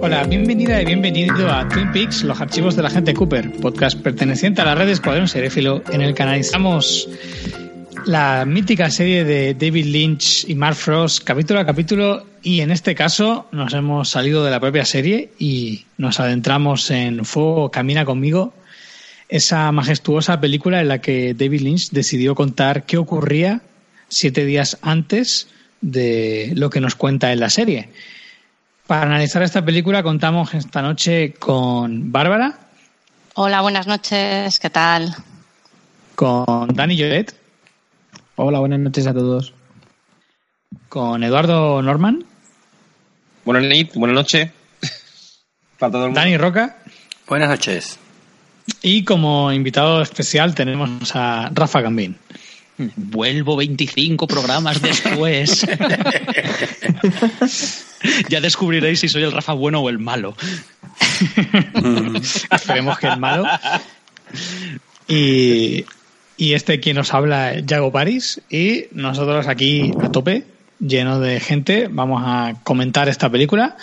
Hola, bienvenida y bienvenido a Twin Peaks, los archivos de la gente Cooper, podcast perteneciente a la red Escuadrón Seréfilo, en el que analizamos la mítica serie de David Lynch y Mark Frost, capítulo a capítulo, y en este caso nos hemos salido de la propia serie y nos adentramos en Fuego Camina conmigo, esa majestuosa película en la que David Lynch decidió contar qué ocurría siete días antes de lo que nos cuenta en la serie. Para analizar esta película contamos esta noche con Bárbara. Hola, buenas noches, ¿qué tal? Con Dani Lloret. Hola, buenas noches a todos. Con Eduardo Norman. Buenas noches, buenas noches. Para todo el mundo. Dani Roca. Buenas noches. Y como invitado especial tenemos a Rafa Gambín. Vuelvo 25 programas después. ya descubriréis si soy el Rafa bueno o el malo. Esperemos que el malo. Y, y este quien nos habla, Yago Paris. Y nosotros aquí a tope, lleno de gente, vamos a comentar esta película.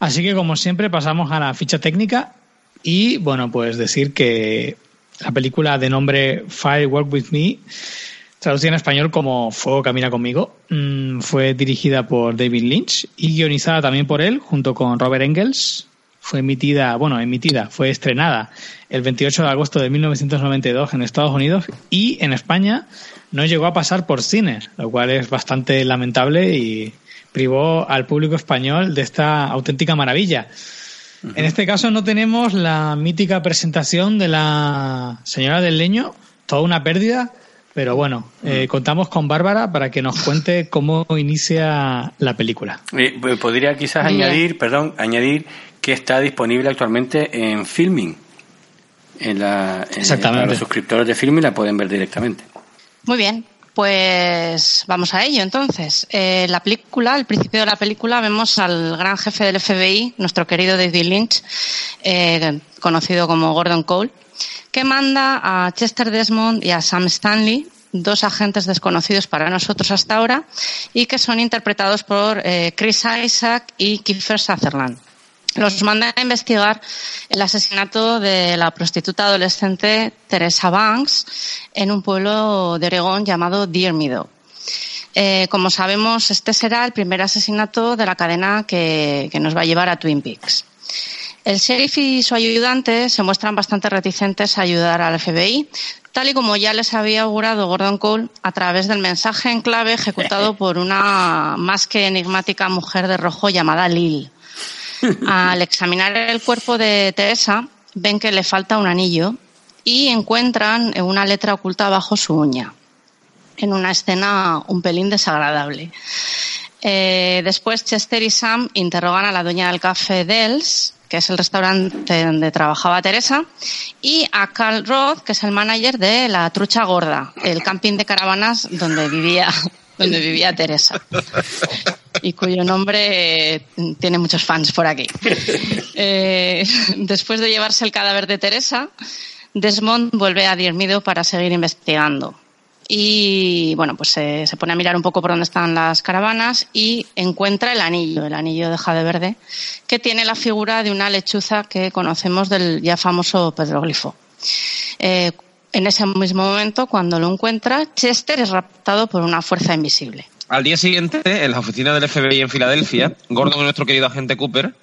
Así que, como siempre, pasamos a la ficha técnica. Y bueno, pues decir que la película de nombre Fire Work With Me traducida en español como Fuego Camina conmigo, mm, fue dirigida por David Lynch y guionizada también por él, junto con Robert Engels. Fue emitida, bueno, emitida, fue estrenada el 28 de agosto de 1992 en Estados Unidos y en España no llegó a pasar por cines, lo cual es bastante lamentable y privó al público español de esta auténtica maravilla. En este caso no tenemos la mítica presentación de la señora del leño, toda una pérdida, pero bueno, eh, contamos con Bárbara para que nos cuente cómo inicia la película. Eh, podría quizás añadir, perdón, añadir que está disponible actualmente en Filming. En la, Exactamente. los suscriptores de Filming la pueden ver directamente. Muy bien, pues vamos a ello entonces. Eh, la película, al principio de la película, vemos al gran jefe del FBI, nuestro querido David Lynch, eh, conocido como Gordon Cole, que manda a Chester Desmond y a Sam Stanley, dos agentes desconocidos para nosotros hasta ahora, y que son interpretados por eh, Chris Isaac y Kiefer Sutherland. Los manda a investigar el asesinato de la prostituta adolescente Teresa Banks en un pueblo de Oregón llamado Deer Meadow. Eh, como sabemos, este será el primer asesinato de la cadena que, que nos va a llevar a Twin Peaks. El sheriff y su ayudante se muestran bastante reticentes a ayudar al FBI, tal y como ya les había augurado Gordon Cole a través del mensaje en clave ejecutado por una más que enigmática mujer de rojo llamada Lil. Al examinar el cuerpo de Teresa, ven que le falta un anillo y encuentran una letra oculta bajo su uña, en una escena un pelín desagradable. Eh, después Chester y Sam interrogan a la dueña del café Dells, que es el restaurante donde trabajaba Teresa, y a Carl Roth, que es el manager de La Trucha Gorda, el camping de caravanas donde vivía, donde vivía Teresa. Y cuyo nombre eh, tiene muchos fans por aquí. Eh, después de llevarse el cadáver de Teresa, Desmond vuelve a Diermido para seguir investigando y bueno, pues se, pone a mirar un poco por dónde están las caravanas y encuentra el anillo, el anillo de jade verde, que tiene la figura de una lechuza que conocemos del ya famoso petroglifo. Eh, en ese mismo momento, cuando lo encuentra, Chester es raptado por una fuerza invisible. Al día siguiente, en la oficina del FBI en Filadelfia, Gordon y nuestro querido agente Cooper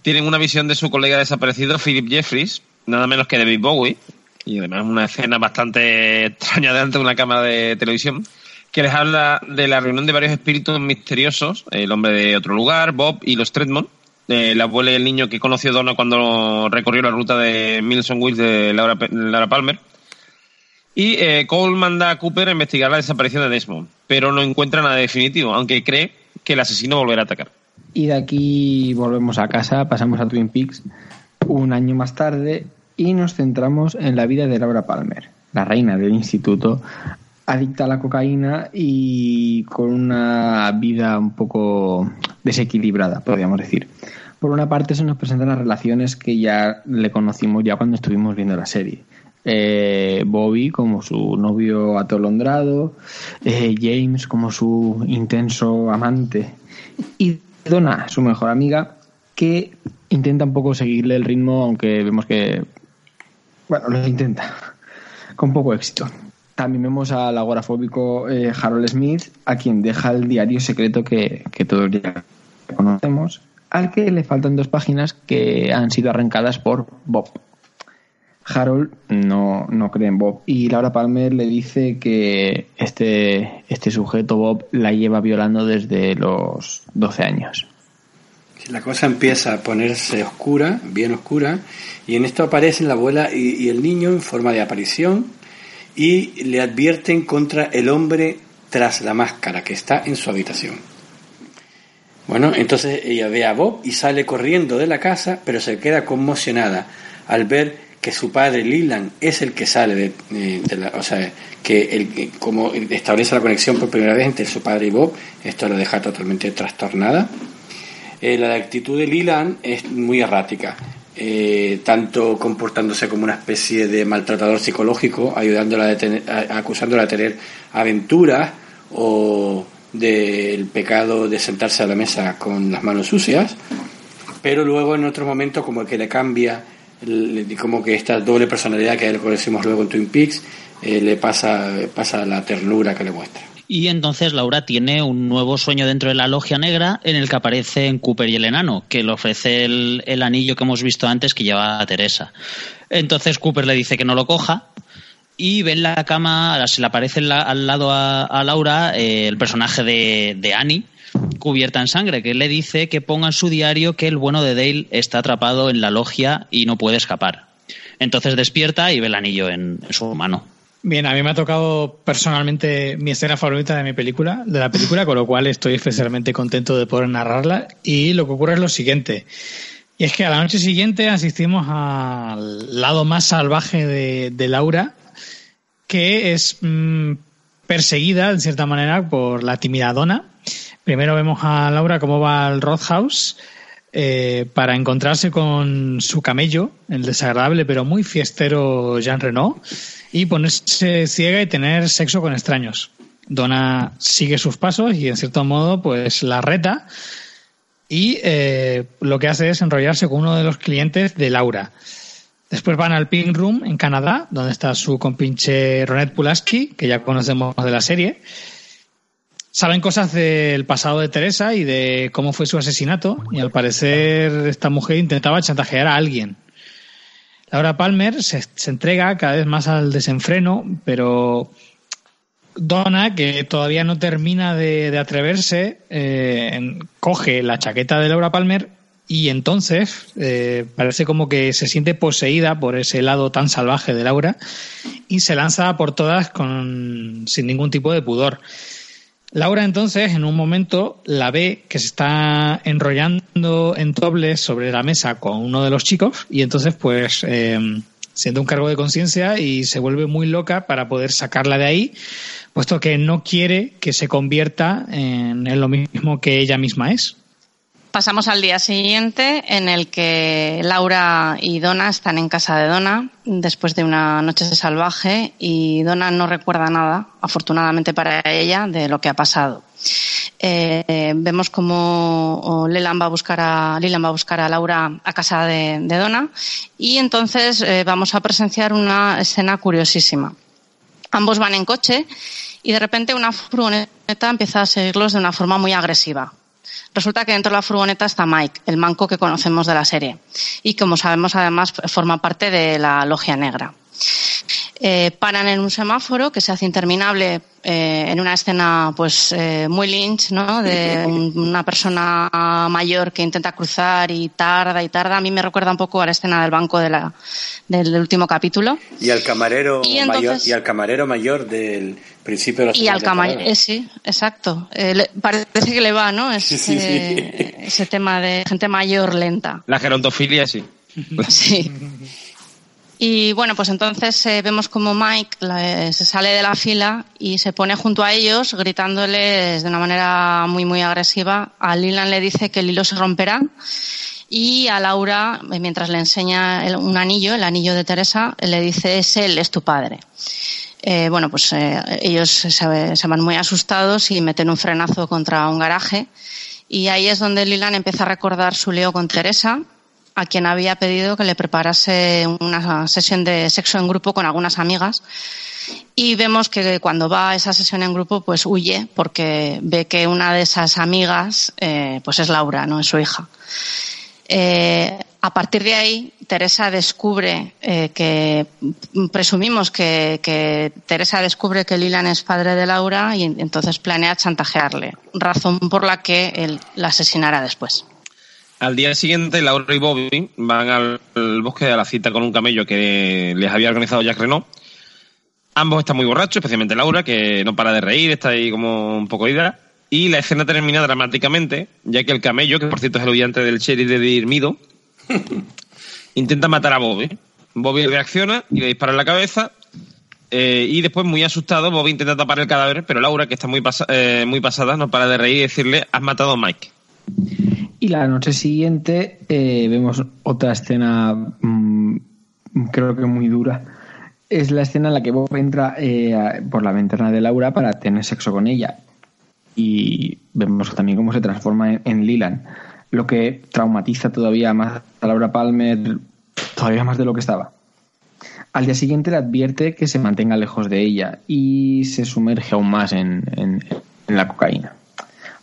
tienen una visión de su colega desaparecido, Philip Jeffries, nada menos que David Bowie, y además una escena bastante extraña delante de una cámara de televisión, que les habla de la reunión de varios espíritus misteriosos, el hombre de otro lugar, Bob y los Tredmond, el abuelo y el niño que conoció Donna cuando recorrió la ruta de Milson Wills de Laura, Laura Palmer. Y eh, Cole manda a Cooper a investigar la desaparición de Desmond, pero no encuentra nada definitivo, aunque cree que el asesino volverá a atacar. Y de aquí volvemos a casa, pasamos a Twin Peaks un año más tarde y nos centramos en la vida de Laura Palmer, la reina del instituto, adicta a la cocaína y con una vida un poco desequilibrada, podríamos decir. Por una parte se nos presentan las relaciones que ya le conocimos ya cuando estuvimos viendo la serie. Eh, Bobby como su novio atolondrado, eh, James como su intenso amante y Donna, su mejor amiga, que intenta un poco seguirle el ritmo, aunque vemos que, bueno, lo intenta, con poco éxito. También vemos al agorafóbico eh, Harold Smith, a quien deja el diario secreto que, que todos ya conocemos, al que le faltan dos páginas que han sido arrancadas por Bob. Harold no, no cree en Bob y Laura Palmer le dice que este, este sujeto Bob la lleva violando desde los 12 años. La cosa empieza a ponerse oscura, bien oscura, y en esto aparecen la abuela y, el niño en forma de aparición y le advierten contra el hombre tras la máscara que está en su habitación. Bueno, entonces ella ve a Bob y sale corriendo de la casa, pero se queda conmocionada al ver que su padre Leland es el que sale de, eh, la, o sea, que el, como establece la conexión por primera vez entre su padre y Bob, esto la deja totalmente trastornada. Eh, la actitud de Leland es muy errática, eh, tanto comportándose como una especie de maltratador psicológico, ayudándola a tener, acusándola de tener aventuras o del pecado de sentarse a la mesa con las manos sucias, pero luego en otro momento como que le cambia como que esta doble personalidad que conocemos luego en Twin Peaks eh, le pasa, pasa la ternura que le muestra. Y entonces Laura tiene un nuevo sueño dentro de la logia negra en el que aparecen Cooper y el enano, que le ofrece el, anillo que hemos visto antes que lleva a Teresa. Entonces Cooper le dice que no lo coja y ve en la cama, se le aparece al lado a, Laura eh, el personaje de, Annie, cubierta en sangre, que le dice que ponga en su diario que el bueno de Dale está atrapado en la logia y no puede escapar. Entonces despierta y ve el anillo en su mano. Bien, a mí me ha tocado personalmente mi escena favorita de mi película, de la película, con lo cual estoy especialmente contento de poder narrarla. Y lo que ocurre es lo siguiente. Y es que a la noche siguiente asistimos al lado más salvaje de, Laura, que es mmm, perseguida, en cierta manera, por la tímida Donna. Primero vemos a Laura cómo va al Roadhouse eh, para encontrarse con su camello, el desagradable pero muy fiestero Jean Renault, y ponerse ciega y tener sexo con extraños. Donna sigue sus pasos y en cierto modo pues la reta y eh, lo que hace es enrollarse con uno de los clientes de Laura. Después van al Pink Room en Canadá, donde está su compinche Ronette Pulaski, que ya conocemos de la serie. Saben cosas del pasado de Teresa y de cómo fue su asesinato, y al parecer esta mujer intentaba chantajear a alguien. Laura Palmer se, se entrega cada vez más al desenfreno, pero Donna, que todavía no termina de, de atreverse, eh, coge la chaqueta de Laura Palmer y entonces eh, parece como que se siente poseída por ese lado tan salvaje de Laura y se lanza por todas con, sin ningún tipo de pudor. Laura entonces en un momento la ve que se está enrollando en tobles sobre la mesa con uno de los chicos y entonces pues eh, siente un cargo de conciencia y se vuelve muy loca para poder sacarla de ahí, puesto que no quiere que se convierta en lo mismo que ella misma es. Pasamos al día siguiente en el que Laura y Donna están en casa de Donna después de una noche salvaje y Donna no recuerda nada, afortunadamente para ella, de lo que ha pasado. Eh, vemos como Leland va a buscar a Leland va a buscar a Laura a casa de, Donna y entonces eh, vamos a presenciar una escena curiosísima. Ambos van en coche y de repente una furgoneta empieza a seguirlos de una forma muy agresiva Resulta que dentro de la furgoneta está Mike, el manco que conocemos de la serie. Y como sabemos, además, forma parte de la logia negra. Eh, paran en un semáforo que se hace interminable eh, en una escena pues eh, muy lynch, ¿no? De un, una persona mayor que intenta cruzar y tarda y tarda. A mí me recuerda un poco a la escena del banco de la, del último capítulo. Y al camarero y entonces, mayor y al camarero mayor del principio de la Y al camarero, eh, sí, exacto. Eh, le, parece que le va, ¿no? Ese, sí, sí, sí. ese tema de gente mayor lenta. La gerontofilia, sí. Sí. Y bueno, pues entonces eh, vemos como Mike la- se sale de la fila y se pone junto a ellos gritándoles de una manera muy, muy agresiva. A Lilan le dice que el hilo se romperá y a Laura, eh, mientras le enseña un anillo, el anillo de Teresa, le dice es él, es tu padre. Eh, bueno, pues eh, ellos se, se van muy asustados y meten un frenazo contra un garaje. Y ahí es donde Lilan empieza a recordar su lío con Teresa, a quien había pedido que le preparase una sesión de sexo en grupo con algunas amigas. Y vemos que cuando va a esa sesión en grupo, pues huye porque ve que una de esas amigas, eh, pues es Laura, no es su hija. Eh, a partir de ahí, Teresa descubre eh, que, presumimos que, Teresa descubre que Lilan es padre de Laura y entonces planea chantajearle, razón por la que él la asesinará después. Al día siguiente, Laura y Bobby van al, al bosque a la cita con un camello que les había organizado Jack Renault. Ambos están muy borrachos, especialmente Laura, que no para de reír, está ahí como un poco ida. Y la escena termina dramáticamente, ya que el camello, que por cierto es el huyente del sheriff de Dirmido, intenta matar a Bobby. Bobby reacciona y le dispara en la cabeza. eh, y después, muy asustado, Bobby intenta tapar el cadáver, pero Laura, que está muy, pasa- eh, muy pasada, no para de reír y decirle: Has matado a Mike. Y la noche siguiente eh, vemos otra escena, mm, creo que muy dura. Es la escena en la que Bob entra eh, por la ventana de Laura para tener sexo con ella. Y vemos también cómo se transforma en, Lilan, lo que traumatiza todavía más a Laura Palmer, todavía más de lo que estaba. Al día siguiente le advierte que se mantenga lejos de ella y se sumerge aún más en- en la cocaína.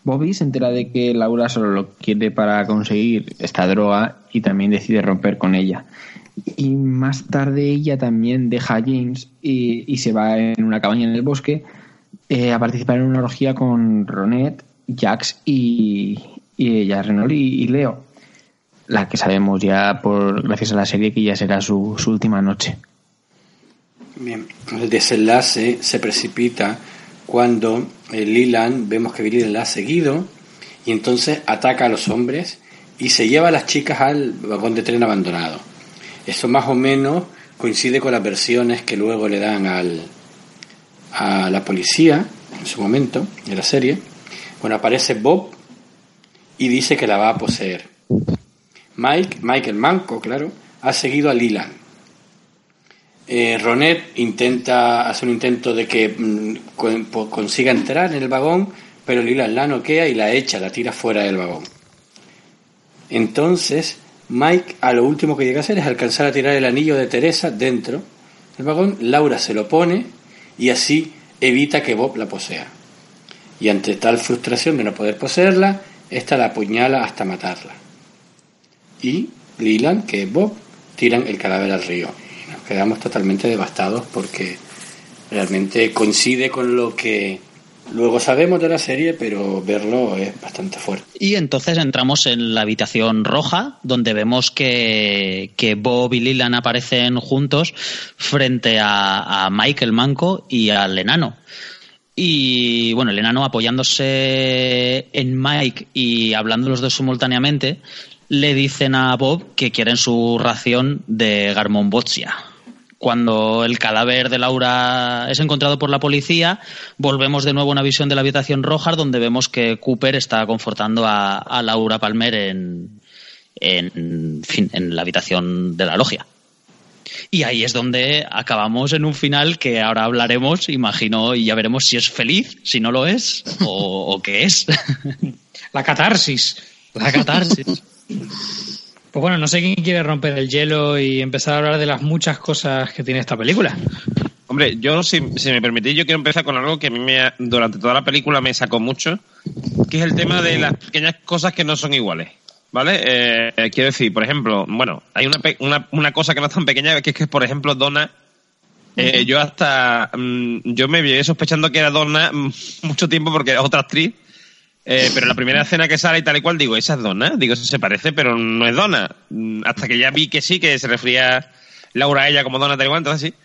Bobby se entera de que Laura solo lo quiere para conseguir esta droga y también decide romper con ella. Y más tarde ella también deja a James y, se va en una cabaña en el bosque eh, a participar en una orgía con Ronet, Jax y, y ella, Renault y, y Leo. La que sabemos ya, por gracias a la serie, que ya será su, su última noche. Bien, el desenlace se precipita cuando eh, Leland vemos que Viril la ha seguido y entonces ataca a los hombres y se lleva a las chicas al vagón de tren abandonado. Eso más o menos coincide con las versiones que luego le dan al, a la policía en su momento de la serie. Bueno, aparece Bob y dice que la va a poseer. Mike, Mike el manco, claro, ha seguido a Leland. Eh, Ronet intenta hacer un intento de que mm, consiga entrar en el vagón, pero Lila la noquea y la echa, la tira fuera del vagón. Entonces, Mike a lo último que llega a hacer es alcanzar a tirar el anillo de Teresa dentro del vagón. Laura se lo pone y así evita que Bob la posea. Y ante tal frustración de no poder poseerla, esta la apuñala hasta matarla. Y Leland, que es Bob, tiran el cadáver al río. Quedamos totalmente devastados porque realmente coincide con lo que luego sabemos de la serie, pero verlo es bastante fuerte. Y entonces entramos en la habitación roja, donde vemos que, que Bob y Lilan aparecen juntos frente a, a Mike el manco y al enano. Y bueno, el enano apoyándose en Mike y hablando los dos simultáneamente, le dicen a Bob que quieren su ración de Garmonbotia. Cuando el cadáver de Laura es encontrado por la policía, volvemos de nuevo a una visión de la habitación roja donde vemos que Cooper está confortando a, a Laura Palmer en, en, fin, en la habitación de la logia. Y ahí es donde acabamos en un final que ahora hablaremos, imagino, y ya veremos si es feliz, si no lo es, o, o qué es. La catarsis. La catarsis. Pues bueno, no sé quién quiere romper el hielo y empezar a hablar de las muchas cosas que tiene esta película. Hombre, yo, si, si me permitís, yo quiero empezar con algo que a mí me, durante toda la película me sacó mucho, que es el tema de las pequeñas cosas que no son iguales. ¿Vale? Eh, eh, quiero decir, por ejemplo, bueno, hay una, una, una cosa que no es tan pequeña, que es que, por ejemplo, Donna, eh, yo hasta, mm, yo me vi sospechando que era Donna mucho tiempo porque es otra actriz, eh, pero la primera escena que sale y tal y cual, digo, esa es Donna, digo, eso se parece, pero no es Donna. Mm, Hasta que ya vi que sí, que se refería Laura a ella como Donna tal y cual, entonces sí.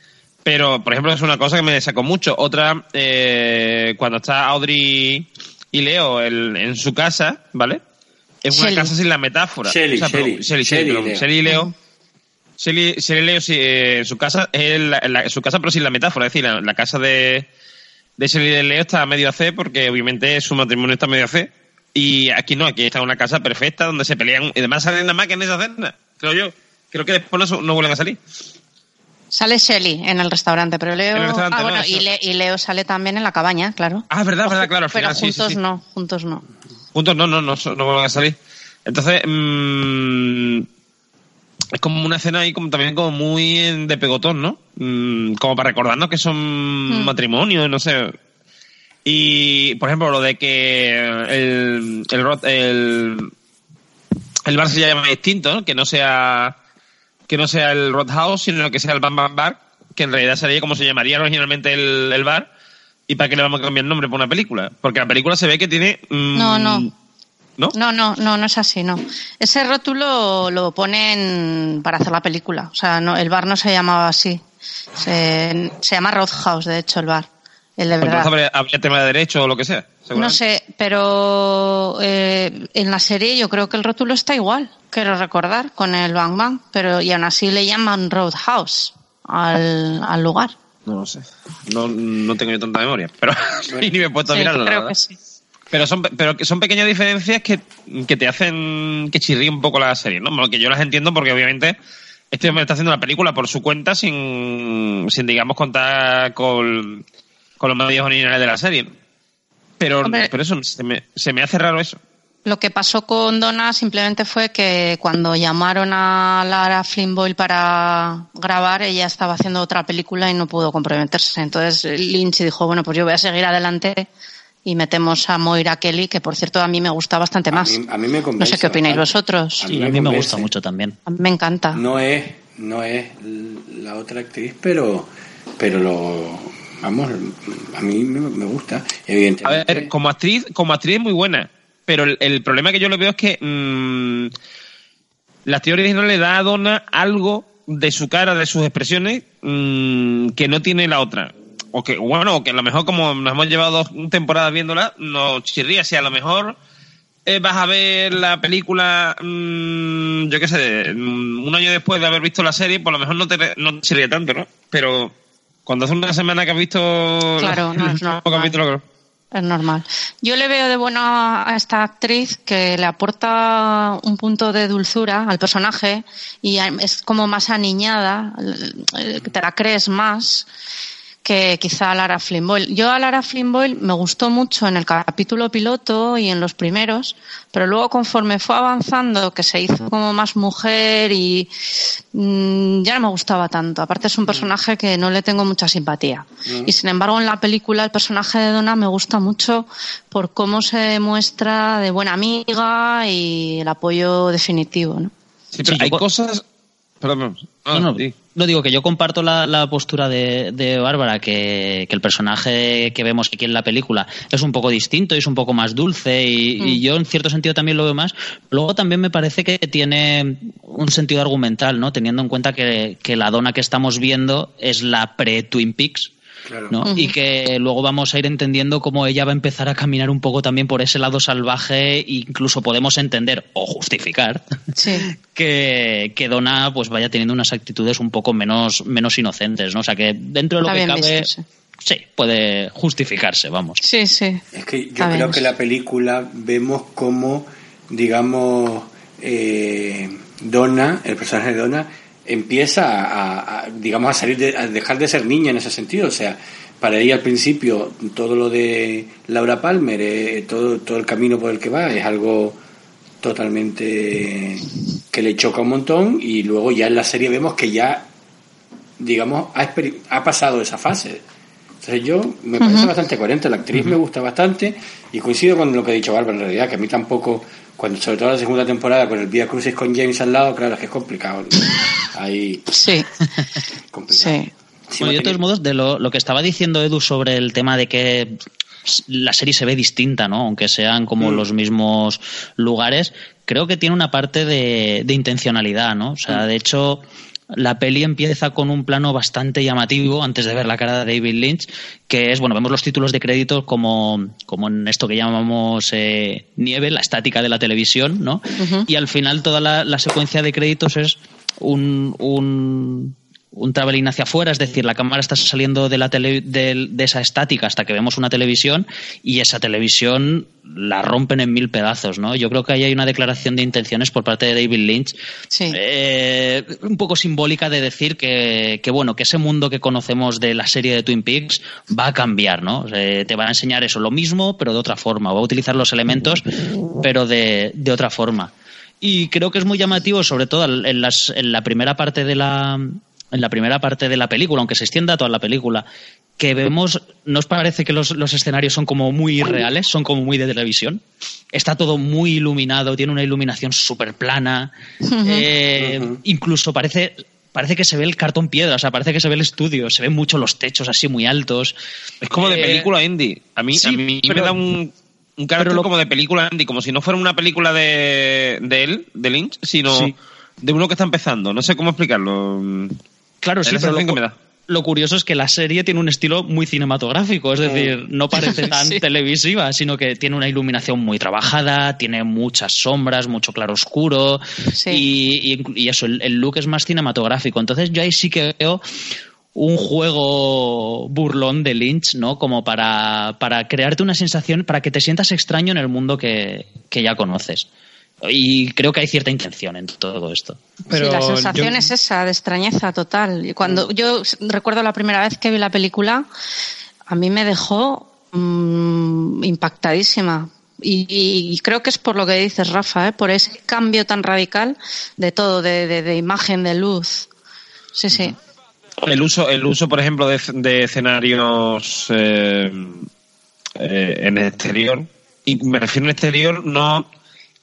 Pero, por ejemplo, es una cosa que me sacó mucho. Otra, eh, cuando está Audrey y Leo el- en su casa, ¿vale? Es una casa sin la metáfora. Shelley, perdón, Shelley, Shelley, Shelley y Leo. Shelley y Leo. Sí, eh, su casa es la- la- su casa, pero sin la metáfora. Es decir, la, la casa de, de Shelley Leo está a medio C porque obviamente su matrimonio está a medio C. Y aquí no, aquí está una casa perfecta donde se pelean. Y además salen nada más que en esa cena, creo yo. Creo que después no, no vuelven a salir. Sale Shelly en el restaurante, pero Leo. El restaurante, ah, no, bueno, y, Le- y Leo sale también en la cabaña, claro. Ah, verdad, verdad, claro. Al pero final, sí, sí, juntos sí. no, juntos no. Juntos no, no, no, no vuelven a salir. Entonces, mm, es como una escena ahí como también como muy en- de pegotón, ¿no? Mm, como para recordarnos que son matrimonios, no sé. Y, por ejemplo, lo de que el, el, el, el bar se llama distinto, ¿no? Que no sea que no sea el Roadhouse, sino que sea el Bam Bam Bar, que en realidad sería como se llamaría originalmente el, el bar. ¿Y para qué le vamos a cambiar el nombre por una película? Porque la película se ve que tiene... mm, No, no. ¿No? No, no, no, no es así, no. Ese rótulo lo ponen para hacer la película. O sea, no, el bar no se llamaba así. Se, se llama Roadhouse, de hecho, el bar. El de Pues verdad. habría, habría tema de derecho o lo que sea. No sé, pero eh, en la serie yo creo que el rótulo está igual, quiero recordar, con el Bang Bang, pero y aún así le llaman Roadhouse al, al lugar. No lo sé. No, no tengo yo tanta memoria. Pero ni me he puesto a Sí, mirarlo. la creo que sí. Pero son, pero que son pequeñas diferencias que, que te hacen que chirríe un poco la serie, ¿no? Bueno, que yo las entiendo porque obviamente este hombre está haciendo la película por su cuenta sin, sin digamos, contar con, con los medios originales de la serie. Pero, Hombre. pero eso, se me, se me hace raro eso. Lo que pasó con Donna simplemente fue que cuando llamaron a Lara Flynn Boyle para grabar, ella estaba haciendo otra película y no pudo comprometerse. Entonces Lynch dijo, bueno, pues yo voy a seguir adelante y metemos a Moira Kelly, que por cierto a mí me gusta bastante A más. mí, a mí me No convence sé qué opináis bastante. vosotros. A Sí, a mí me gusta mucho también. A mí me encanta. No es, no es la otra actriz, pero, pero lo, vamos, a mí me, me gusta. A Evidentemente. ver, como actriz, como actriz es muy buena. Pero el, el problema que yo le veo es que mm, la actriz original le da a Donna algo de su cara, de sus expresiones, mm, que no tiene la otra. O que, bueno, que a lo mejor como nos hemos llevado dos temporadas viéndola, nos chirría. Si a lo mejor eh, vas a ver la película, mm, yo qué sé, mm, un año después de haber visto la serie, por lo mejor no te, no te chirría tanto, ¿no? Pero cuando hace una semana que has visto Claro, no, es normal. capítulo. Es normal. Yo le veo de bueno a esta actriz que le aporta un punto de dulzura al personaje y es como más aniñada, eh, te la crees más que quizá a Lara Flynn Boyle. Yo a Lara Flynn Boyle me gustó mucho en el capítulo piloto y en los primeros, pero luego conforme fue avanzando, que se hizo como más mujer y mm, ya no me gustaba tanto. Aparte es un personaje que no le tengo mucha simpatía. Y sin embargo en la película el personaje de Donna me gusta mucho por cómo se muestra de buena amiga y el apoyo definitivo, ¿no? Sí, pero Sí, hay co- cosas. Perdón, ah, No, no, sí. No digo que yo comparto la, la postura de, de Bárbara, que, que el personaje que vemos aquí en la película es un poco distinto y es un poco más dulce y, y yo en cierto sentido también lo veo más. Luego también me parece que tiene un sentido argumental, ¿no? Teniendo en cuenta que, que la dona que estamos viendo es la pre-Twin Peaks. Claro. ¿no? Y que luego vamos a ir entendiendo cómo ella va a empezar a caminar un poco también por ese lado salvaje, e incluso podemos entender o justificar Sí. que, que Donna pues vaya teniendo unas actitudes un poco menos, menos inocentes, ¿no? O sea que dentro de lo Está que cabe, visto, sí. puede justificarse, vamos. Sí, sí. Es que yo Está creo bien. que la película vemos como, digamos, eh, Donna, el personaje de Donna, empieza a, a, digamos, a salir, de, a dejar de ser niña en ese sentido. O sea, para ella al principio todo lo de Laura Palmer, eh, todo, todo el camino por el que va es algo totalmente que le choca un montón y luego ya en la serie vemos que ya, digamos, ha, ha pasado esa fase. Entonces yo me parece bastante coherente, la actriz me gusta bastante y coincido con lo que ha dicho Bárbara en realidad, que a mí tampoco, cuando sobre todo la segunda temporada con el Vía Crucis con James al lado, claro, es que es complicado. Ahí, Sí, complicado. sí. Sí, Bueno, y de todos modos, de lo, lo que estaba diciendo Edu sobre el tema de que la serie se ve distinta, ¿no? Aunque sean como Mm. los mismos lugares, creo que tiene una parte de, de intencionalidad, ¿no? O Mm. sea, de hecho, la peli empieza con un plano bastante llamativo antes de ver la cara de David Lynch, que es, bueno, vemos los títulos de créditos como, como en esto que llamamos eh, nieve, la estática de la televisión, ¿no? Y al final toda la, la secuencia de créditos es un, un, un traveling hacia afuera, es decir, la cámara está saliendo de, la tele, de, de, esa estática hasta que vemos una televisión y esa televisión la rompen en mil pedazos, ¿no? Yo creo que ahí hay una declaración de intenciones por parte de David Lynch, Sí. eh, un poco simbólica de decir que, que, bueno, que ese mundo que conocemos de la serie de Twin Peaks va a cambiar, ¿no? Eh, te va a enseñar eso, lo mismo, pero de otra forma, va a utilizar los elementos, pero de, de otra forma. Y creo que es muy llamativo, sobre todo en, las, en la primera parte de la, en la primera parte de la película, aunque se extienda toda la película, que vemos, ¿nos parece que los, los, escenarios son como muy reales, son como muy de televisión? Está todo muy iluminado, tiene una iluminación súper plana, uh -huh. eh, uh -huh. incluso parece, parece que se ve el cartón piedra, o sea, parece que se ve el estudio, se ven mucho los techos así muy altos. Es como de película indie. A mí, sí, a mí pero, me da un, un carácter lo, como de película indie, como si no fuera una película de, de él, de Lynch, sino sí. de uno que está empezando. No sé cómo explicarlo. Claro, sí, pero lo, lo, curioso es que la serie tiene un estilo muy cinematográfico, es decir, no parece tan sí. televisiva, sino que tiene una iluminación muy trabajada, tiene muchas sombras, mucho claroscuro sí. y, y, y, eso, el, el, look es más cinematográfico. Entonces yo ahí sí que veo un juego burlón de Lynch, ¿no? Como para, para crearte una sensación, para que te sientas extraño en el mundo que, que ya conoces y creo que hay cierta intención en todo esto. Pero sí, la sensación yo... es esa, de extrañeza total. Y cuando yo recuerdo la primera vez que vi la película, a mí me dejó mmm, impactadísima. Y, y, creo que es por lo que dices, Rafa, ¿eh? por ese cambio tan radical de todo, de, de, de imagen, de luz. Sí, sí. El uso, el uso por ejemplo, de, de escenarios eh, eh, en el exterior, y me refiero en exterior no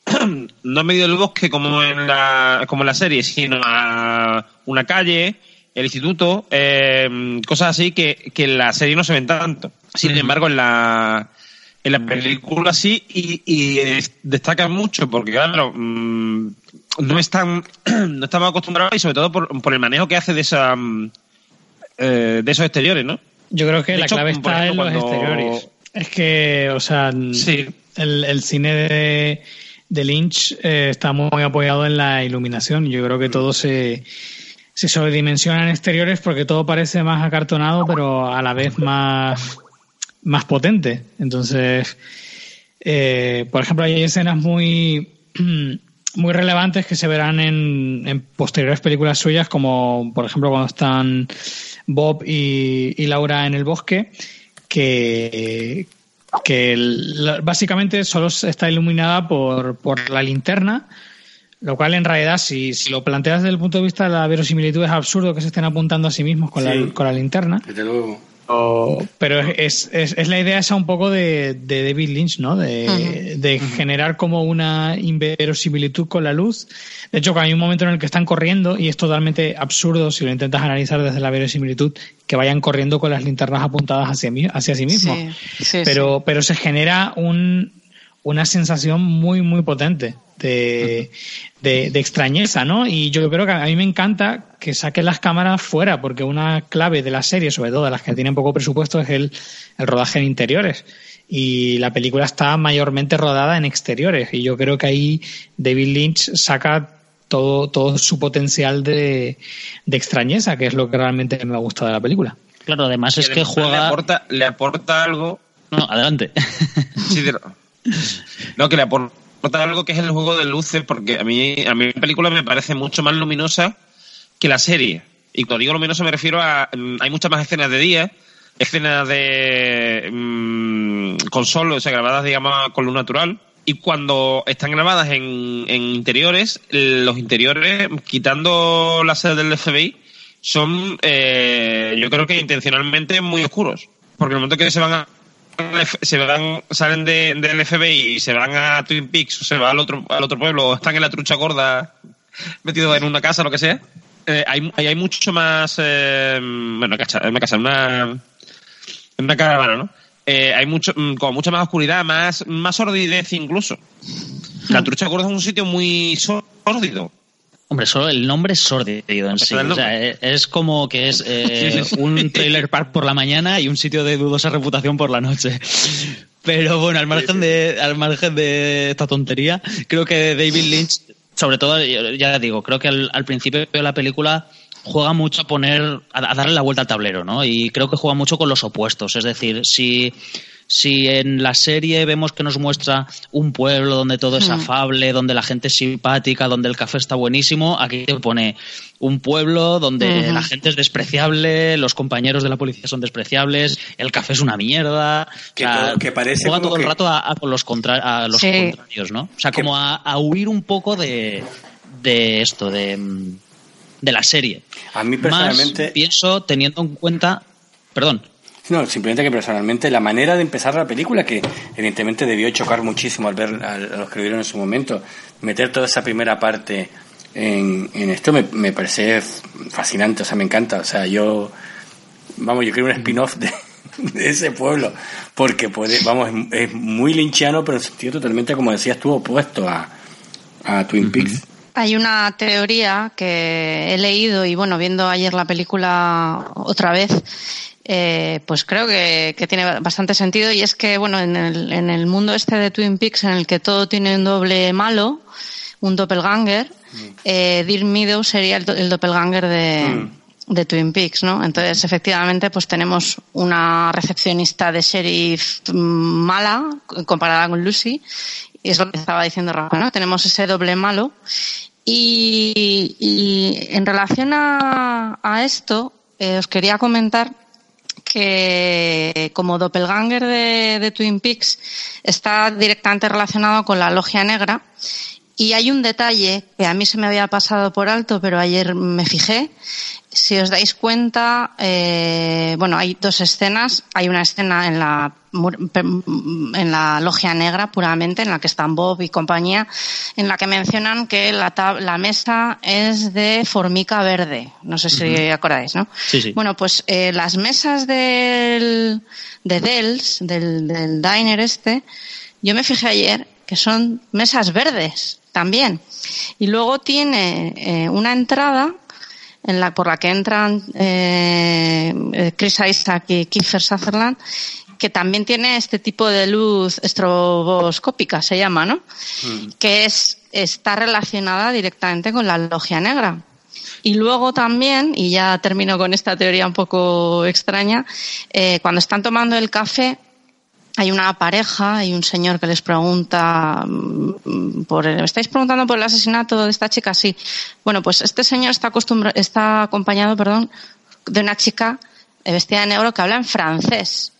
no en medio del bosque como en la, como en la serie, sino a una calle, el instituto, eh, cosas así que, que en la serie no se ven tanto. Sin embargo, en la, en la película sí y, y destaca mucho porque, claro, mmm, no están no estamos acostumbrados y sobre todo por, por el manejo que hace de esa eh, de esos exteriores, ¿no? Yo creo que De la hecho, clave está ejemplo, en los cuando- exteriores. Es que, o sea, Sí. el, el cine de, de Lynch eh, está muy apoyado en la iluminación. Yo creo que todo se, se sobredimensiona en exteriores porque todo parece más acartonado, pero a la vez más, más potente. Entonces, eh, por ejemplo, hay escenas muy, muy relevantes que se verán en, en posteriores películas suyas, como por ejemplo cuando están Bob y, y Laura en el bosque, que, que el- básicamente solo está iluminada por, por la linterna, lo cual en realidad, si, si lo planteas desde el punto de vista de la verosimilitud, es absurdo que se estén apuntando a sí mismos con, Sí. la, con la linterna. Desde luego. Pero es, es, es la idea esa un poco de, de David Lynch, ¿no? De, de generar como una inverosimilitud con la luz. De hecho, hay un momento en el que están corriendo y es totalmente absurdo si lo intentas analizar desde la verosimilitud que vayan corriendo con las linternas apuntadas hacia, mí, hacia sí mismos. Sí, sí, pero, pero se genera un, una sensación muy, muy potente de, de, de extrañeza, ¿no? Y yo creo que a mí me encanta que saquen las cámaras fuera, porque una clave de la serie, sobre todo de las que tienen poco presupuesto, es el, el rodaje en interiores. Y la película está mayormente rodada en exteriores. Y yo creo que ahí David Lynch saca todo, todo su potencial de, de extrañeza, que es lo que realmente me ha gustado de la película. Claro, además es que además Le juega. aporta, le aporta algo. No, adelante. Sí, no, que le aporta algo que es el juego de luces, porque a mí, a mí la película me parece mucho más luminosa que la serie. Y cuando digo luminosa me refiero a. mm, Hay muchas más escenas de día, escenas de. mm, con sol, o sea, grabadas, digamos, con luz natural. Y cuando están grabadas en, en interiores, los interiores, quitando la sede del FBI, son, eh, yo creo que intencionalmente muy oscuros. Porque el momento que se van a se van, salen de, del FBI y se van a Twin Peaks o se van al otro, al otro pueblo o están en la trucha gorda metidos en una casa, lo que sea, eh, hay, hay, mucho más, eh, bueno, una casa, una, una caravana, ¿no? Eh, hay mucho, mm, como mucha más oscuridad, más, más sordidez incluso. La trucha gorda es un sitio muy sórdido. Hombre, solo el nombre es sórdido en sí. O sea, eh, es como que es eh, un trailer park por la mañana y un sitio de dudosa reputación por la noche. Pero bueno, al margen de, al margen de esta tontería, creo que David Lynch sobre todo, ya digo, creo que al, al principio de la película juega mucho a poner, a, darle la vuelta al tablero, ¿no? Y creo que juega mucho con los opuestos. Es decir, si, si en la serie vemos que nos muestra un pueblo donde todo es afable, donde la gente es simpática, donde el café está buenísimo, aquí te pone un pueblo donde la gente es despreciable, los compañeros de la policía son despreciables, el café es una mierda. Que, que parece juega todo el rato a, los, a los contrarios, ¿no? O sea, como a, huir un poco de, de esto, de de la serie. A mí personalmente. Más pienso teniendo en cuenta. Perdón. No, simplemente que personalmente la manera de empezar la película, que evidentemente debió chocar muchísimo al ver a, los que lo vieron en su momento, meter toda esa primera parte en, en esto me, me, parece fascinante, o sea, me encanta. O sea, yo. Vamos, yo creo un spin-off de, ese pueblo, porque puede, vamos, es, muy linchiano, pero en sentido totalmente, como decías tú, opuesto a, a Twin Peaks. Hay una teoría que he leído y bueno, viendo ayer la película otra vez, eh, pues creo que, tiene bastante sentido y es que bueno, en el, en el mundo este de Twin Peaks en el que todo tiene un doble malo, un doppelganger, mm. eh, Dear Meadow sería el, doppelganger de, mm. de Twin Peaks, ¿no? Entonces, efectivamente, pues tenemos una recepcionista de sheriff mala comparada con Lucy y es lo que estaba diciendo Rafa, ¿no? Tenemos ese doble malo. Y, en relación a, esto, eh, os quería comentar que como doppelganger de, de, Twin Peaks está directamente relacionado con la logia negra. Y hay un detalle que a mí se me había pasado por alto, pero ayer me fijé, si os dais cuenta, eh, bueno, hay dos escenas. Hay una escena en la, en la logia negra puramente, en la que están Bob y compañía, en la que mencionan que la, la mesa es de formica verde. No sé si acordáis, ¿no? Sí, sí. Bueno, pues eh, las mesas del, de Dells, del, del diner este, yo me fijé ayer que son mesas verdes también. Y luego tiene eh, una entrada en la, por la que entran eh, eh, Chris Isaac y Kiefer Sutherland, que también tiene este tipo de luz estroboscópica, se llama, ¿no? Mm. Que es, está relacionada directamente con la logia negra. Y luego también, y ya termino con esta teoría un poco extraña, eh, cuando están tomando el café, hay una pareja, hay un señor que les pregunta mm, por ¿me estáis preguntando por el asesinato de esta chica? Sí. Bueno, pues este señor está está acompañado, perdón, de una chica vestida de negro que habla en francés.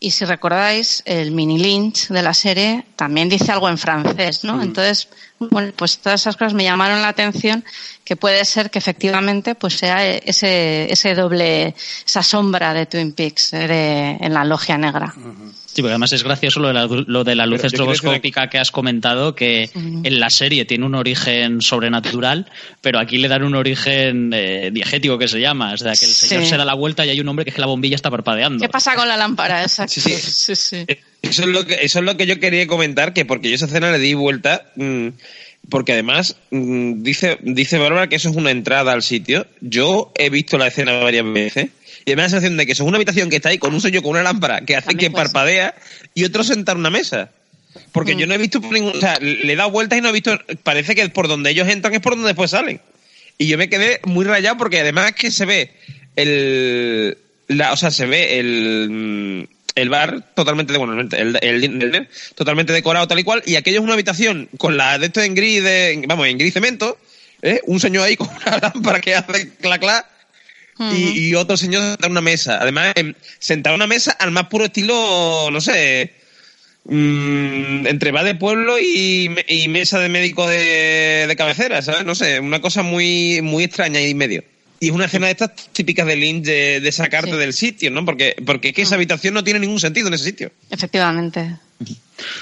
Y si recordáis, el mini Lynch de la serie también dice algo en francés, ¿no? Entonces, bueno, pues todas esas cosas me llamaron la atención que puede ser que efectivamente pues sea ese, ese doble, esa sombra de Twin Peaks en la logia negra. Sí, porque además es gracioso lo de la, lo de la luz estroboscópica que... has comentado, que en la serie tiene un origen sobrenatural, pero aquí le dan un origen eh, diegético que se llama. O sea, que el señor se da la vuelta y hay un hombre que es que la bombilla está parpadeando. ¿Qué pasa con la lámpara? Exacto. Sí, sí. Eso, es lo que, eso es lo que yo quería comentar, que porque yo esa escena le di vuelta. Mm, porque además mm, dice, dice Bárbara que eso es una entrada al sitio. Yo he visto la escena varias veces y me da la sensación de que es una habitación que está ahí con un sello con una lámpara que hace que parpadea y otro sentar una mesa. Porque yo mm. no he visto ningún. O sea, le he dado vueltas y no he visto. Parece que por donde ellos entran es por donde después salen. Y yo me quedé muy rayado porque además es que se ve el. La, o sea, se ve el. El bar totalmente, bueno, el, el, totalmente decorado tal y cual, y aquello es una habitación con la de esto en gris, de, vamos, en gris cemento, ¿eh? un señor ahí con una lámpara que hace clac clac, y, otro señor sentado en una mesa. Además, em, sentado en una mesa al más puro estilo, no sé, mm, entre va de pueblo y, mesa de médico de, cabecera, ¿sabes? No sé, una cosa muy, muy extraña y medio. Y es una escena de estas típicas de Lynch de, sacarte del sitio, ¿no? Porque, porque es que esa habitación no tiene ningún sentido en ese sitio. Efectivamente.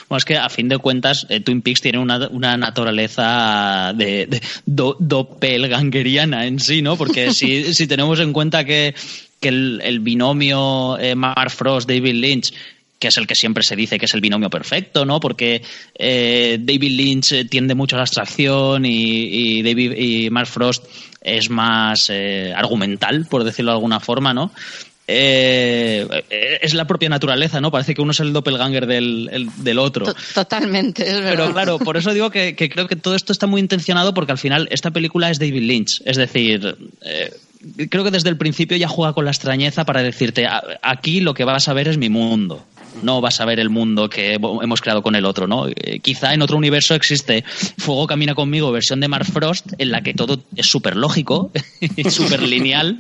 Bueno, es que a fin de cuentas, eh, Twin Peaks tiene una, una naturaleza de, de doppelgangeriana en sí, ¿no? Porque si, si tenemos en cuenta que, que el, binomio eh, Mark Frost, David Lynch, que es el que siempre se dice que es el binomio perfecto, ¿no? Porque eh, David Lynch tiende mucho a la abstracción y, y, David, y Mark Frost es más argumental, por decirlo de alguna forma, ¿no? eh, es la propia naturaleza, ¿no? Parece que uno es el doppelganger del, el- del otro. To- Totalmente, es verdad. Pero claro, por eso digo que, que creo que todo esto está muy intencionado porque al final esta película es David Lynch. Es decir, eh, creo que desde el principio ya juega con la extrañeza para decirte, "A- aquí lo que vas a ver es mi mundo. No vas a ver el mundo que hemos creado con el otro, ¿no? Eh, quizá en otro universo existe Fuego Camina conmigo, versión de Mark Frost, en la que todo es súper lógico y súper lineal.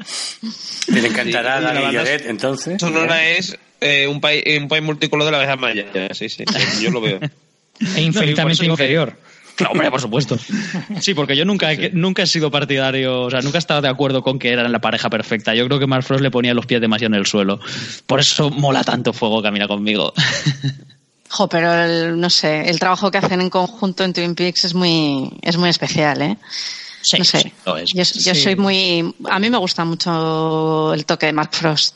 Te le encantará Sí, a la Lloret, entonces. Sonora es eh, un, país, un país multicolor de la abeja maya. Sí, sí, yo lo veo. E infinitamente que- No, hombre, por supuesto. Sí, porque yo nunca, he- nunca he sido partidario, o sea, nunca he estado de acuerdo con que eran la pareja perfecta. Yo creo que Mark Frost le ponía los pies demasiado en el suelo. Por eso mola tanto Fuego Camina conmigo. Jo, pero el- no sé, el trabajo que hacen en conjunto en Twin Peaks es muy, es muy especial, ¿eh? Sí, no sé. sí, lo es. Yo, yo Sí. soy muy. A mí me gusta mucho el toque de Mark Frost.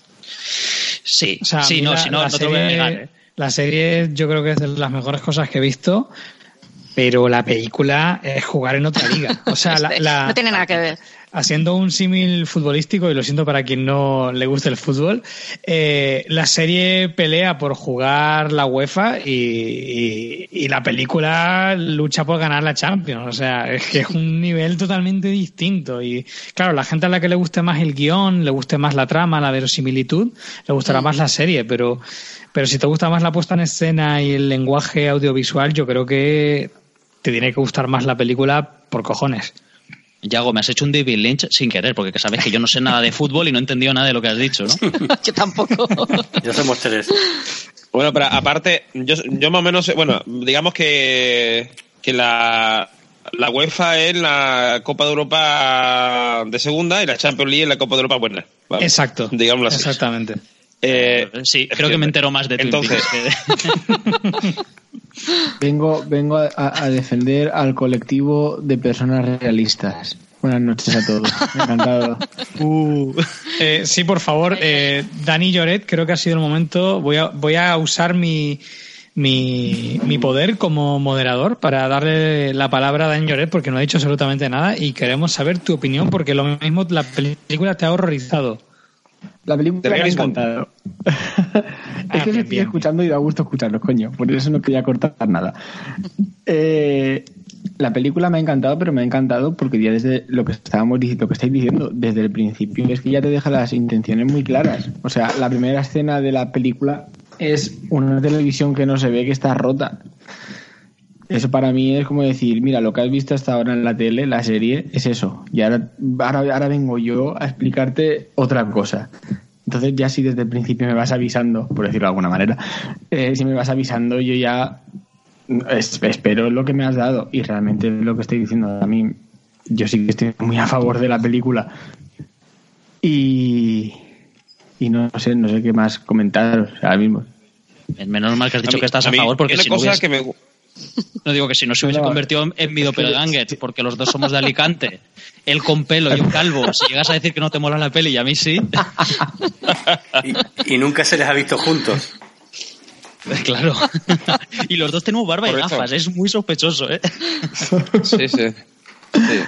Sí, O sea, sí, no, la, si no, la no te lo voy a serie, negar. ¿eh? la serie yo creo que es de las mejores cosas que he visto, pero la película es jugar en otra liga. O sea, la, la- no tiene nada que ver. haciendo un símil futbolístico, y lo siento para quien no le guste el fútbol, eh, la serie pelea por jugar la UEFA y, y- y la película lucha por ganar la Champions. O sea, es que es un nivel totalmente distinto. Y claro, la gente a la que le guste más el guion, le guste más la trama, la verosimilitud, le gustará más la serie, pero, pero si te gusta más la puesta en escena y el lenguaje audiovisual, yo creo que te tiene que gustar más la película por cojones. Yago, me has hecho un David Lynch sin querer, porque sabes que yo no sé nada de fútbol y no he entendido nada de lo que has dicho, ¿no? Yo tampoco. Ya somos tres. Bueno, pero aparte, yo, yo más o menos, sé- bueno, digamos que, que la, la UEFA es la Copa de Europa de segunda y la Champions League es la Copa de Europa buena. ¿vale? Exacto. Digámoslo así. Exactamente. Eh, Sí, creo que me entero más de Twin Entonces- Peaks que- Vengo, vengo a, a defender al colectivo de personas realistas. Buenas noches a todos. Me ha encantado. Eh, sí, por favor, eh, Dani Lloret, creo que ha sido el momento. Voy a, voy a usar mi, mi, mi poder como moderador para darle la palabra a Dani Lloret porque no ha dicho absolutamente nada y queremos saber tu opinión porque lo mismo la película te ha horrorizado. La película me ha encantado. es Ah, que se estoy escuchando y da gusto escucharlos, coño. Por eso no quería cortar nada. Eh, la película me ha encantado, pero me ha encantado porque ya desde lo que estábamos diciendo, lo que estáis diciendo, desde el principio, es que ya te deja las intenciones muy claras. O sea, la primera escena de la película es una televisión que no se ve que está rota. Eso para mí es como decir, mira, lo que has visto hasta ahora en la tele, la serie, es eso. Y ahora, ahora, ahora vengo yo a explicarte otra cosa. Entonces ya si desde el principio me vas avisando, por decirlo de alguna manera, eh, si me vas avisando, yo ya es- espero lo que me has dado. Y realmente lo que estoy diciendo a mí, yo sí que estoy muy a favor de la película. Y, y no sé, no sé qué más comentaros ahora mismo. Menos mal que has dicho mí- que estás a, favor, porque si no, que me, no digo que si no se hubiese No, convertido en, en mi doppelganger, porque los dos somos de Alicante, él con pelo y un calvo, si llegas a decir que no te mola la peli y a mí sí, Y, y nunca se les ha visto juntos. claro. y los dos tenemos barba y gafas, es muy sospechoso, ¿eh? Sí, sí. Sí.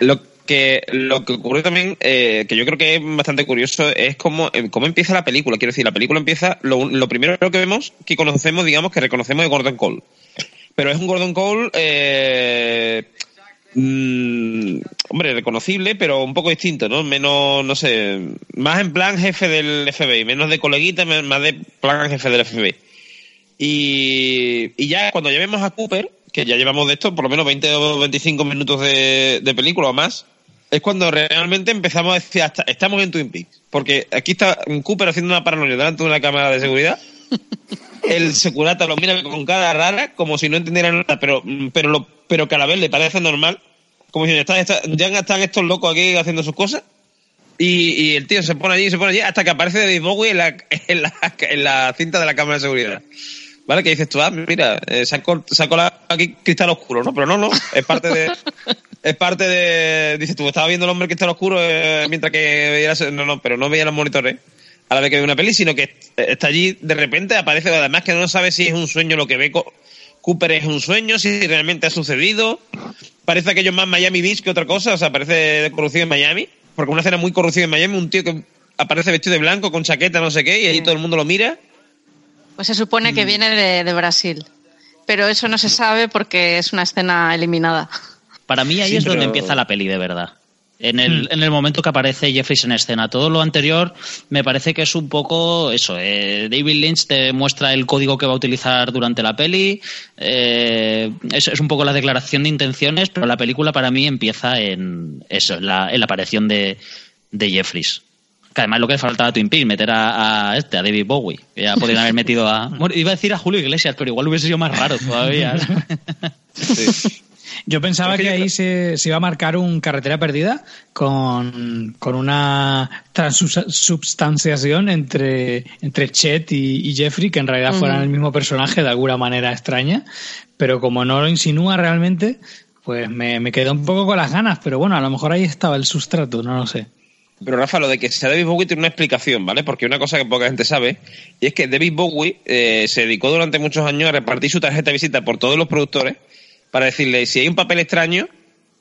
Lo que lo que ocurre también, eh, que yo creo que es bastante curioso, es cómo, eh, cómo empieza la película. Quiero decir, la película empieza, lo, lo primero que vemos, que conocemos, digamos, que reconocemos es Gordon Cole. Pero es un Gordon Cole, eh, mm, hombre, reconocible, pero un poco distinto, ¿no? Menos, no sé, más en plan jefe del FBI, menos de coleguita, más de plan jefe del FBI. Y, y ya cuando ya vemos a Cooper, que ya llevamos de esto por lo menos 20 o 25 minutos de, de película o más, es cuando realmente empezamos a decir, hasta, estamos en Twin Peaks. Porque aquí está Cooper haciendo una paranoia delante de una cámara de seguridad. El securata lo mira con cara rara, como si no entendiera nada, pero, pero, lo, pero que a la vez le parece normal. Como si está, está- ya están estos locos aquí haciendo sus cosas. Y, el tío se pone allí, se pone allí, hasta que aparece David Bowie en la, en la, cinta de la cámara de seguridad. ¿Vale? Que dices tú, ah, mira, eh, la, aquí cristal oscuro, ¿no? Pero no, no, es parte de... Es parte de... Dices tú, estaba viendo el hombre cristal oscuro eh, mientras que veía... No, no, pero no veía los monitores a la vez que ve una peli, sino que está allí, de repente aparece, además que no sabe si es un sueño lo que ve Co- Cooper es un sueño, si realmente ha sucedido. Parece aquello más Miami Beach que otra cosa, o sea, parece de corrupción en Miami, porque una escena muy corrupción en Miami, un tío que aparece vestido de blanco con chaqueta, no sé qué, y ahí todo el mundo lo mira. Pues se supone que viene de, de Brasil. Pero eso no se sabe porque es una escena eliminada. Para mí ahí Sí, es donde empieza la peli de verdad. En el, en el momento que aparece Jeffries en escena. Todo lo anterior me parece que es un poco eso. eh, David Lynch te muestra el código que va a utilizar durante la peli. eh, es, es un poco la declaración de intenciones, pero la película para mí empieza en eso, en la, en la aparición de, de Jeffries. Que además es lo que le faltaba a Twin Peaks, meter a, a este, a David Bowie. Que ya podrían haber metido a. Bueno, iba a decir a Julio Iglesias, pero igual hubiese sido más raro todavía. Yo pensaba Es que que yo ahí se, se iba a marcar un carretera perdida con, con una transubstanciación entre, entre Chet y, y Jeffrey, que en realidad fueran el mismo personaje de alguna manera extraña, pero como no lo insinúa realmente, pues me, me quedé un poco con las ganas, pero bueno, a lo mejor ahí estaba el sustrato, no lo sé. Pero Rafa, lo de que sea David Bowie tiene una explicación, ¿vale? Porque una cosa que poca gente sabe, y es que David Bowie eh, se dedicó durante muchos años a repartir su tarjeta de visita por todos los productores para decirle, si hay un papel extraño,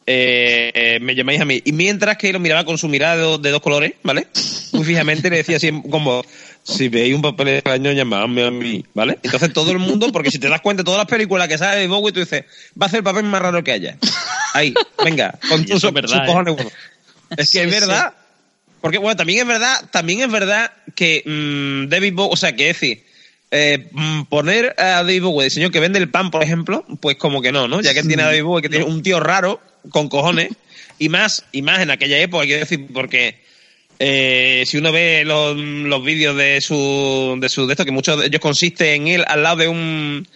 eh, me llamáis a mí. Y mientras que él lo miraba con su mirada de, dos- de dos colores, ¿vale? Muy fijamente le decía así como, si veis un papel extraño, llamadme a mí, ¿vale? Entonces todo el mundo, porque si te das cuenta, todas las películas que sale David Bowie, tú dices, va a ser el papel más raro que haya. Ahí, venga, con tus verdad, ¿eh? cojones. bueno. Es que Sí, es sí. verdad. Porque, bueno, también es verdad, también es verdad que mm, David Bowie, o sea, que es decir, eh, mm, poner a David Bowie, el señor que vende el pan, por ejemplo, pues como que no, ¿no? Ya que tiene a David Bowie, que tiene un tío raro, con cojones, y más, y más en aquella época, quiero decir, porque eh, si uno ve los, los vídeos de su, de su, de esto, que muchos de ellos consisten en él al lado de un,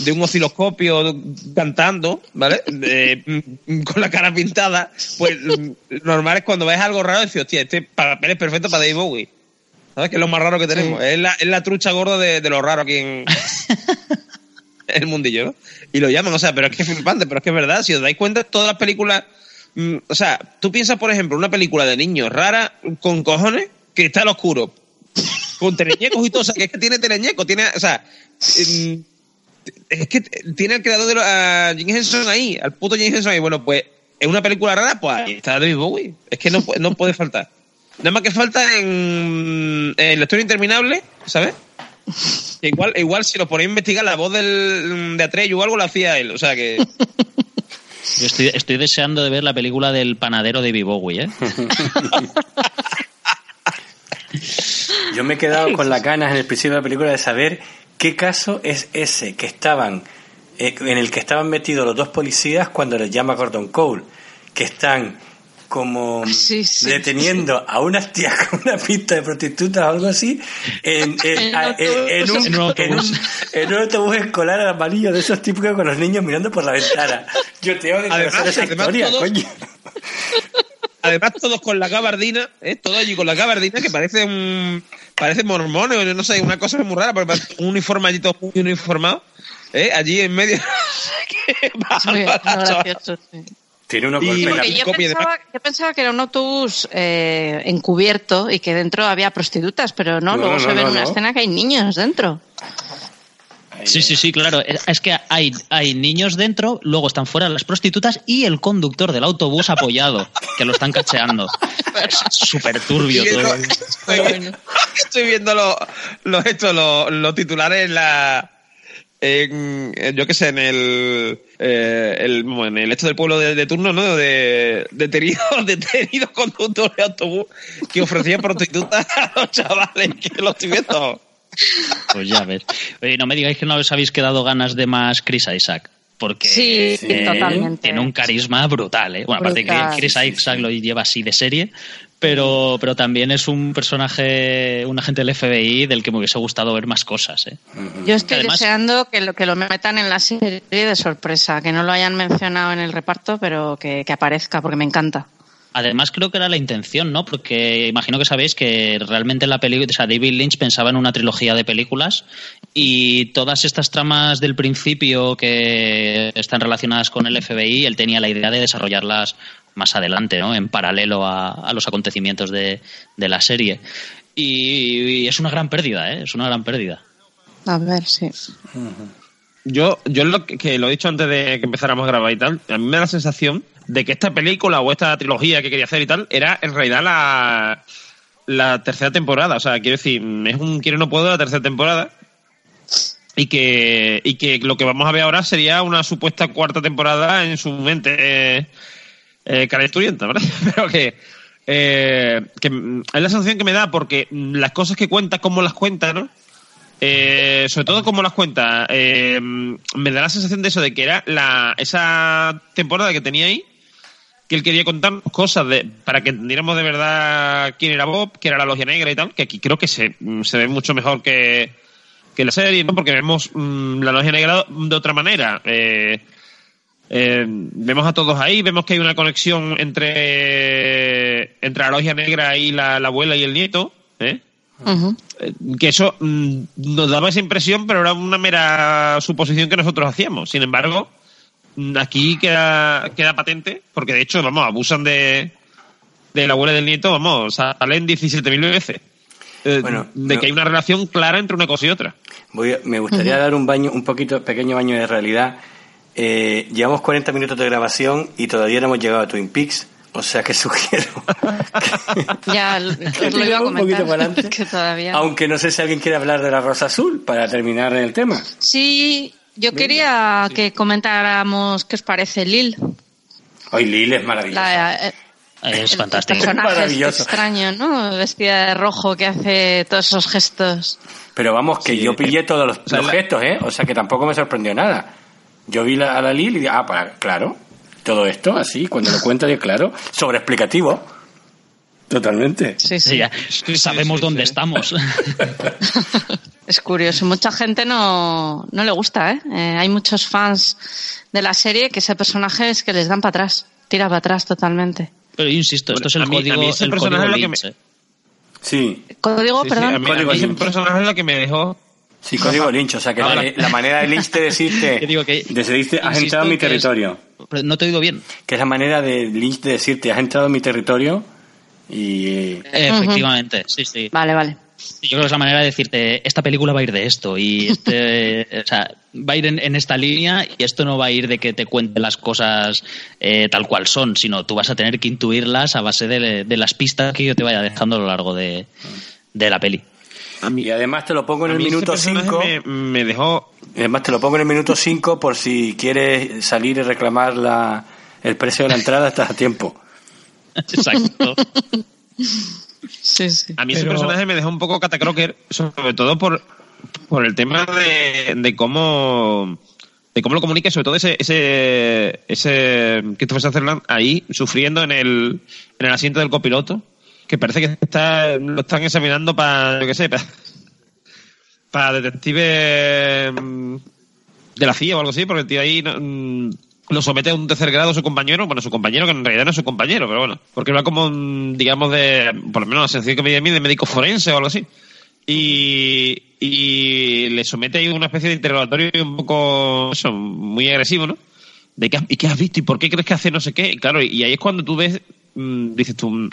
de un osciloscopio cantando, ¿vale? De- mm, con la cara pintada, pues mm, normal es cuando ves algo raro decir, hostia, este papel es perfecto para David Bowie. ¿Sabes? Que es lo más raro que tenemos. Es, la, es la trucha gorda de, de lo raro aquí en el mundillo, ¿no? Y lo llaman, o sea, pero es que es flipante, pero es que es verdad, si os dais cuenta, todas las películas. mm, o sea, tú piensas, por ejemplo, una película de niños rara con cojones que está al oscuro. Con teleñecos y todo, o sea, que es que tiene teleñecos, tiene, o sea, mm, es que tiene al creador de lo- a Jim Henson ahí, al puto Jim Henson ahí. Bueno, pues en una película rara, pues ahí está David Bowie. Es que no, no puede faltar. Nada más que falta en, en la historia interminable, ¿sabes? Que igual, igual si lo ponéis a investigar, la voz del, de Atreyu o algo la hacía él. O sea que. Yo estoy, estoy deseando de ver la película del panadero de David Bowie, ¿eh? Yo me he quedado con las ganas en el principio de la película de saber qué caso es ese que estaban eh, en el que estaban metidos los dos policías cuando les llama Gordon Cole, que están como Sí, sí, deteniendo a unas tías con una pista de prostitutas o algo así en, en- En a- en- en un, En un autobús. en un- en un autobús escolar amarillo de esos típicos con los niños mirando por la ventana. Yo tengo que Además- conocer esa además historia, coño. Además, todos con la gabardina, ¿eh? Todos allí con la gabardina, que parece un. Parece mormones, o no sé, una cosa muy rara, porque un uniforme allí todo muy uniformado, ¿eh? Allí en medio. ¡Qué Es muy, gracioso, sí. Tiene yo copia de- pensaba, yo pensaba que era un autobús eh, encubierto y que dentro había prostitutas, pero no, No, luego no, se no, ve en una no. escena que hay niños dentro. Sí, sí, sí, claro. Es que hay, hay niños dentro, luego están fuera las prostitutas y el conductor del autobús apoyado, que lo están cacheando. Es súper turbio Estoy todo. viendo, estoy viendo- estoy viendo los, los, los titulares en la. En, yo qué sé, en el, eh, el, bueno, en el hecho del pueblo de, turno, ¿no? De detenidos detenido conductores de autobús que ofrecían prostitutas a los chavales que lo estoy viendo. Pues ya ves. Oye, no me digáis que no os habéis quedado ganas de más Chris Isaac. Porque Sí, eh, totalmente. tiene un carisma brutal. ¿eh? Bueno, aparte que Chris Isaac lo lleva así de serie, pero, pero también es un personaje, un agente del FBI del que me hubiese gustado ver más cosas. ¿eh? Yo estoy Además- deseando que lo, que lo metan en la serie de sorpresa, que no lo hayan mencionado en el reparto, pero que, que aparezca, porque me encanta. Además, creo que era la intención, ¿no? Porque imagino que sabéis que realmente la película, o sea, David Lynch pensaba en una trilogía de películas y todas estas tramas del principio que están relacionadas con el FBI, él tenía la idea de desarrollarlas más adelante, ¿no? En paralelo a, a los acontecimientos de, de la serie. Y, y es una gran pérdida, ¿eh? Es una gran pérdida. A ver, sí. Yo, yo lo que, que lo he dicho antes de que empezáramos a grabar y tal, a mí me da la sensación de que esta película o esta trilogía que quería hacer y tal era en realidad la la tercera temporada. O sea, quiero decir, es un quiero no puedo la tercera temporada. Y que, y que lo que vamos a ver ahora sería una supuesta cuarta temporada en su mente eh, eh, ¿verdad? Pero que, eh, que es la sensación que me da porque las cosas que cuenta, cómo las cuenta, ¿no? Eh, sobre todo cómo las cuenta, eh, me da la sensación de eso, de que era la, esa temporada que tenía ahí, que él quería contar cosas de, para que entendiéramos de verdad quién era Bob, quién era la logia negra y tal, que aquí creo que se, se ve mucho mejor que, que la serie, ¿no? Porque vemos mm, la logia negra de otra manera. Eh, eh, vemos a todos ahí, vemos que hay una conexión entre, entre la logia negra y la, la abuela y el nieto, ¿eh? Eh, que eso mm, nos daba esa impresión, pero era una mera suposición que nosotros hacíamos. Sin embargo, mm, aquí queda, queda patente, porque de hecho, vamos, abusan de, de la abuela y del nieto, vamos, salen 17.000 veces. Eh, Bueno, de no. que hay una relación clara entre una cosa y otra. Voy a- me gustaría dar un baño, un poquito, pequeño baño de realidad. Eh, llevamos 40 minutos de grabación y todavía no hemos llegado a Twin Peaks. O sea que sugiero. Ya lo iba a Un poquito comentar. para adelante. que todavía. Aunque no sé si alguien quiere hablar de la Rosa Azul para terminar el tema. Sí, yo quería que comentáramos qué os parece Lil. Hoy Lil es maravilloso. La, eh, Es el fantástico. personaje Maravilloso. extraño, ¿no? Vestida de rojo que hace todos esos gestos. Pero vamos, que yo pillé todos los, sea, los la- gestos, ¿eh? O sea que tampoco me sorprendió nada. Yo vi la- a la Lil y dije, ah, para, claro. Todo esto así, cuando lo cuenta, digo, claro. Sobre explicativo. Totalmente. Sí, Sí, sí. ya sí, sabemos sí, dónde sí. estamos. Es curioso. Mucha gente no, no le gusta, ¿eh? Eh, Hay muchos fans de la serie que ese personaje es que les dan para atrás. Tira para atrás totalmente. Pero yo insisto, esto es el A mí- a mí código, ese el personaje código es lo que Lynch, me- ¿eh? Sí, Código, Sí, sí, perdón. a mí, a Código mí ese Lynch. personaje es lo que me dejó. sí, código Lynch. O sea que la, manera de Lynch de decirte, Que digo que- de decirte, has entrado en mi es- territorio. No te oído bien. Que es la manera de Lynch de decirte, has entrado en mi territorio y... Efectivamente, sí, sí. Vale, vale. Yo creo que es la manera de decirte, esta película va a ir de esto y este, o sea, va a ir en, en esta línea y esto no va a ir de que te cuente las cosas eh, tal cual son, sino tú vas a tener que intuirlas a base de, de las pistas que yo te vaya dejando a lo largo de, de la peli. Y además te lo pongo en A el mí minuto personaje 5. Me, me dejó. Además te lo pongo en el minuto 5 por si quieres salir y reclamar la, el precio de la entrada, estás a tiempo. Exacto. Sí, sí. A mí ese personaje me dejó un poco catacroker, sobre todo por, por el tema de, de cómo de cómo lo comunica, sobre todo ese ese ese Christopher Sutherland ahí sufriendo en el en el asiento del copiloto, que parece que está lo están examinando para yo qué sé, para, para detective mm, de la CIA o algo así, porque el tío ahí no, mm, lo somete a un tercer grado a su compañero, bueno, su compañero que en realidad no es su compañero, pero bueno, porque va como, digamos, de, por lo menos la sensación que me dio a mí, de médico forense o algo así. Y, y le somete ahí una especie de interrogatorio un poco, eso, muy agresivo, ¿no? De qué, ¿Y qué has visto? ¿Y por qué crees que hace no sé qué? Claro, y ahí es cuando tú ves, mm, dices tú, mm,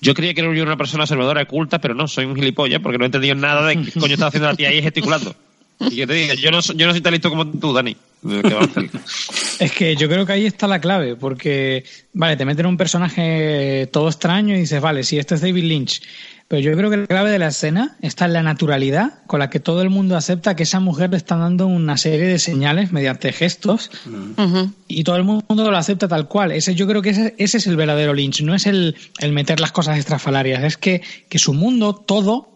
yo creía que era una persona observadora culta, pero no, soy un gilipollas porque no he entendido nada de qué coño está haciendo la tía ahí gesticulando. Y yo te digo, yo no, soy- yo no soy tan listo como tú, Dani. Es que yo creo que ahí está la clave, porque, vale, te meten un personaje todo extraño y dices, vale, sí, este es David Lynch. Pero yo creo que la clave de la escena está en la naturalidad con la que todo el mundo acepta que esa mujer le está dando una serie de señales mediante gestos Ujú. y todo el mundo lo acepta tal cual. Ese, yo creo que ese, ese es el verdadero Lynch, no es el, el meter las cosas estrafalarias, es que, que su mundo, todo,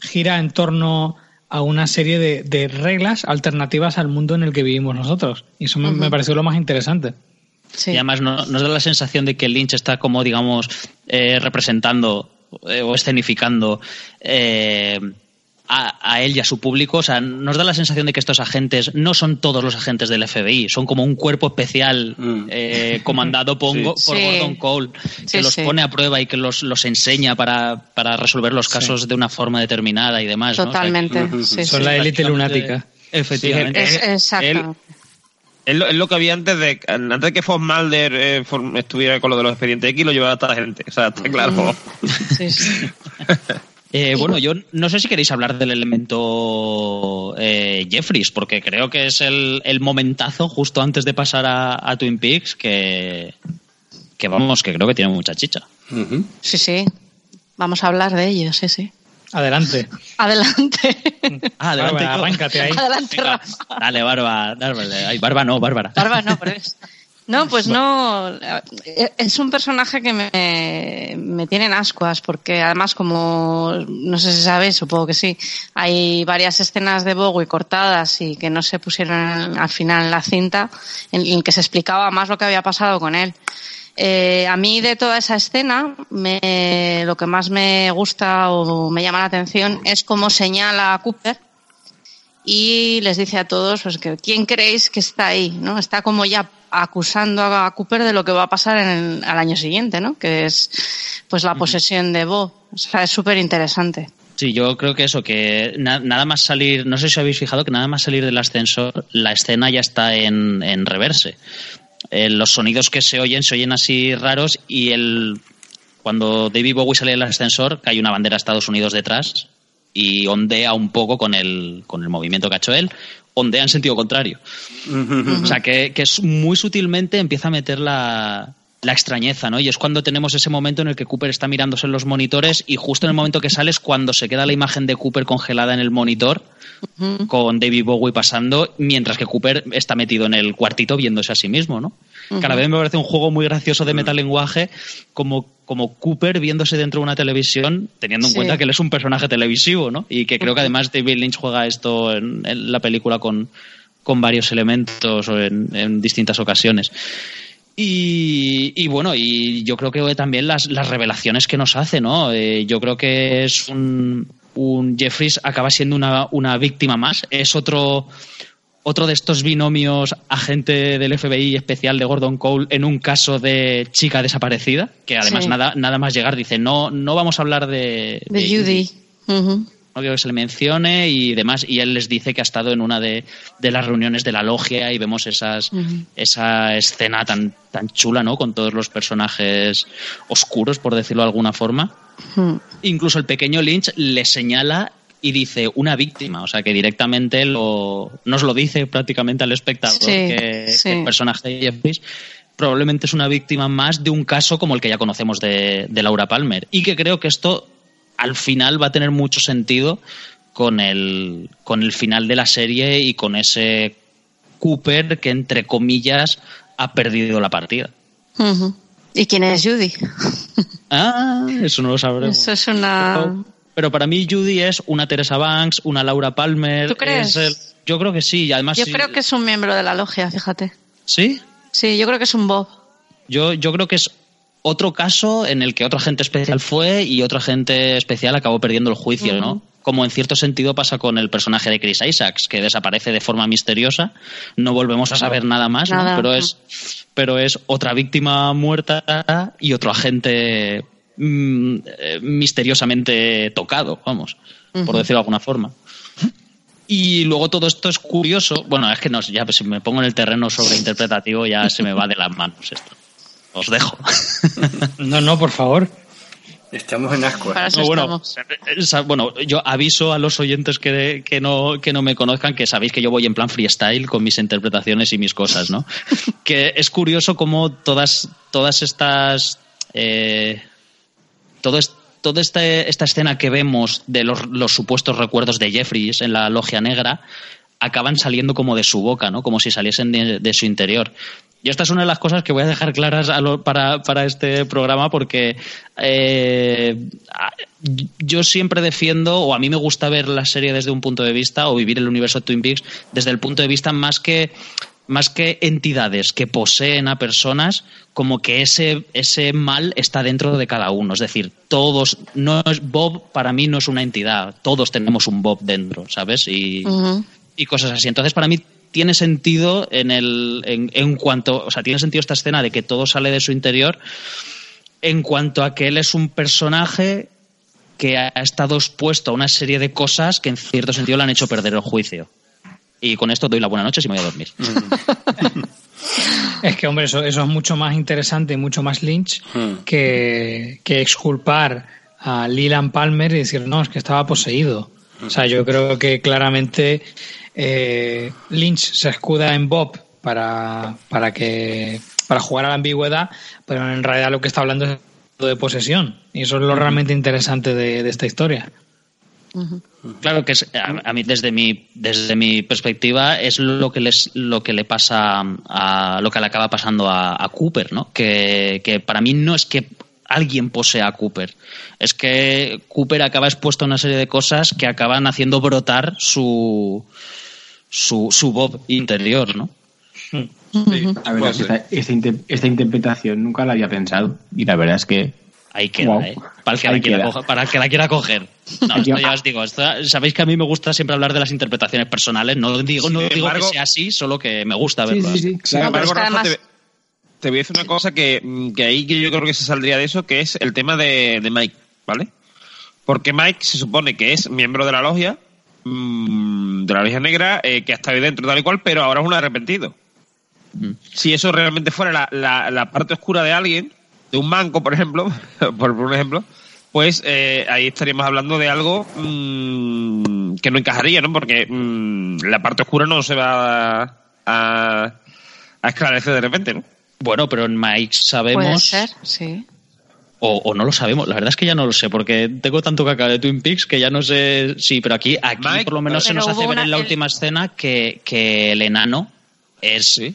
gira en torno a una serie de, de reglas alternativas al mundo en el que vivimos nosotros. Y eso me, me pareció lo más interesante. Sí. Y además no- nos da la sensación de que Lynch está como, digamos, eh, representando eh, o escenificando eh, a, a él y a su público. O sea, nos da la sensación de que estos agentes no son todos los agentes del FBI, son como un cuerpo especial Mm. eh, comandado por, Sí. por Sí. Gordon Cole, que Sí, los sí. pone a prueba y que los, los enseña para, para resolver los casos de una forma determinada y demás. ¿no? O sea, Totalmente. Son sí. la élite lunática. Efectivamente. Es, Él- exacto. Es lo, es lo que había antes de antes de que Fox Mulder eh, estuviera con lo de los expedientes X, lo llevaba a toda la gente. O sea, está claro. Sí, sí. Eh, bueno, yo no sé si queréis hablar del elemento eh, Jeffries, porque creo que es el, el momentazo justo antes de pasar a, a Twin Peaks que, que vamos, que creo que tiene mucha chicha. Sí, sí. Vamos a hablar de ello, sí, sí. Adelante. Adelante. Ah, adelante. Bárbara, arráncate ahí. Adelante, Venga, Rafa. dale, Barba, dale. Ay, Barba no, Bárbara. Barba no, pero es- No, pues no. Es un personaje que me, me tiene en ascuas, porque además, como no sé si sabéis, supongo que sí, hay varias escenas de Bowie cortadas y que no se pusieron al final en la cinta, en, en que se explicaba más lo que había pasado con él. Eh, a mí de toda esa escena, me, lo que más me gusta o me llama la atención es cómo señala a Cooper y les dice a todos pues que quién creéis que está ahí, ¿no? Está como ya acusando a Cooper de lo que va a pasar en el- al año siguiente, ¿no? Que es pues la posesión de Bob. O sea, es súper interesante. Sí, yo creo que eso, que na- nada más salir, no sé si habéis fijado que nada más salir del ascensor, la escena ya está en, en reverse. Eh, los sonidos que se oyen se oyen así raros y el cuando David Bowie sale del ascensor, hay una bandera de Estados Unidos detrás y ondea un poco con el, con el movimiento que ha hecho él, ondea en sentido contrario. O sea, que, que es muy sutilmente empieza a meter la, la extrañeza, ¿no? Y es cuando tenemos ese momento en el que Cooper está mirándose en los monitores y justo en el momento que sale es cuando se queda la imagen de Cooper congelada en el monitor con David Bowie pasando, mientras que Cooper está metido en el cuartito viéndose a sí mismo, ¿no? Cada vez me parece un juego muy gracioso de metalenguaje como, como Cooper viéndose dentro de una televisión, teniendo en Sí. cuenta que él es un personaje televisivo, ¿no? Y que creo que además David Lynch juega esto en, en la película con, con varios elementos o en, en distintas ocasiones. Y, y bueno, y yo creo que también las, las revelaciones que nos hace, ¿no? Eh, yo creo que es un, un Jeffries acaba siendo una, una víctima más. Es otro, otro de estos binomios agente del FBI especial de Gordon Cole en un caso de chica desaparecida, que además Sí. nada, nada más llegar dice, no, no vamos a hablar de, De Judy. Ujú. no quiero que se le mencione y demás. Y él les dice que ha estado en una de, de las reuniones de la logia y vemos esas, esa escena tan, tan chula, ¿no? Con todos los personajes oscuros, por decirlo de alguna forma. Incluso el pequeño Lynch le señala y dice una víctima, o sea que directamente lo, nos lo dice prácticamente al espectador Sí, que, sí. que el personaje de Jeffries probablemente es una víctima más de un caso como el que ya conocemos de, de Laura Palmer y que creo que esto al final va a tener mucho sentido con el, con el final de la serie y con ese Cooper que entre comillas ha perdido la partida. ¿Y quién es Judy? Ah, eso no lo sabremos. Eso es una... Pero para mí Judy es una Teresa Banks, una Laura Palmer. ¿Tú crees? es el- yo creo que sí, y además Yo sí- creo que es un miembro de la logia, fíjate. sí. Sí, yo creo que es un Bob. Yo, yo creo que es otro caso en el que otro agente especial fue y otro agente especial acabó perdiendo el juicio, ¿no? Como en cierto sentido pasa con el personaje de Chris Isaacs, que desaparece de forma misteriosa, no volvemos a saber nada más, ¿no? Pero es, pero es otra víctima muerta y otro agente mm, eh, misteriosamente tocado, vamos, por decirlo de alguna forma. Y luego todo esto es curioso. Bueno, es que no, ya si me pongo en el terreno sobreinterpretativo ya se me va de las manos esto. Os dejo. No, no, por favor. Estamos en ascuas. No, bueno, estamos. esa- bueno, yo aviso a los oyentes que, que no, que no me conozcan que sabéis que yo voy en plan freestyle con mis interpretaciones y mis cosas, ¿no? que es curioso cómo todas, todas estas. eh, toda esta, esta escena que vemos de los, supuestos recuerdos de Jeffries en la logia negra acaban saliendo como de su boca, ¿no? Como si saliesen de, su interior. Y esta es una de las cosas que voy a dejar claras para, este programa porque eh, yo siempre defiendo, o a mí me gusta ver la serie desde un punto de vista, o vivir el universo de Twin Peaks desde el punto de vista más que más que entidades que poseen a personas, como que ese, ese mal está dentro de cada uno. Es decir, todos, no es Bob para mí no es una entidad, todos tenemos un Bob dentro, ¿sabes? Y, y cosas así. Entonces, para mí tiene sentido en el en, en cuanto, o sea, tiene sentido esta escena de que todo sale de su interior en cuanto a que él es un personaje que ha estado expuesto a una serie de cosas que en cierto sentido le han hecho perder el juicio. Y con esto doy la buena noche y me voy a dormir. Es que, hombre, eso, eso es mucho más interesante y mucho más Lynch Hmm. que, que exculpar a Leland Palmer y decir, no, es que estaba poseído. O sea, yo creo que claramente eh, Lynch se escuda en Bob para, para que para jugar a la ambigüedad, pero en realidad lo que está hablando es de posesión. Y eso es lo realmente interesante de, de esta historia. Claro que es, a, a, mí desde mi desde mi perspectiva es lo que les lo que le pasa a lo que le acaba pasando a, a Cooper, ¿no? Que, que, para mí no es que alguien posea a Cooper, es que Cooper acaba expuesto a una serie de cosas que acaban haciendo brotar su su, su Bob interior, ¿no? Sí, la verdad es que esta, esta, inter, esta interpretación nunca la había pensado y la verdad es que Ahí queda, wow. ¿eh? Para el, que la quiera coger, para el que la quiera coger. No, esto ya os digo, esto, sabéis que a mí me gusta siempre hablar de las interpretaciones personales. No digo, no digo embargo, que sea así, solo que me gusta verlo. Sí, sí, sí. Sin embargo, Rafa, te, te, voy a decir una cosa que, que ahí que yo creo que se saldría de eso, que es el tema de, de Mike, ¿vale? Porque Mike se supone que es miembro de la logia, mmm, de la logia negra, eh, que ha estado ahí dentro tal y cual, pero ahora es un arrepentido. Mm. Si eso realmente fuera la, la, la parte oscura de alguien, de un banco, por ejemplo, por un ejemplo, pues eh, ahí estaríamos hablando de algo mmm, que no encajaría, ¿no? Porque mmm, la parte oscura no se va a, a, a, esclarecer de repente, ¿no? Bueno, pero en Mike sabemos. Puede ser, sí. O, o, no lo sabemos, la verdad es que ya no lo sé, porque tengo tanto caca de Twin Peaks que ya no sé. Sí, pero aquí, aquí Mike, por lo menos se nos hace ver en la el... última escena que, que el enano es. ¿Sí?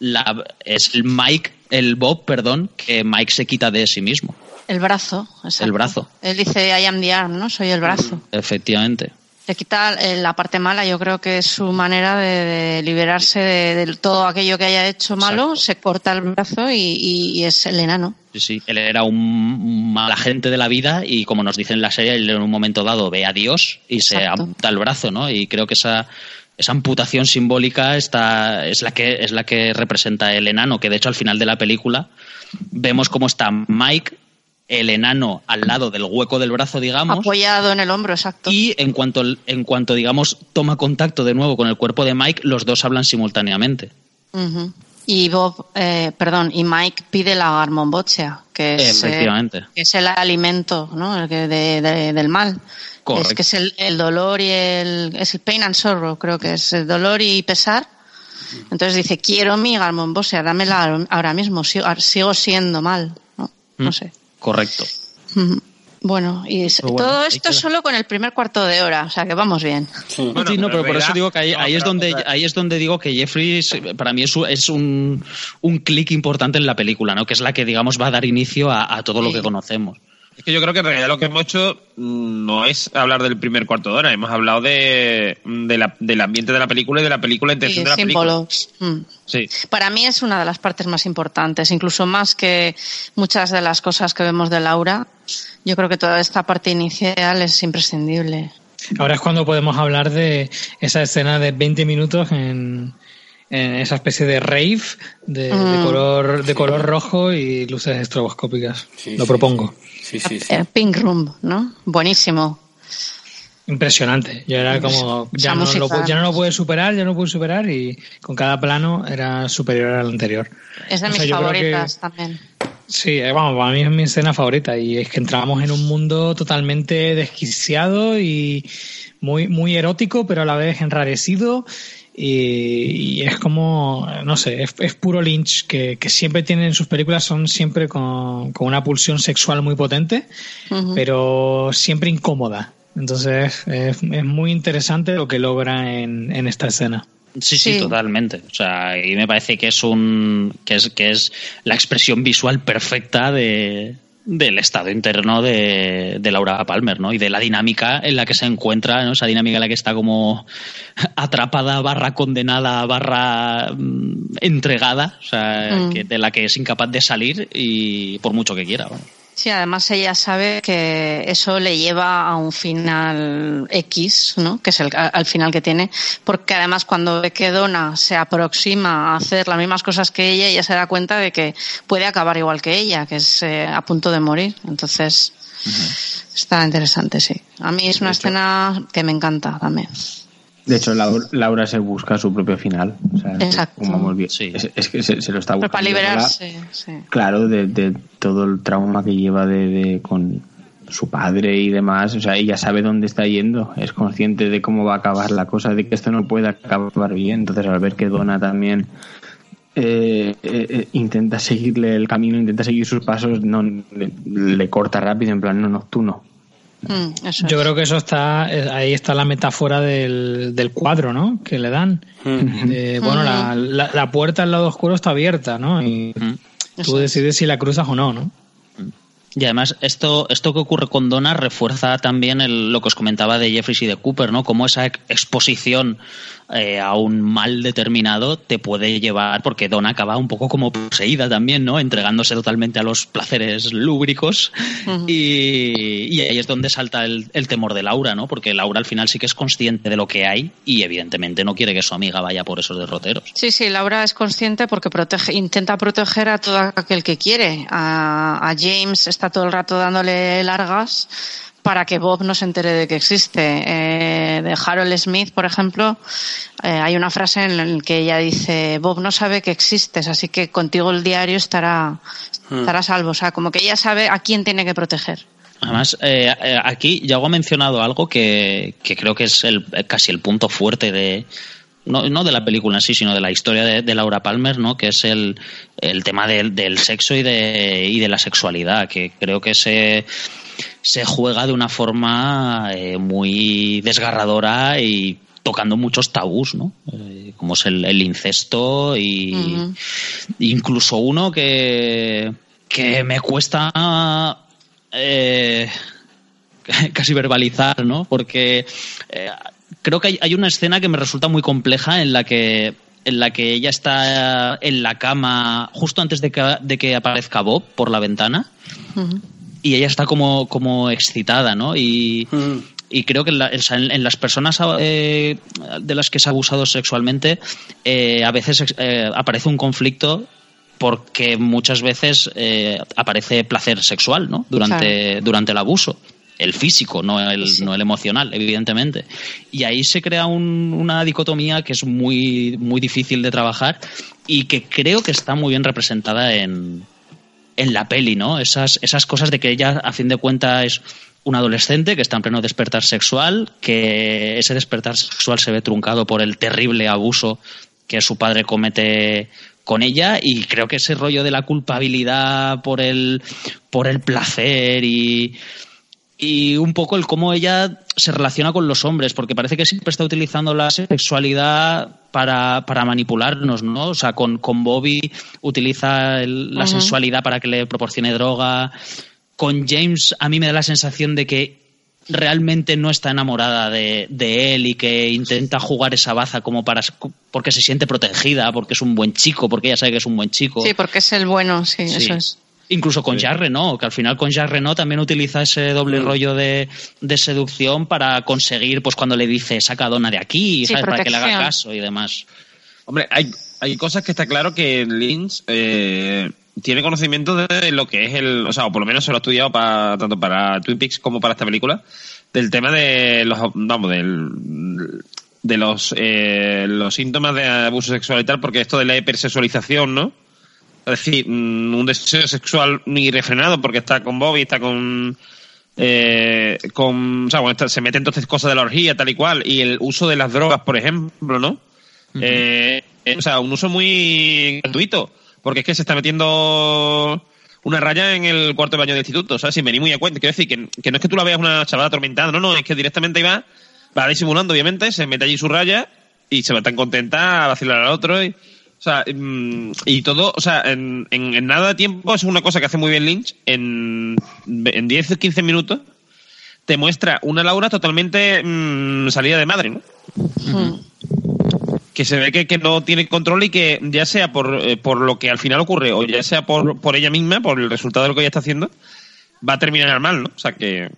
La, es el Mike el Bob, perdón, que Mike se quita de sí mismo. El brazo, exacto. El brazo. Él dice I am the arm, ¿no? Soy el brazo. Efectivamente. Le quita la parte mala, yo creo que es su manera de, de liberarse de, de, todo aquello que haya hecho malo, Exacto. se corta el brazo y, y, y, es el enano. Sí, sí, él era un mal agente de la vida y como nos dice en la serie, él en un momento dado ve a Dios y Exacto. se amputa el brazo, ¿no? Y creo que esa esa amputación simbólica está, es, la que, es la que representa el enano, que de hecho al final de la película vemos cómo está Mike, el enano, al lado del hueco del brazo, digamos. Apoyado en el hombro, exacto. Y en cuanto, en cuanto digamos, toma contacto de nuevo con el cuerpo de Mike, los dos hablan simultáneamente. Uh -huh. Y Bob, eh, perdón, y Mike pide la armonbochea, que es, eh, que es el alimento ¿no? el que de, de, del mal. Correcto. Es que es el, el, dolor y el, es el pain and sorrow, creo que es el dolor y pesar. Entonces dice, quiero mi garmonbosea, dámela ahora mismo, sigo, sigo siendo mal, ¿no? No sé. Correcto. Bueno, y bueno, todo esto solo con el primer cuarto de hora, o sea que vamos bien. Sí, bueno, sí no, pero, pero por eso digo que ahí, ahí, es donde ahí es donde digo que Jeffrey para mí es, es un, un clic importante en la película, ¿no? Que es la que digamos va a dar inicio a, a todo sí. lo que conocemos. Es que yo creo que en realidad lo que hemos hecho no es hablar del primer cuarto de hora, hemos hablado de, de la, del ambiente de la película y de la película intención sí, de la símbolos. película. Mm. Sí. Para mí es una de las partes más importantes, incluso más que muchas de las cosas que vemos de Laura. Yo creo que toda esta parte inicial es imprescindible. Ahora es cuando podemos hablar de esa escena de 20 minutos en, en esa especie de rave de, mm. de color de color rojo y luces estroboscópicas. Sí, Lo propongo. Sí, sí, sí. Pink Room, ¿no? Buenísimo. Impresionante. Yo era como, ya no, lo, ya no lo pude superar, ya no lo pude superar y con cada plano era superior al anterior. Es de o sea, mis favoritas que, también. Sí, eh, vamos, para mí es mi escena favorita y es que entramos en un mundo totalmente desquiciado y muy, muy erótico, pero a la vez enrarecido y, y, es como, no sé, es, es puro Lynch que, que, siempre tiene en sus películas, son siempre con, con una pulsión sexual muy potente, uh -huh. pero siempre incómoda. Entonces es, es, muy interesante lo que logra en, en esta escena. Sí, sí, sí, totalmente. O sea, y me parece que es un que es que es la expresión visual perfecta de, del estado interno de, de, Laura Palmer, ¿no? Y de la dinámica en la que se encuentra, ¿no? Esa dinámica en la que está como atrapada, barra condenada, barra mmm, entregada, o sea, mm. que, de la que es incapaz de salir y por mucho que quiera. ¿no? Sí, además ella sabe que eso le lleva a un final X, ¿no? Que es el al final que tiene, porque además cuando ve que Donna se aproxima a hacer las mismas cosas que ella, ella se da cuenta de que puede acabar igual que ella, que es eh, a punto de morir. Entonces, uh -huh. está interesante, sí. A mí es una escena que me encanta también. De hecho, Laura se busca su propio final. O sea, Exacto. Como sí. es, es, que se, se, lo está buscando. Pero para liberarse, sí. Claro, de, de, todo el trauma que lleva de, de, con su padre y demás. O sea, ella sabe dónde está yendo. Es consciente de cómo va a acabar la cosa, de que esto no puede acabar bien. Entonces, al ver que Donna también eh, eh, eh, intenta seguirle el camino, intenta seguir sus pasos, no le, le corta rápido, en plan, no, no, tú no. Mm, eso Yo es. creo que eso está, eh, ahí está la metáfora del, del cuadro, ¿no? Que le dan. De, bueno, la, la, la puerta al lado oscuro está abierta, ¿no? Y tú Eso es. decides si la cruzas o no, ¿no? Y además, esto, esto que ocurre con Donna refuerza también el- lo que os comentaba de Jeffries y de Cooper, ¿no? Cómo esa ex- exposición eh, a un mal determinado te puede llevar, porque Donna acaba un poco como poseída también, ¿no? Entregándose totalmente a los placeres lúbricos. y, y ahí es donde salta el, el temor de Laura, ¿no? Porque Laura al final sí que es consciente de lo que hay y evidentemente no quiere que su amiga vaya por esos derroteros. Sí, sí, Laura es consciente porque protege, intenta proteger a todo aquel que quiere. A, a James está todo el rato dándole largas para que Bob no se entere de que existe. Eh, de Harold Smith, por ejemplo, eh, hay una frase en la que ella dice, Bob no sabe que existes, así que contigo el diario estará, estará a salvo. O sea, como que ella sabe a quién tiene que proteger. Además, eh, eh, aquí Yago ha mencionado algo que, que creo que es el, casi el punto fuerte de. No, no de la película en sí, sino de la historia de, de Laura Palmer, ¿no? Que es el, el tema del, del sexo y de, y de la sexualidad, que creo que se, se juega de una forma eh, muy desgarradora y tocando muchos tabús, ¿no? Eh, como es el, el incesto y incluso uno que, que me cuesta eh, casi verbalizar, ¿no? Porque creo que hay, hay una escena que me resulta muy compleja en la que en la que ella está en la cama justo antes de que, de que aparezca Bob por la ventana. Y ella está como, como excitada, ¿no? Y, Mm. y creo que en, la- en- en las personas eh, de las que se ha abusado sexualmente eh, a veces eh, aparece un conflicto porque muchas veces eh, aparece placer sexual, ¿no? Durante, durante el abuso. El físico, no el, Sí. no el emocional, evidentemente. Y ahí se crea un- una dicotomía que es muy, muy difícil de trabajar y que creo que está muy bien representada en, en la peli, ¿no? Esas, esas cosas de que ella, a fin de cuentas, es un adolescente que está en pleno despertar sexual, que ese despertar sexual se ve truncado por el terrible abuso que su padre comete con ella y creo que ese rollo de la culpabilidad por el por el placer y y un poco el cómo ella se relaciona con los hombres, porque parece que siempre está utilizando la sexualidad para, para manipularnos, ¿no? O sea, con, con Bobby utiliza el- la Ujú. sensualidad para que le proporcione droga. Con James a mí me da la sensación de que realmente no está enamorada de, de él y que intenta jugar esa baza como para porque se siente protegida, porque es un buen chico, porque ella sabe que es un buen chico. Sí, porque es el bueno, sí, Sí. eso es. Incluso con Jacques Renault, que al final con Jacques Renault también utiliza ese doble rollo de, de seducción para conseguir, pues cuando le dice saca a Donna de aquí, Sí, ¿sabes? para que le haga caso y demás. Hombre, hay, hay cosas que está claro que Lynch eh, tiene conocimiento de lo que es el. O sea, o por lo menos se lo ha estudiado para, tanto para Twin Peaks como para esta película. Del tema de los. Vamos, del. De los, eh, los síntomas de abuso sexual y tal, porque esto de la hipersexualización, ¿no? Es decir, mm, un deseo sexual ni refrenado porque está con Bobby, está con. Eh, con o sea, bueno, está- se mete entonces cosas de la orgía, tal y cual, y el uso de las drogas, por ejemplo, ¿no? Eh, eh, o sea, un uso muy gratuito, porque es que se está metiendo una raya en el cuarto de baño del instituto, o sea, sin venir muy a cuenta. Quiero decir, que, que no es que tú la veas una chavala atormentada, no, no, es que directamente va, va disimulando, obviamente, se mete allí su raya y se va tan contenta a vacilar al otro. Y, o sea, mm, y todo, o sea, en, en- en nada de tiempo, es una cosa que hace muy bien Lynch, en, en 10 o 15 minutos, te muestra una Laura totalmente mm, salida de madre, ¿no? Mm. que se ve que, que no tiene control y que ya sea por, eh, por lo que al final ocurre o ya sea por, por ella misma, por el resultado de lo que ella está haciendo, va a terminar mal, ¿no? O sea que...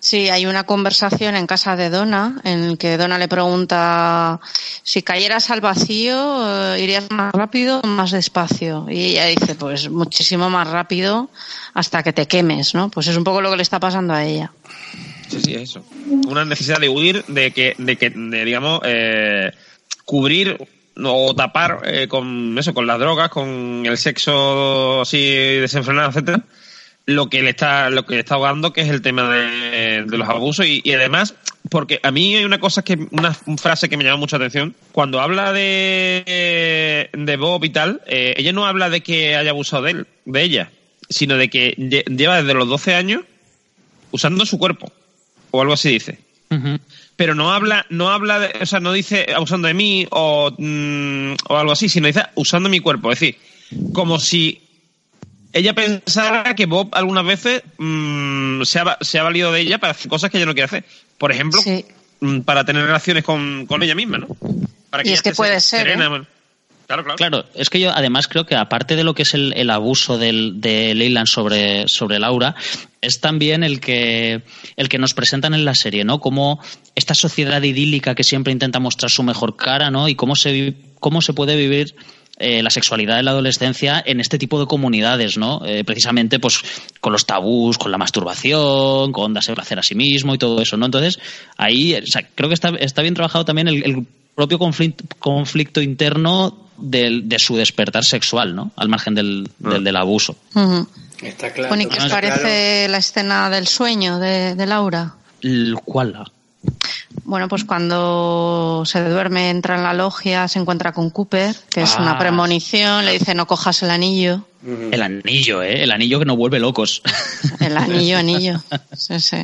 Sí, hay una conversación en casa de Donna en que Donna le pregunta si cayeras al vacío, eh, irías más rápido o más despacio. Y ella dice, pues muchísimo más rápido hasta que te quemes, ¿no? Pues es un poco lo que le está pasando a ella. Sí, sí, eso. Una necesidad de huir, de que, de que de, digamos, eh, cubrir o tapar eh, con eso, con las drogas, con el sexo así desenfrenado, etcétera, lo que le está lo que le está ahogando que es el tema de, de los abusos. Y, y además porque a mí hay una cosa que una, frase que me llama mucha atención. Cuando habla de de Bob y tal eh, ella no habla de que haya abusado de él de ella sino de que lle- lleva desde los 12 años usando su cuerpo o algo así dice. Pero no habla no habla de, o sea no dice abusando de mí o, mm, o algo así sino dice usando mi cuerpo. Es decir como si ella pensara que Bob algunas veces mm, se, ha, va- se ha valido de ella para hacer cosas que ella no quiere hacer por ejemplo Sí. mm, para tener relaciones con, con ella misma no para Y es que puede ser, serena, ¿eh? bueno. claro claro Claro, es que yo además creo que aparte de lo que es el, el abuso del, de Leyland sobre, sobre Laura, es también el que, el que nos presentan en la serie, ¿no? Como esta sociedad idílica que siempre intenta mostrar su mejor cara, ¿no? Y cómo se, cómo se puede vivir eh, la sexualidad en la adolescencia en este tipo de comunidades, ¿no? Eh, precisamente, pues, con los tabús, con la masturbación, con darse placer a sí mismo y todo eso, ¿no? Entonces, ahí, o sea, creo que está, está bien trabajado también el, el propio conflicto, conflicto interno del- de su despertar sexual, ¿no? Al margen del, del, del abuso. Ujú. Está claro. Bueno, ¿y qué os parece la escena del sueño de, de Laura? ¿Cuál? Bueno, pues cuando se duerme, entra en la logia, se encuentra con Cooper, que es Ah. una premonición, le dice no cojas el anillo. El anillo, ¿eh? El anillo que nos vuelve locos. El anillo, anillo. Sí, sí,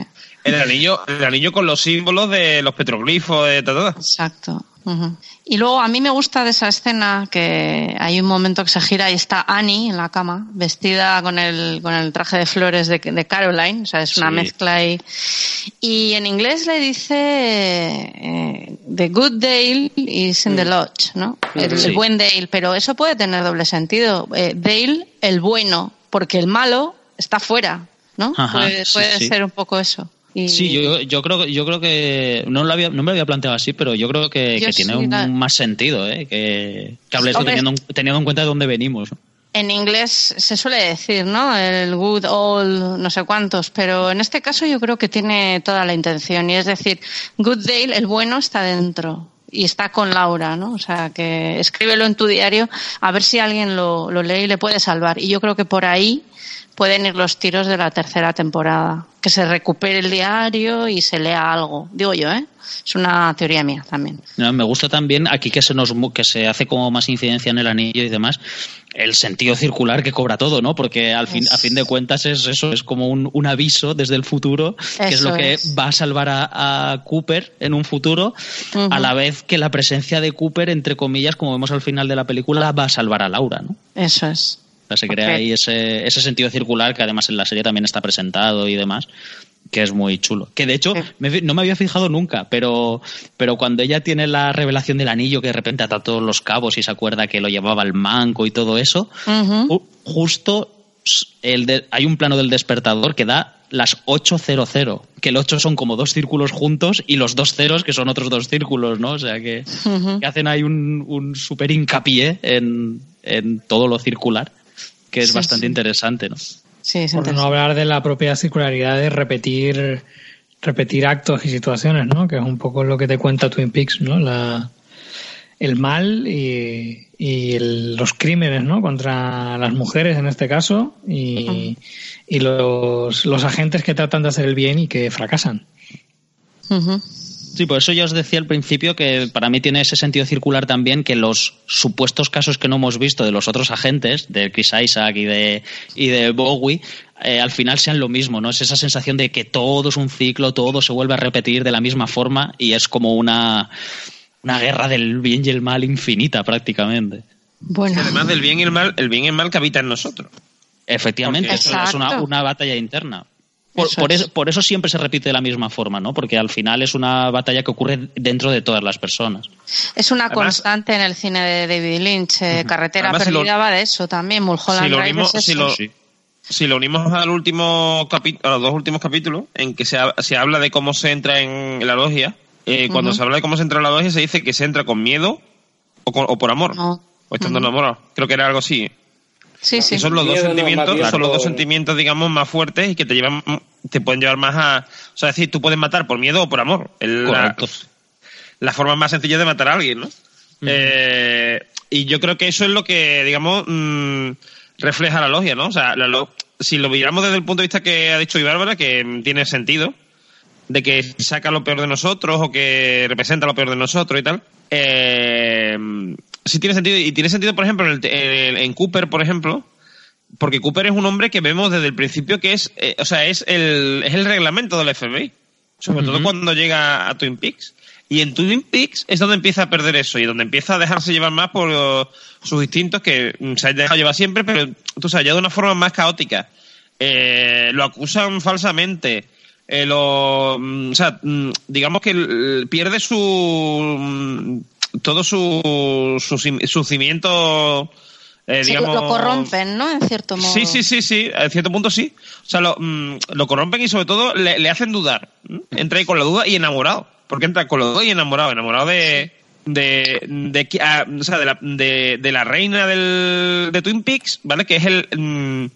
el anillo el anillo con los símbolos de los petroglifos de todo exacto. Y luego a mí me gusta de esa escena que hay un momento que se gira y está Annie en la cama, vestida con el, con el traje de flores de, de Caroline, o sea, es una Sí. mezcla ahí. Y en inglés le dice eh, The good Dale is in the lodge, ¿no? El, Sí. el buen Dale, pero eso puede tener doble sentido. Eh, Dale, el bueno, porque el malo está fuera, ¿no? Ajá, puede puede sí. ser un poco eso. Y- Sí, yo, yo creo yo creo que no lo había, no me lo había planteado así, pero yo creo que, Yo que sí, tiene un la- más sentido, ¿eh? que, que hables Hombre. teniendo, en- teniendo en cuenta de dónde venimos. En inglés se suele decir, ¿no? El good old, no sé cuántos, pero en este caso yo creo que tiene toda la intención. Y es decir, Good Dale, el bueno, está dentro y está con Laura, ¿no? O sea, que escríbelo en tu diario a ver si alguien lo, lo lee y le puede salvar. Y yo creo que por ahí pueden ir los tiros de la tercera temporada. Que se recupere el diario y se lea algo. Digo yo, ¿eh? Es una teoría mía también. No, me gusta también aquí que se nos que se hace como más incidencia en el anillo y demás el sentido circular que cobra todo, ¿no? Porque al fin Es- a fin de cuentas es eso, es como un, un aviso desde el futuro que es Eso lo que es. va a salvar a, a Cooper en un futuro, a la vez que la presencia de Cooper entre comillas, como vemos al final de la película, va a salvar a Laura, ¿no? Eso es. Sea, se crea ahí ese, ese sentido circular que además en la serie también está presentado y demás, que es muy chulo. Que de hecho Sí. me fi- no me había fijado nunca, pero, pero cuando ella tiene la revelación del anillo que de repente ata todos los cabos y se acuerda que lo llevaba el manco y todo eso, justo el de- hay un plano del despertador que da las 800, que el 8 son como dos círculos juntos y los dos ceros que son otros dos círculos, ¿no? O sea que, que hacen ahí un, un súper hincapié en, en todo lo circular, que es Sí, bastante sí. interesante, ¿no? Sí, es Por no hablar de la propia circularidad de repetir repetir actos y situaciones, ¿no? Que es un poco lo que te cuenta Twin Peaks, ¿no? La, el mal y, y el- los crímenes, ¿no? Contra las mujeres en este caso y, y los, los agentes que tratan de hacer el bien y que fracasan. Ujú. Sí, por eso ya os decía al principio que para mí tiene ese sentido circular también que los supuestos casos que no hemos visto de los otros agentes, de Chris Isaac y de, y de Bowie, eh, al final sean lo mismo, ¿no? Es esa sensación de que todo es un ciclo, todo se vuelve a repetir de la misma forma y es como una, una guerra del bien y el mal infinita prácticamente. Bueno. además del bien y el mal el bien y el mal que habita en nosotros Efectivamente, eso es una, una batalla interna. Por Eso por es. eso, por eso siempre se repite de la misma forma, ¿no? Porque al final es una batalla que ocurre dentro de todas las personas. Es una Además- constante en el cine de David Lynch. eh, Carretera Además, si lo- perdida va de eso también. Mulholland si lo Drive unimos, es si eso. lo, Sí. si lo unimos al último a los dos últimos capítulos, en que se, ha- se habla de cómo se entra en la logia, eh, cuando se habla de cómo se entra en la logia se dice que se entra con miedo o, con- o por amor, No. o estando enamorado. Creo que era algo así. Sí, sí. Son los dos sentimientos, son los dos sentimientos, digamos, más fuertes y que te llevan, te pueden llevar más a, o sea, es decir, tú puedes matar por miedo o por amor. El- la, la forma más sencilla de matar a alguien, ¿no? Eh, y yo creo que eso es lo que, digamos, mm, refleja la logia, ¿no? O sea, la lo- si lo miramos desde el punto de vista que ha dicho Bárbara, que tiene sentido, de que saca lo peor de nosotros o que representa lo peor de nosotros y tal, eh, sí tiene sentido. Y tiene sentido, por ejemplo, en, el- en- en Cooper, por ejemplo, porque Cooper es un hombre que vemos desde el principio que es, eh, o sea, es el, es el reglamento del FBI. Sobre todo cuando llega a Twin Peaks. Y en Twin Peaks es donde empieza a perder eso y donde empieza a dejarse llevar más por uh, sus instintos que mm, se ha dejado llevar siempre, pero tú sabes, ya de una forma más caótica. Eh, lo acusan falsamente. Eh, lo, mm, o sea, mm, digamos que pierde su todo su su, su cimiento eh, Sí, digamos lo, corrompen, ¿no? En cierto modo. Sí, sí, sí, sí, a cierto punto sí. O sea, lo, mm, lo corrompen y sobre todo le, le hacen dudar. Entra ahí con la duda y enamorado. Porque entra con la duda y enamorado. Enamorado de. De, de, qui- ah, o sea, de, la, de, de la reina del, de Twin Peaks, ¿vale? Que es el. mm,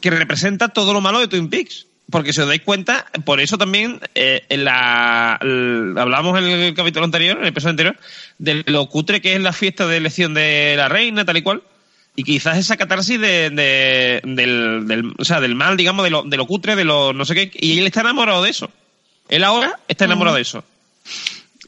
que representa todo lo malo de Twin Peaks. Porque si os dais cuenta, por eso también eh, en la, el- hablamos en el capítulo anterior, en el episodio anterior, de lo cutre que es la fiesta de elección de la reina, tal y cual. Y quizás esa catarsis de, de- del, del- o sea, del mal, digamos, de lo, de lo cutre, de lo no sé qué. Y él está enamorado de eso. Él ahora está enamorado de eso.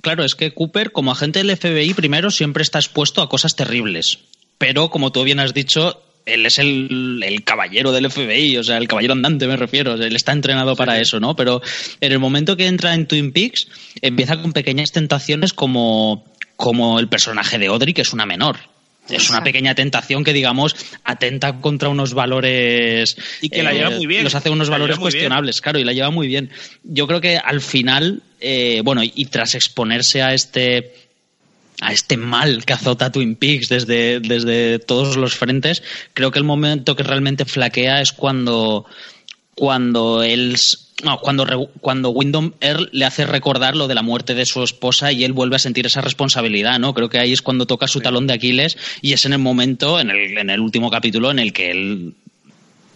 Claro, es que Cooper, como agente del FBI, primero siempre está expuesto a cosas terribles. Pero, como tú bien has dicho, él es el, el caballero del FBI, o sea, el caballero andante me refiero. Él está entrenado para eso, ¿no? Pero en el momento que entra en Twin Peaks, empieza con pequeñas tentaciones como, como el personaje de Audrey, que es una menor. Es una pequeña tentación que, digamos, atenta contra unos valores. Y que la lleva muy bien. Los hace unos La valores bien. cuestionables, claro, y la lleva muy bien. Yo creo que al final, eh, bueno, y tras exponerse a este a este mal que azota Twin Peaks desde, desde todos los frentes, creo que el momento que realmente flaquea es cuando cuando él no, cuando cuando Wyndham Earl le hace recordar lo de la muerte de su esposa y él vuelve a sentir esa responsabilidad, ¿no? Creo que ahí es cuando toca su talón de Aquiles y es en el momento, en el, en el último capítulo, en el que él,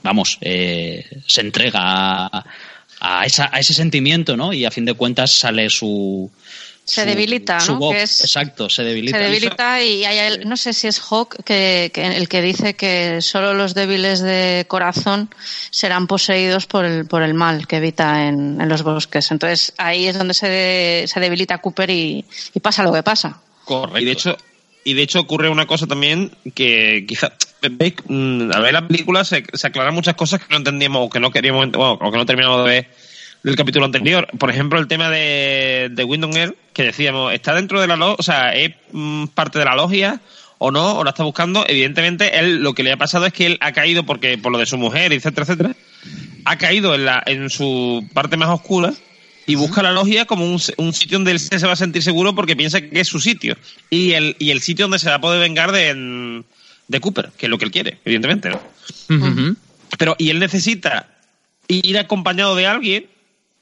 vamos, eh, se entrega a, a esa, a ese sentimiento, ¿no? Y a fin de cuentas sale su... Se su- debilita, su ¿no? voz. Que es- Exacto, se debilita. Se debilita y hay el- no sé si es Hawk que, que el que dice que solo los débiles de corazón serán poseídos por el, por el mal que evita en, en los bosques. Entonces ahí es donde se, se debilita Cooper y, y pasa lo que pasa. Correcto. Y de hecho, y de hecho ocurre una cosa también que quizá mm, al ver la película se, se aclaran muchas cosas que no entendíamos o que no queríamos, bueno, o que no terminamos de ver del capítulo anterior. Por ejemplo, el tema de, de Earl, que decíamos, ¿está dentro de la logia? O sea, ¿es mm, parte de la logia o no? ¿O la está buscando? Evidentemente, él lo que le ha pasado es que él ha caído porque por lo de su mujer, etcétera, etcétera. Ha caído en, la, en su parte más oscura y busca la logia como un, un sitio donde él se va a sentir seguro porque piensa que es su sitio. Y el, y el sitio donde se va a poder vengar de, de Cooper, que es lo que él quiere, evidentemente. ¿no? Pero, y él necesita ir acompañado de alguien,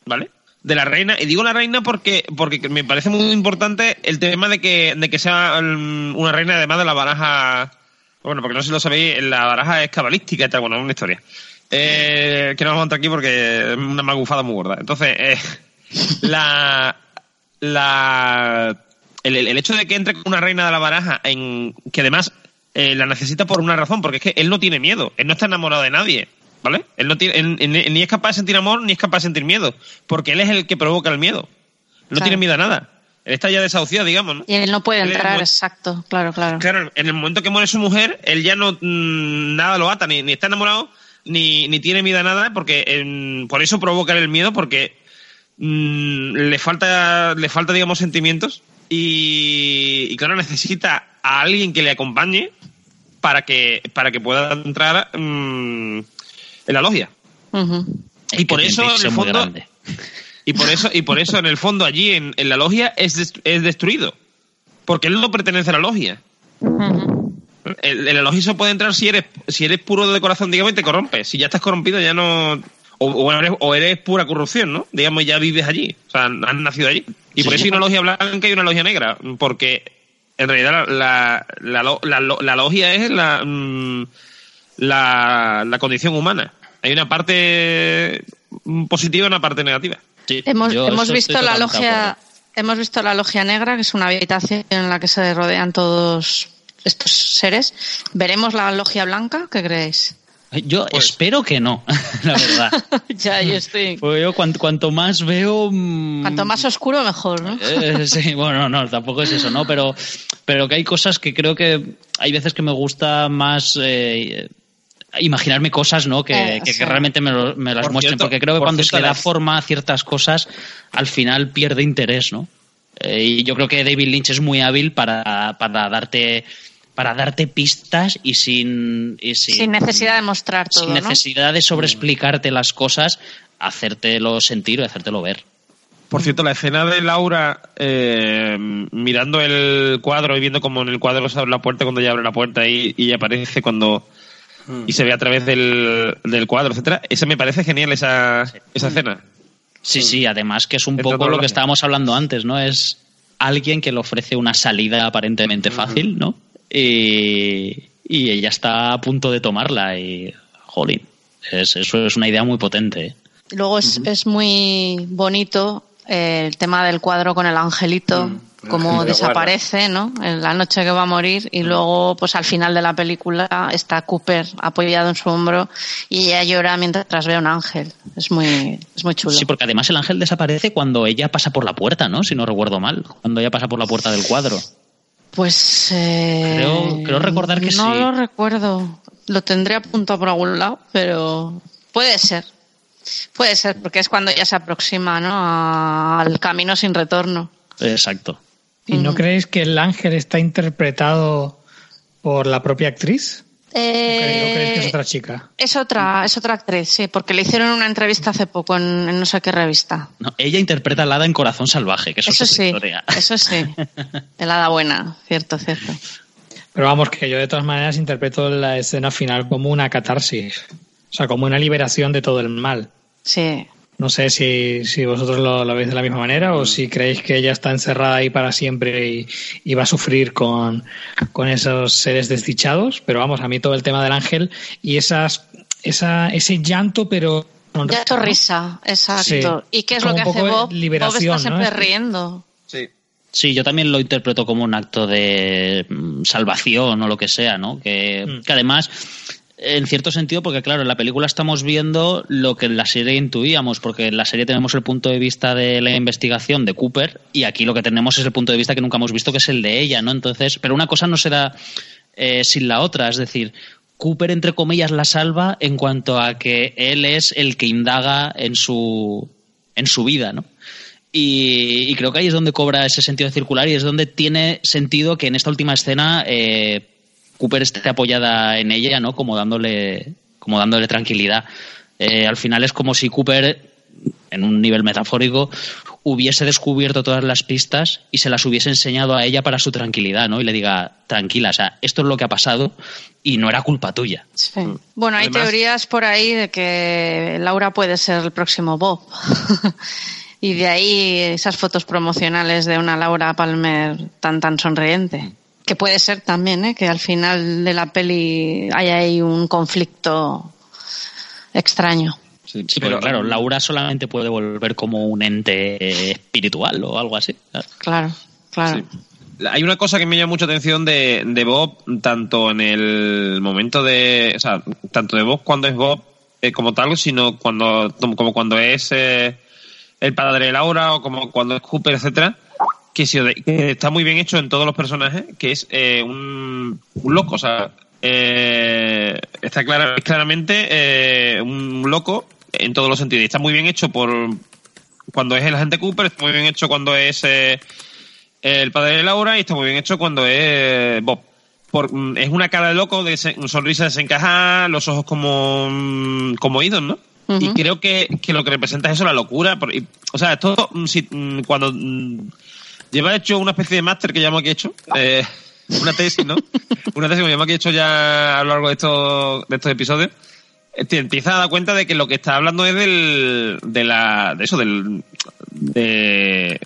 ¿vale? De la reina. Y digo la reina porque, porque me parece muy importante el tema de que, de que sea mm, una reina además de la baraja. Bueno, porque no sé si lo sabéis, la baraja es cabalística y tal, bueno, es una historia. Eh, que no vamos a entrar aquí porque es una magufada muy gorda. Entonces, eh, la, la, el, hecho de que entre una reina de la baraja, en, que además eh, la necesita por una razón, porque es que él no tiene miedo, él no está enamorado de nadie, ¿vale? Él no tiene, él- él ni es capaz de sentir amor ni es capaz de sentir miedo, porque él es el que provoca el miedo. No Claro. tiene miedo a nada. Él está ya desahuciado, digamos, ¿no? Y él no puede Él entrar, exacto, claro, claro. Claro, en el momento que muere su mujer, él ya no mm, nada lo ata, ni, ni está enamorado, ni, ni tiene miedo a nada, porque em, por eso provoca el miedo, porque mm, le falta, le falta, digamos, sentimientos, y, y claro, necesita a alguien que le acompañe para que, para que pueda entrar mm, en la logia. Y por eso, en el fondo, y por eso, y por eso en el fondo allí en, en la logia es, dest- es destruido. Porque él no pertenece a la logia. Ujú. El, el elogio puede entrar si eres, si eres puro de corazón, digamos, y te corrompes. Si ya estás corrompido, ya no. O, o eres, o eres pura corrupción, ¿no? Digamos, ya vives allí. O sea, has nacido allí. Y por eso hay una logia blanca y una logia negra. Porque en realidad la, la, la, la logia es la, mm, la, la condición humana. Hay una parte positiva y una parte negativa. Sí, Hemos, visto la logia, acuerdo. hemos visto la logia negra, que es una habitación en la que se rodean todos estos seres. ¿Veremos la logia blanca? ¿Qué creéis? Yo Pues- espero que no, la verdad. ya, yo estoy. Yo cuanto, cuanto más veo... mm, Cuanto más oscuro, mejor, ¿no? Eh, sí, bueno, no, tampoco es eso, ¿no? Pero, pero que hay cosas que creo que hay veces que me gusta más eh, imaginarme cosas, ¿no? Que, Eh, que- realmente me, lo- me las Por muestren. cierto- porque creo que por cuando se le da forma a ciertas cosas, al final pierde interés, ¿no? Eh, y yo creo que David Lynch es muy hábil para, para darte para darte pistas y sin, y sin, Sin necesidad de mostrar todo, sin ¿no? necesidad de sobreexplicarte las cosas, hacértelo sentir o hacértelo ver. Por cierto, la escena de Laura eh, mirando el cuadro y viendo como en el cuadro se abre la puerta cuando ella abre la puerta y, y aparece cuando y se ve a través del, del cuadro, etcétera. Esa me parece genial esa, esa escena. Sí, sí, además que es un poco lo que estábamos hablando antes, ¿no? Es alguien que le ofrece una salida aparentemente fácil, ¿no? Y, y ella está a punto de tomarla y, jolín, es, eso es una idea muy potente. ¿eh? Luego es, es muy bonito eh, el tema del cuadro con el angelito, Mm, el cómo desaparece, ¿no? En la noche que va a morir y luego, pues al final de la película está Cooper apoyado en su hombro y ella llora mientras ve a un ángel. Es muy, es muy chulo. Sí, porque además el ángel desaparece cuando ella pasa por la puerta, ¿no? Si no recuerdo mal, cuando ella pasa por la puerta del cuadro. Pues eh, Creo- creo recordar que no sí. lo recuerdo. Lo tendré apuntado por algún lado, pero puede ser. Puede ser, porque es cuando ya se aproxima ¿no? al camino sin retorno. Exacto. ¿Y no creéis que el ángel está interpretado por la propia actriz? ¿O Eh, creéis, o creéis que es otra chica? es otra, es otra actriz, sí, porque le hicieron una entrevista hace poco en, en no sé qué revista. No, ella interpreta al hada en Corazón Salvaje, que eso, Eso es otra sí, historia. eso sí. El hada buena, cierto, cierto. Pero vamos, que yo de todas maneras interpreto la escena final como una catarsis. O sea, como una liberación de todo el mal. Sí. No sé si, si vosotros lo, lo veis de la misma manera o si creéis que ella está encerrada ahí para siempre y, y va a sufrir con, con esos seres desdichados. Pero vamos, a mí todo el tema del ángel y esas, esa, ese llanto, pero... Ya tu risa, exacto. Sí. ¿Y qué es Como lo que hace Bob? Bob liberación, está ¿no? siempre riendo. Sí. Sí, yo también lo interpreto como un acto de mm, salvación o lo que sea, ¿no? Que, Mm. que además, en cierto sentido, porque claro, en la película estamos viendo lo que en la serie intuíamos, porque en la serie tenemos el punto de vista de la investigación de Cooper y aquí lo que tenemos es el punto de vista que nunca hemos visto, que es el de ella, ¿no? Entonces, pero una cosa no se da eh, sin la otra, es decir, Cooper, entre comillas, la salva en cuanto a que él es el que indaga en su, en su vida, ¿no? Y, y creo que ahí es donde cobra ese sentido circular y es donde tiene sentido que en esta última escena eh, Cooper esté apoyada en ella, ¿no? Como dándole, como dándole tranquilidad. Eh, al final es como si Cooper, en un nivel metafórico, hubiese descubierto todas las pistas y se las hubiese enseñado a ella para su tranquilidad, ¿no? Y le diga, tranquila, o sea, esto es lo que ha pasado y no era culpa tuya. Sí. Bueno, hay Además- teorías por ahí de que Laura puede ser el próximo Bob. y de ahí esas fotos promocionales de una Laura Palmer tan tan sonriente. Que puede ser también, ¿eh? que al final de la peli haya ahí un conflicto extraño. Sí, Sí, pero claro, Laura solamente puede volver como un ente espiritual o algo así. Claro, claro. Sí. Hay una cosa que me llama mucha atención de, de Bob, tanto en el momento de. O sea, tanto de Bob cuando es Bob eh, como tal, sino cuando como cuando es eh, el padre de Laura o como cuando es Cooper, etcétera que, si- que está muy bien hecho en todos los personajes, que es eh, un, un loco, o sea, eh, está clara- claramente eh, un loco en todos los sentidos. Está muy bien hecho por cuando es el agente Cooper, está muy bien hecho cuando es eh, el padre de Laura y está muy bien hecho cuando es Bob. Por, es una cara de loco, de se- sonrisa desencajada, los ojos como, mm, como idos, ¿no? Y creo que, que lo que representa es eso, la locura. por- y- o sea, esto, mm, si, mm, cuando lleva hecho una especie de máster que ya hemos aquí hecho, eh, una tesis, ¿no? una tesis que ya hemos aquí hecho ya a lo largo de estos, de estos episodios, eh, te empiezas a dar cuenta de que lo que está hablando es del, de la, de eso, del, de,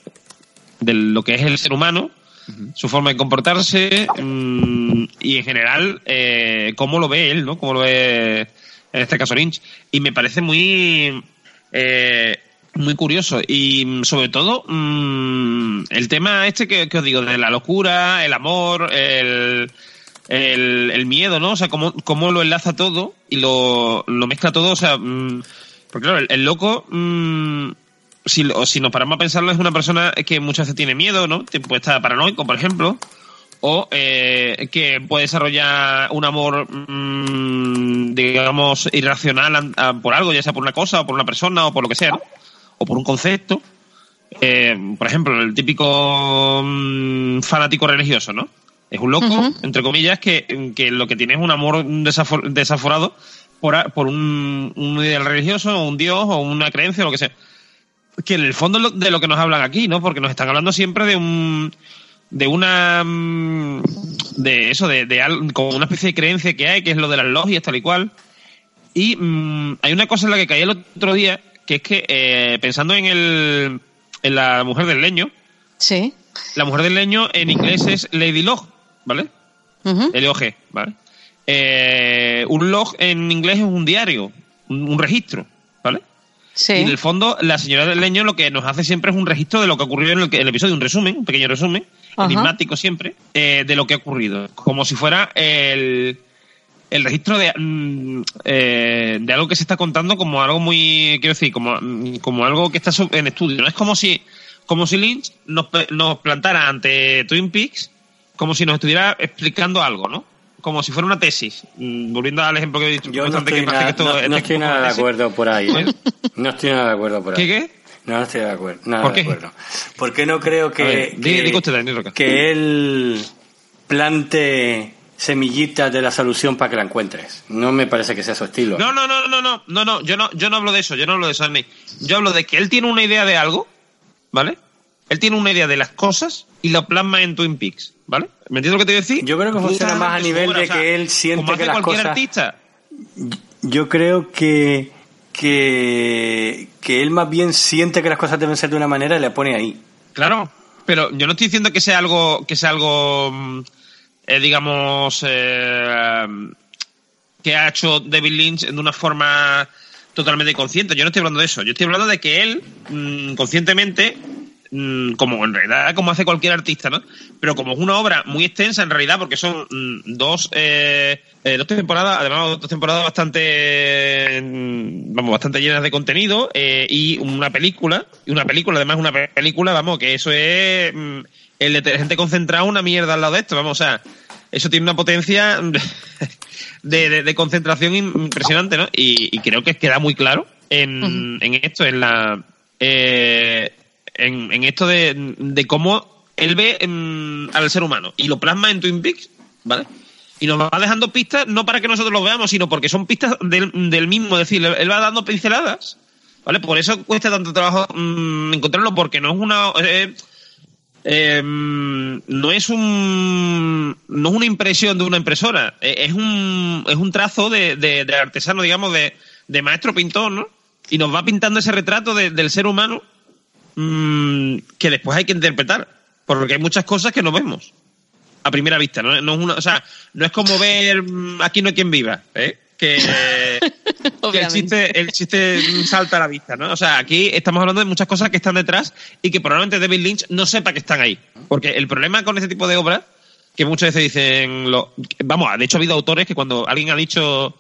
de lo que es el ser humano, su forma de comportarse mm, y en general eh, cómo lo ve él, ¿no? Cómo lo ve en este caso Lynch. Y me parece muy eh, muy curioso y mm, sobre todo mm, el tema este que, os digo de la locura, el amor, el el, miedo, ¿no? O sea, cómo, cómo lo enlaza todo y lo, lo mezcla todo, o sea, mm, porque claro, el, loco, si, lo- si nos paramos a pensarlo, es una persona que muchas veces tiene miedo, ¿no? Puede estar paranoico, por ejemplo, o eh, que puede desarrollar un amor, digamos, irracional por algo, ya sea por una cosa, o por una persona, o por lo que sea, ¿no? O por un concepto. Eh, por ejemplo, el típico mm, fanático religioso, ¿no? Es un loco, entre comillas, que, que lo que tiene es un amor desafor- desaforado por, a- por un, un ideal religioso, o un dios, o una creencia, o lo que sea. Que en el fondo es lo- de lo que nos hablan aquí, ¿no? Porque nos están hablando siempre de un de una mm, de eso de, de al- como una especie de creencia que hay que es lo de las logias tal y cual y mm, hay una cosa en la que caí el otro día que es que eh, pensando en el en la mujer del leño Sí. la mujer del leño en inglés es Lady Log ¿vale? Ujú. L-O-G ¿vale? Eh, un log en inglés es un diario un, un registro ¿vale? Sí. Y en el fondo, la señora del leño lo que nos hace siempre es un registro de lo que ocurrió en el, el episodio, un resumen, un pequeño resumen, enigmático siempre, eh, de lo que ha ocurrido. Como si fuera el, el registro de, mm, eh, de algo que se está contando como algo muy, quiero decir, como, mm, como algo que está en estudio. No es como si, como si Lynch nos, nos plantara ante Twin Peaks como si nos estuviera explicando algo, ¿no? Como si fuera una tesis. Mm, Volviendo al ejemplo que he dicho. Yo no estoy, que nada, que esto- no- este no es estoy nada de acuerdo por ahí. ¿eh? No estoy nada de acuerdo por ahí. ¿Qué, qué? No, no estoy de acuerdo. Nada ¿Por de qué? acuerdo. Porque no creo que, ver, usted, que él plante semillitas de la solución para que la encuentres. No me parece que sea su estilo. No, no, no, no, no, no, no, yo no, yo no hablo de eso, yo no hablo de eso, Arney. Yo hablo de que él tiene una idea de algo, ¿vale? Él tiene una idea de las cosas y lo plasma en Twin Peaks, ¿vale? ¿Me entiendes lo que te voy a decir? Yo creo que funciona más a nivel de que él siente como hace que las cualquier cosas- artista. Yo creo que, que, que él más bien siente que las cosas deben ser de una manera y le pone ahí. Claro, pero yo no estoy diciendo que sea algo, que sea algo, mm, eh, digamos, eh, que ha hecho David Lynch de una forma totalmente consciente. Yo no estoy hablando de eso. Yo estoy hablando de que él, mm, conscientemente, mm, como en realidad como hace cualquier artista, ¿no? Pero como es una obra muy extensa en realidad, porque son mm, dos, eh, eh, dos temporadas, además dos temporadas bastante, vamos, bastante llenas de contenido y una película, y una película, además una pe- película, vamos, que eso es el detergente concentrado una mierda al lado de esto, vamos, o sea, eso tiene una potencia de, de- de concentración impresionante, ¿no? Y, y creo que queda muy claro en, en esto, en la eh, en, en esto de, de cómo él ve mm, al ser humano y lo plasma en Twin Peaks, ¿vale? Y nos va dejando pistas no para que nosotros lo veamos, sino porque son pistas del, del mismo, es decir, él va dando pinceladas, ¿vale? Por eso cuesta tanto trabajo mm, encontrarlo, porque no es una... eh, eh, no es un no es una impresión de una impresora eh, es un es un trazo de, de- artesano digamos de, de maestro pintor no y nos va pintando ese retrato de- del ser humano mm, que después hay que interpretar porque hay muchas cosas que no vemos a primera vista no, No es una o sea no es como ver mm, aquí no hay quien viva ¿eh? Que que el chiste, el chiste salta a la vista, ¿no? O sea, aquí estamos hablando de muchas cosas que están detrás y que probablemente David Lynch no sepa que están ahí. Porque el problema con este tipo de obras, que muchas veces dicen, lo, vamos, de hecho ha habido autores que cuando alguien ha dicho,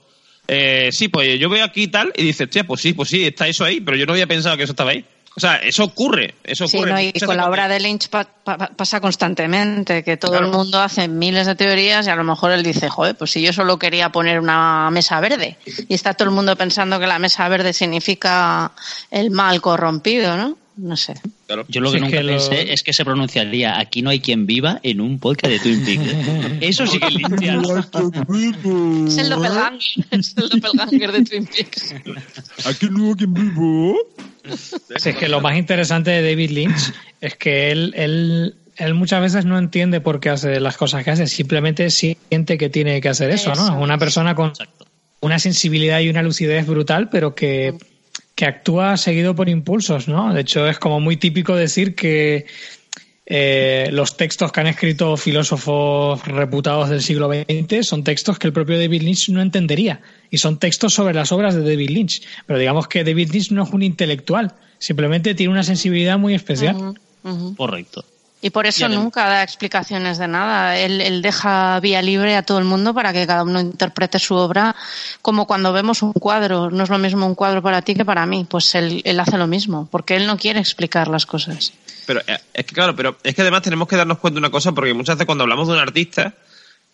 eh, sí, pues yo veo aquí tal, y dice, hostia, pues sí, pues sí, está eso ahí, pero yo no había pensado que eso estaba ahí. O sea, eso ocurre, eso Sí, ocurre. no, y con la obra de Lynch pa- pa- pasa constantemente, que todo Claro. el mundo hace miles de teorías y a lo mejor él dice, joder, pues si yo solo quería poner una mesa verde y está todo el mundo pensando que la mesa verde significa el mal corrompido, ¿no? No sé. Claro. Yo lo que Sí, nunca que lo- pensé es que se pronunciaría Aquí no hay quien viva en un podcast de Twin Peaks. Eso sí que es el doppelganger, es el doppelganger de Twin Peaks. Aquí no hay quien vivo. Si es que lo más interesante de David Lynch es que él, él, él muchas veces no entiende por qué hace las cosas que hace, simplemente siente que tiene que hacer eso, ¿no? Es una persona con una sensibilidad y una lucidez brutal, pero que, que actúa seguido por impulsos, ¿no? De hecho, es como muy típico decir que eh, los textos que han escrito filósofos reputados del siglo XX son textos que el propio David Lynch no entendería. Y son textos sobre las obras de David Lynch. Pero digamos que David Lynch no es un intelectual, simplemente tiene una sensibilidad muy especial. Correcto. Y por eso nunca da explicaciones de nada. Él, él deja vía libre a todo el mundo para que cada uno interprete su obra, como cuando vemos un cuadro. No es lo mismo un cuadro para ti que para mí. Pues él, él hace lo mismo, porque él no quiere explicar las cosas. Pero eh, es que claro, pero es que además tenemos que darnos cuenta de una cosa, porque muchas veces cuando hablamos de un artista,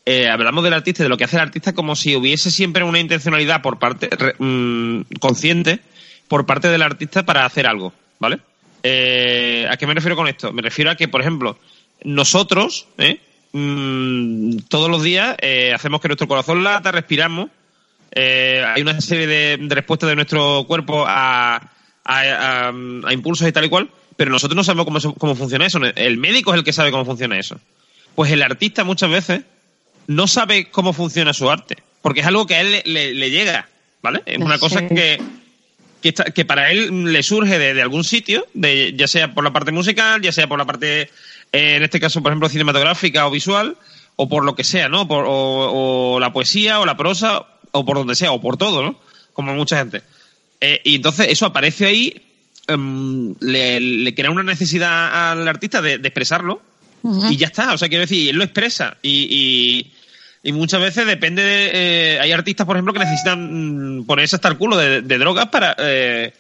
eh, hablamos del artista y de lo que hace el artista como si hubiese siempre una intencionalidad por parte re- mm, consciente por parte del artista para hacer algo, ¿vale? Eh, ¿A qué me refiero con esto? Me refiero a que, por ejemplo, nosotros, ¿eh? Mm, todos los días eh, hacemos que nuestro corazón lata, respiramos, hay una serie de, de respuestas de nuestro cuerpo a, a- a- a impulsos y tal y cual, pero nosotros no sabemos cómo, cómo funciona eso. El médico es el que sabe cómo funciona eso. Pues el artista muchas veces no sabe cómo funciona su arte, porque es algo que a él le, le- le llega, ¿vale? Es una cosa que, que, está- que para él le surge de, de algún sitio, de, ya sea por la parte musical, ya sea por la parte, eh, en este caso, por ejemplo, cinematográfica o visual, o por lo que sea, ¿no? Por, o, o la poesía, o la prosa, o por donde sea, o por todo, ¿no? Como mucha gente. Eh, y entonces eso aparece ahí, em, le, le crea una necesidad al artista de, de expresarlo, y ya está. O sea, quiero decir, él lo expresa. Y, y, y muchas veces depende de. eh, hay artistas, por ejemplo, que necesitan mm, ponerse hasta el culo de, de drogas para, eh,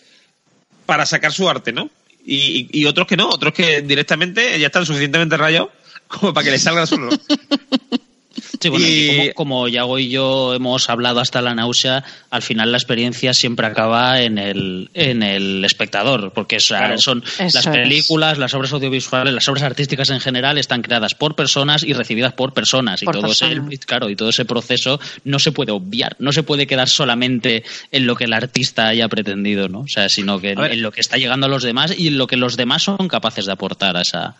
para sacar su arte, ¿no? Y, y- otros que no, otros que directamente ya están suficientemente rayados como para que les salga solo. Sí, bueno, y Y- como, como Yago y yo hemos hablado hasta la náusea, al final la experiencia siempre acaba en el, en el espectador, porque o sea, Claro. son Eso las es. películas, las obras audiovisuales, las obras artísticas en general están creadas por personas y recibidas por personas. Y Por todo ese, claro, y todo ese proceso no se puede obviar, no se puede quedar solamente en lo que el artista haya pretendido, ¿no? O sea, sino que en, en lo que está llegando a los demás y en lo que los demás son capaces de aportar a esa,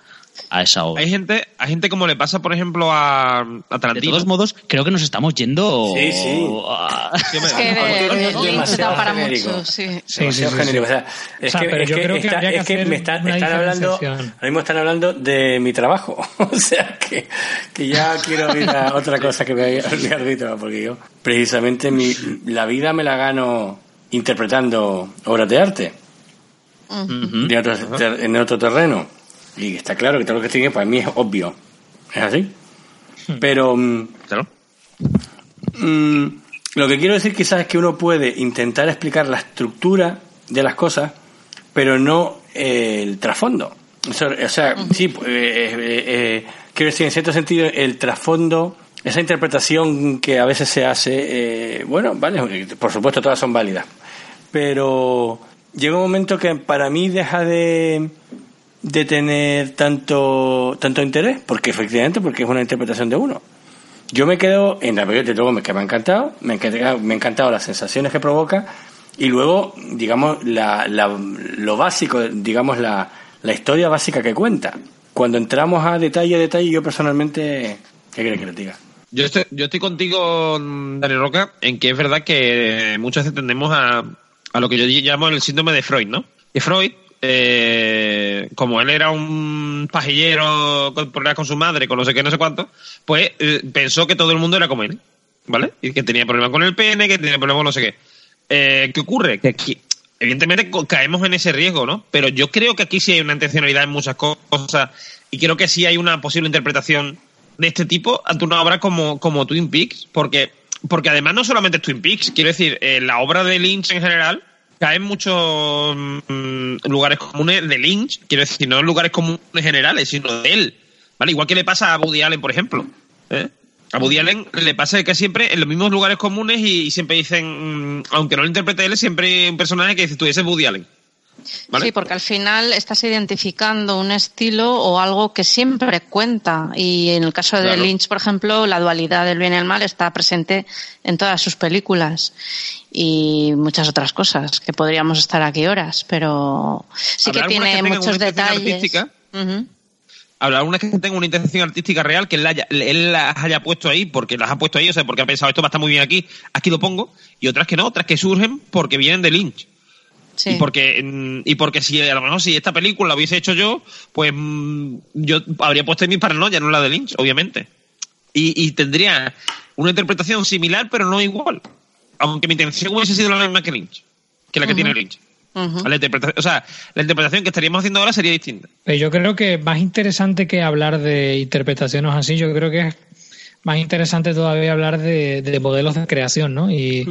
a esa obra. Hay gente, hay gente como le pasa, por ejemplo, a, a De Tarantino. todos modos, creo que nos estamos yendo. Sí, sí. a- Sí, Es que de, de demasiado para genérico. mucho, sí. Sí, demasiado genérico. O sea, es O sea, que, pero es yo que creo que está- que es que me está- están hablando, ahora mismo están hablando de mi trabajo. o sea, que, que ya quiero ir a otra cosa que me había olvidado, porque yo, precisamente, mi, la vida me la gano interpretando obras de arte Ujú. en otro, ter- en otro terreno. Y está claro que todo lo que tiene para mí es obvio. Es así. Pero mm, Claro. mm, lo que quiero decir quizás es que uno puede intentar explicar la estructura de las cosas, pero no eh, el trasfondo. O sea, o sea, sí, pues, eh, eh, eh, quiero decir, en cierto sentido, el trasfondo, esa interpretación que a veces se hace, eh, bueno, vale, por supuesto todas son válidas, pero llega un momento que para mí deja de, de tener tanto, tanto interés, porque efectivamente, porque es una interpretación de uno. Yo me quedo en la desde luego me- que me ha encantado, me ha encantado, me ha encantado las sensaciones que provoca y luego, digamos, la, lo básico, digamos, la, la historia básica que cuenta. Cuando entramos a detalle a detalle, yo personalmente, ¿qué crees que le diga? Yo estoy, yo estoy contigo, Dani Roca, en que es verdad que muchas veces tendemos a, a lo que yo llamo el síndrome de Freud, ¿no? Y Freud, eh, como él era un pajillero con problemas con su madre, con no sé qué, no sé cuánto, pues eh, pensó que todo el mundo era como él, ¿vale? Y que tenía problemas con el pene, que tenía problemas con no sé qué. Eh, ¿Qué ocurre? Que aquí, evidentemente caemos en ese riesgo, ¿no? Pero yo creo que aquí sí hay una intencionalidad en muchas cosas y creo que sí hay una posible interpretación de este tipo ante una obra como, como Twin Peaks, porque, porque además no solamente es Twin Peaks, quiero decir, eh, la obra de Lynch en general cae en muchos mm, lugares comunes de Lynch, quiero decir, no en lugares comunes generales, sino de él, ¿vale? Igual que le pasa a Woody Allen, por ejemplo. ¿eh? A Woody Allen le pasa que siempre en los mismos lugares comunes y, siempre dicen, mm, aunque no lo interprete él, siempre hay un personaje que dice, tú, ese es Allen. ¿Vale? Sí, porque al final estás identificando un estilo o algo que siempre cuenta. Y en el caso de Claro. Lynch, por ejemplo, la dualidad del bien y el mal está presente en todas sus películas y muchas otras cosas que podríamos estar aquí horas, pero sí que tiene que muchos una detalles. Habrá unas que tengan una intención artística real que él, haya, él las haya puesto ahí porque las ha puesto ahí, o sea, porque ha pensado esto va a estar muy bien aquí, aquí lo pongo, y otras que no, otras que surgen porque vienen de Lynch. Sí. Y porque mm, y porque si a lo mejor si esta película la hubiese hecho yo, pues mm, yo habría puesto en mi paranoia, no la de Lynch, obviamente. Y, y tendría una interpretación similar, pero no igual. Aunque mi intención hubiese sido la misma que Lynch, que la que tiene Lynch. La interpretación, o sea, la interpretación que estaríamos haciendo ahora sería distinta. Pero yo creo que más interesante que hablar de interpretaciones así, yo creo que es más interesante todavía hablar de, de modelos de creación, ¿no? Y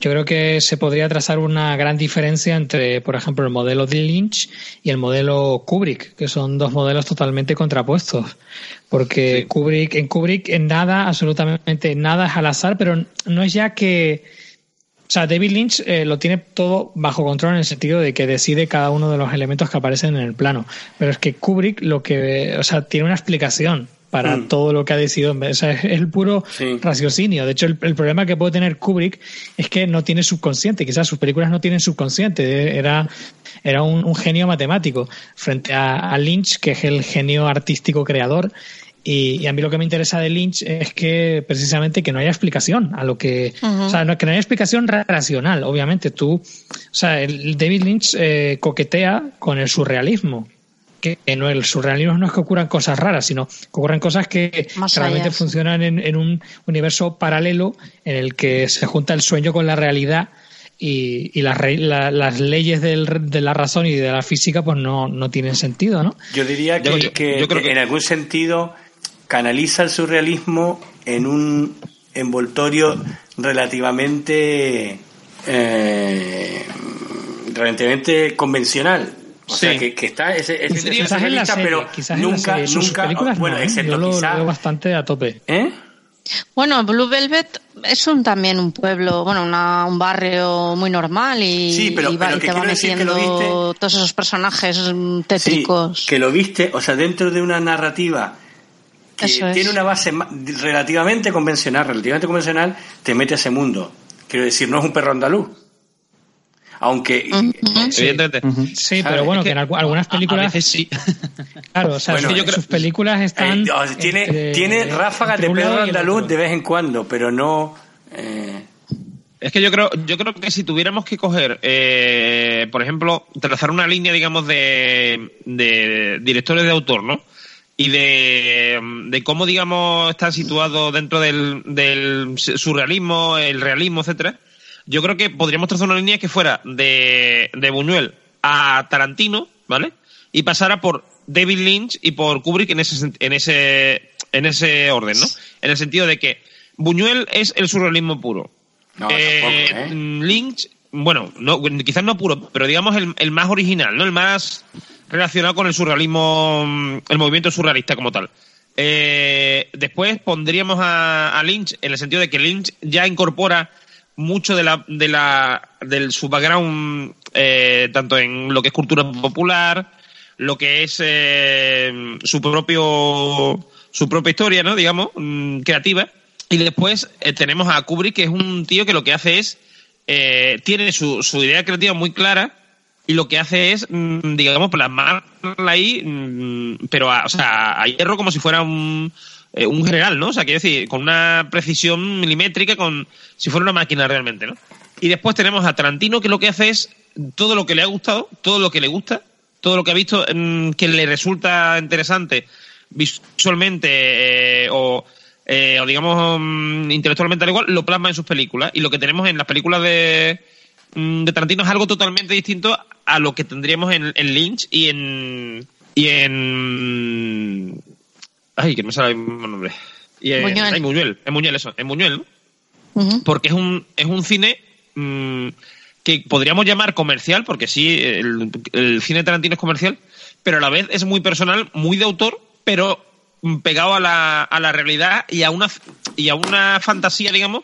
yo creo que se podría trazar una gran diferencia entre, por ejemplo, el modelo de Lynch y el modelo Kubrick, que son dos modelos totalmente contrapuestos. Porque Kubrick, en Kubrick, en nada, absolutamente nada es al azar, pero no es ya que. O sea, David Lynch eh, lo tiene todo bajo control en el sentido de que decide cada uno de los elementos que aparecen en el plano. Pero es que Kubrick lo que, o sea, tiene una explicación para Mm. todo lo que ha decidido. O sea, es el puro Sí. raciocinio. De hecho, el, el problema que puede tener Kubrick es que no tiene subconsciente. Quizás sus películas no tienen subconsciente. Era, era un, un genio matemático frente a, a Lynch, que es el genio artístico creador. Y, y a mí lo que me interesa de Lynch es que precisamente que no haya explicación a lo que, o sea, no, que no haya explicación ra- racional. Obviamente, tú, o sea, el David Lynch eh, coquetea con el surrealismo. Que, que no el surrealismo no es que ocurran cosas raras, sino que ocurran cosas que Más realmente allá, funcionan en, en un universo paralelo en el que se junta el sueño con la realidad y, y las, re- la- las leyes del- de la razón y de la física pues no, no tienen sentido, ¿no? Yo diría que, Yo- yo- que yo creo que- en algún sentido canaliza el surrealismo en un envoltorio relativamente eh, relativamente convencional. O sea, que, que está ese, ese Sería- Quizás en la surrealista, serie, pero quizás en la nunca, serie. Nunca, películas bueno, no, excepto yo lo, quizá, lo veo bastante a tope. ¿eh? Bueno, Blue Velvet es un también un pueblo, bueno, una- un barrio muy normal y, Sí, pero- y va- pero y que te va quiero decir que lo metiendo viste- todos esos personajes mm, Sí, tétricos. que lo viste, o sea, dentro de una narrativa que Eso es. tiene una base relativamente convencional, relativamente convencional, te mete a ese mundo. Quiero decir, no es un perro andaluz. Aunque, Evidentemente. Sí, ¿Sabes? pero bueno, Es que que en algu- algunas A películas, veces sí. claro, o sea, Bueno, sus- yo creo- sus películas están... Eh, o sea, tiene, entre- tiene ráfagas de el andaluz de vez en cuando, pero no. eh, Es que yo creo, yo creo que si tuviéramos que coger, eh, por ejemplo, trazar una línea, digamos, de, de directores de autor, ¿no? Y de, de cómo, digamos, está situado dentro del, del surrealismo, el realismo, etcétera. Yo creo que podríamos trazar una línea que fuera de, de Buñuel a Tarantino, ¿vale? Y pasara por David Lynch y por Kubrick en ese, en ese, en ese orden, ¿no? En el sentido de que Buñuel es el surrealismo puro. No, Eh, tampoco, ¿eh? mm, Lynch, bueno, no, quizás no puro, pero digamos el, el más original, ¿no? El más relacionado con el surrealismo, mm, el movimiento surrealista como tal. Eh, después pondríamos a, a Lynch en el sentido de que Lynch ya incorpora mucho de la, de la, del su background, eh, tanto en lo que es cultura popular, lo que es eh, su propio, su propia historia, ¿no? Digamos, mm, creativa. Y después eh, tenemos a Kubrick, que es un tío que lo que hace es, eh, tiene su, su idea creativa muy clara y lo que hace es, mm, digamos, plasmarla ahí, mm, pero a, o sea, a hierro como si fuera un, eh, un general, ¿no? O sea, quiero decir, con una precisión milimétrica, con si fuera una máquina realmente, ¿no? Y después tenemos a Tarantino, que lo que hace es todo lo que le ha gustado, todo lo que le gusta, todo lo que ha visto mm, que le resulta interesante visualmente eh, o, eh, o digamos mm, intelectualmente al igual, lo plasma en sus películas. Y lo que tenemos en las películas de, mm, de Tarantino es algo totalmente distinto a lo que tendríamos en, en Lynch y en y en ay que no me sale el mismo nombre y en Buñuel. ay, Buñuel en Buñuel eso en Buñuel ¿no? Porque es un es un cine mm, que podríamos llamar comercial porque sí el, el cine Tarantino es comercial pero a la vez es muy personal muy de autor pero pegado a la, a la realidad y a una y a una fantasía digamos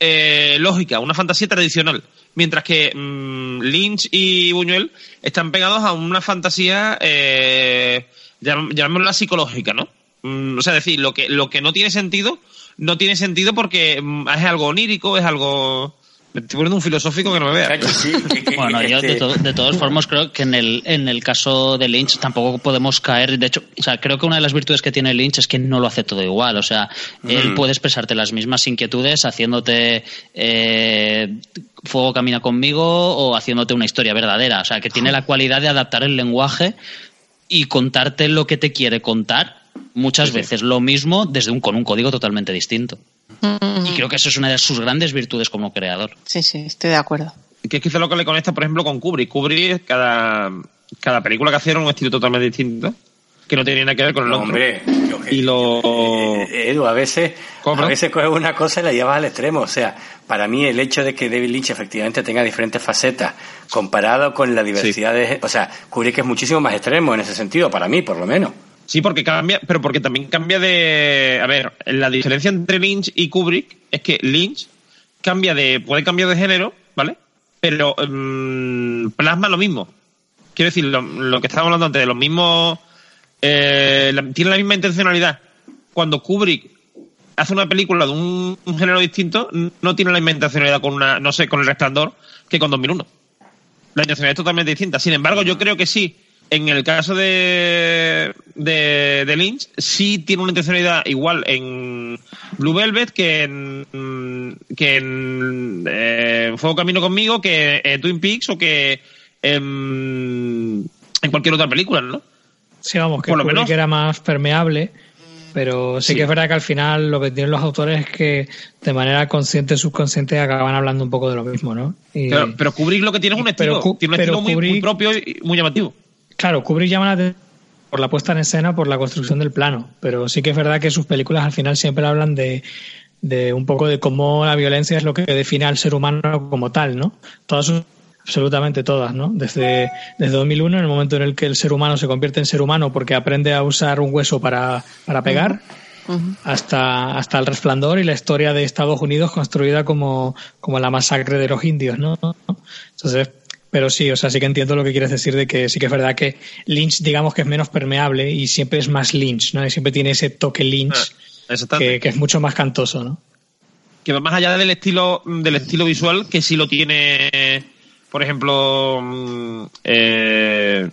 eh, lógica una fantasía tradicional mientras que mm, Lynch y Buñuel están pegados a una fantasía eh, llam- llamémosla psicológica no o sea decir lo que lo que no tiene sentido no tiene sentido porque mm, es algo onírico es algo me estoy poniendo un filosófico que no me vea Chacho, sí, que- que- Bueno, yo de, este, to- de todas formas creo que en el, en el caso de Lynch tampoco podemos caer. De hecho, o sea, creo que una de las virtudes que tiene Lynch es que no lo hace todo igual. O sea, él Mm. puede expresarte las mismas inquietudes haciéndote eh, Fuego camina conmigo o haciéndote una historia verdadera. O sea, que tiene la cualidad de adaptar el lenguaje y contarte lo que te quiere contar muchas veces lo mismo desde un con un código totalmente distinto. Y creo que eso es una de sus grandes virtudes como creador. Sí, sí, estoy de acuerdo. que es quizá lo que le conecta, por ejemplo, con Kubrick. Kubrick, cada, cada película que hacía era un estilo totalmente distinto, que no tenía nada que ver con el otro. hombre, Y lo... Eh, Edu, a veces, ¿Cómo? a veces coges una cosa y la llevas al extremo. O sea, para mí el hecho de que David Lynch efectivamente tenga diferentes facetas comparado con la diversidad de... O sea, Kubrick es muchísimo más extremo en ese sentido, para mí por lo menos. Sí, porque cambia, pero porque también cambia de. A ver, la diferencia entre Lynch y Kubrick es que Lynch cambia de. puede cambiar de género, ¿vale? Pero mm, plasma lo mismo. Quiero decir, lo, que estábamos hablando antes, de los mismos. eh, tiene la misma intencionalidad. Cuando Kubrick hace una película de un, un género distinto, no tiene la misma intencionalidad con una, no sé, con el resplandor que con 2001. La intencionalidad es totalmente distinta. Sin embargo, yo creo que sí. En el caso de, de, de Lynch, sí tiene una intencionalidad igual en Blue Velvet que en, mm, que en eh, Fuego Camino conmigo, que en Twin Peaks o que en, en cualquier otra película, ¿no? Sí, vamos, que Por lo menos- era más permeable, pero sí, Sí. que es verdad que al final lo que tienen los autores es que de manera consciente y subconsciente acaban hablando un poco de lo mismo, ¿no? Y, Pero, pero Kubrick lo que tiene es un estilo, tiene un estilo muy, propio y muy llamativo. Claro, Kubrick llama la atención por la puesta en escena, por la construcción del plano, pero sí que es verdad que sus películas al final siempre hablan de, de un poco de cómo la violencia es lo que define al ser humano como tal, ¿no? Todas sus- absolutamente todas, ¿no? Desde, desde 2001, en el momento en el que el ser humano se convierte en ser humano porque aprende a usar un hueso para, para pegar, hasta, hasta el resplandor y la historia de Estados Unidos construida como, como la masacre de los indios, ¿no? Entonces, pero sí, o sea, sí que entiendo lo que quieres decir de que sí que es verdad que Lynch, digamos que es menos permeable y siempre es más Lynch, ¿no? Y siempre tiene ese toque Lynch Ah, que, que es mucho más cantoso, ¿no? que va más allá del estilo del estilo visual que sí lo tiene por ejemplo mm, eh,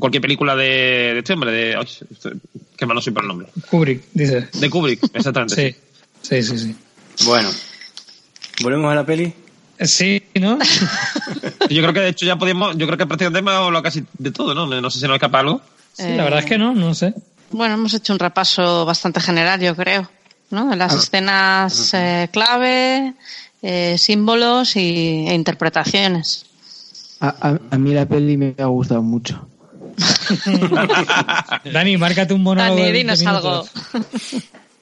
cualquier película de, de este hombre de ay, estoy- que mal no soy por el nombre Kubrick, dices. de Kubrick exactamente Sí, sí, sí, sí. Bueno, volvemos a la peli. Sí, ¿no? yo creo que de hecho ya podíamos yo creo que prácticamente hemos hablado casi de todo no no sé si nos escapa algo Sí, la verdad es que no, no sé. Bueno, hemos hecho un repaso bastante general, yo creo, ¿no? De las escenas eh, clave, eh, símbolos y, e interpretaciones. A, a- a mí la peli me ha gustado mucho. Dani, márcate un monólogo. Dani, de 20 dinos algo.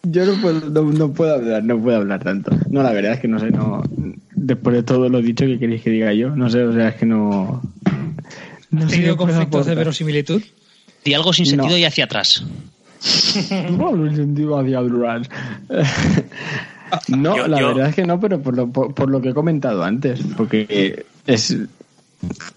Yo no puedo, no, no puedo hablar, no puedo hablar tanto. No, la verdad es que no sé, no. Después de todo lo dicho que queréis que diga yo, no sé, o sea, es que no. No ¿Has tenido qué conflictos de verosimilitud? Di algo sin No. sentido y hacia atrás. No, sentido hacia atrás. No, Yo- la yo- verdad es que no, pero por lo, por, por lo que he comentado antes, porque es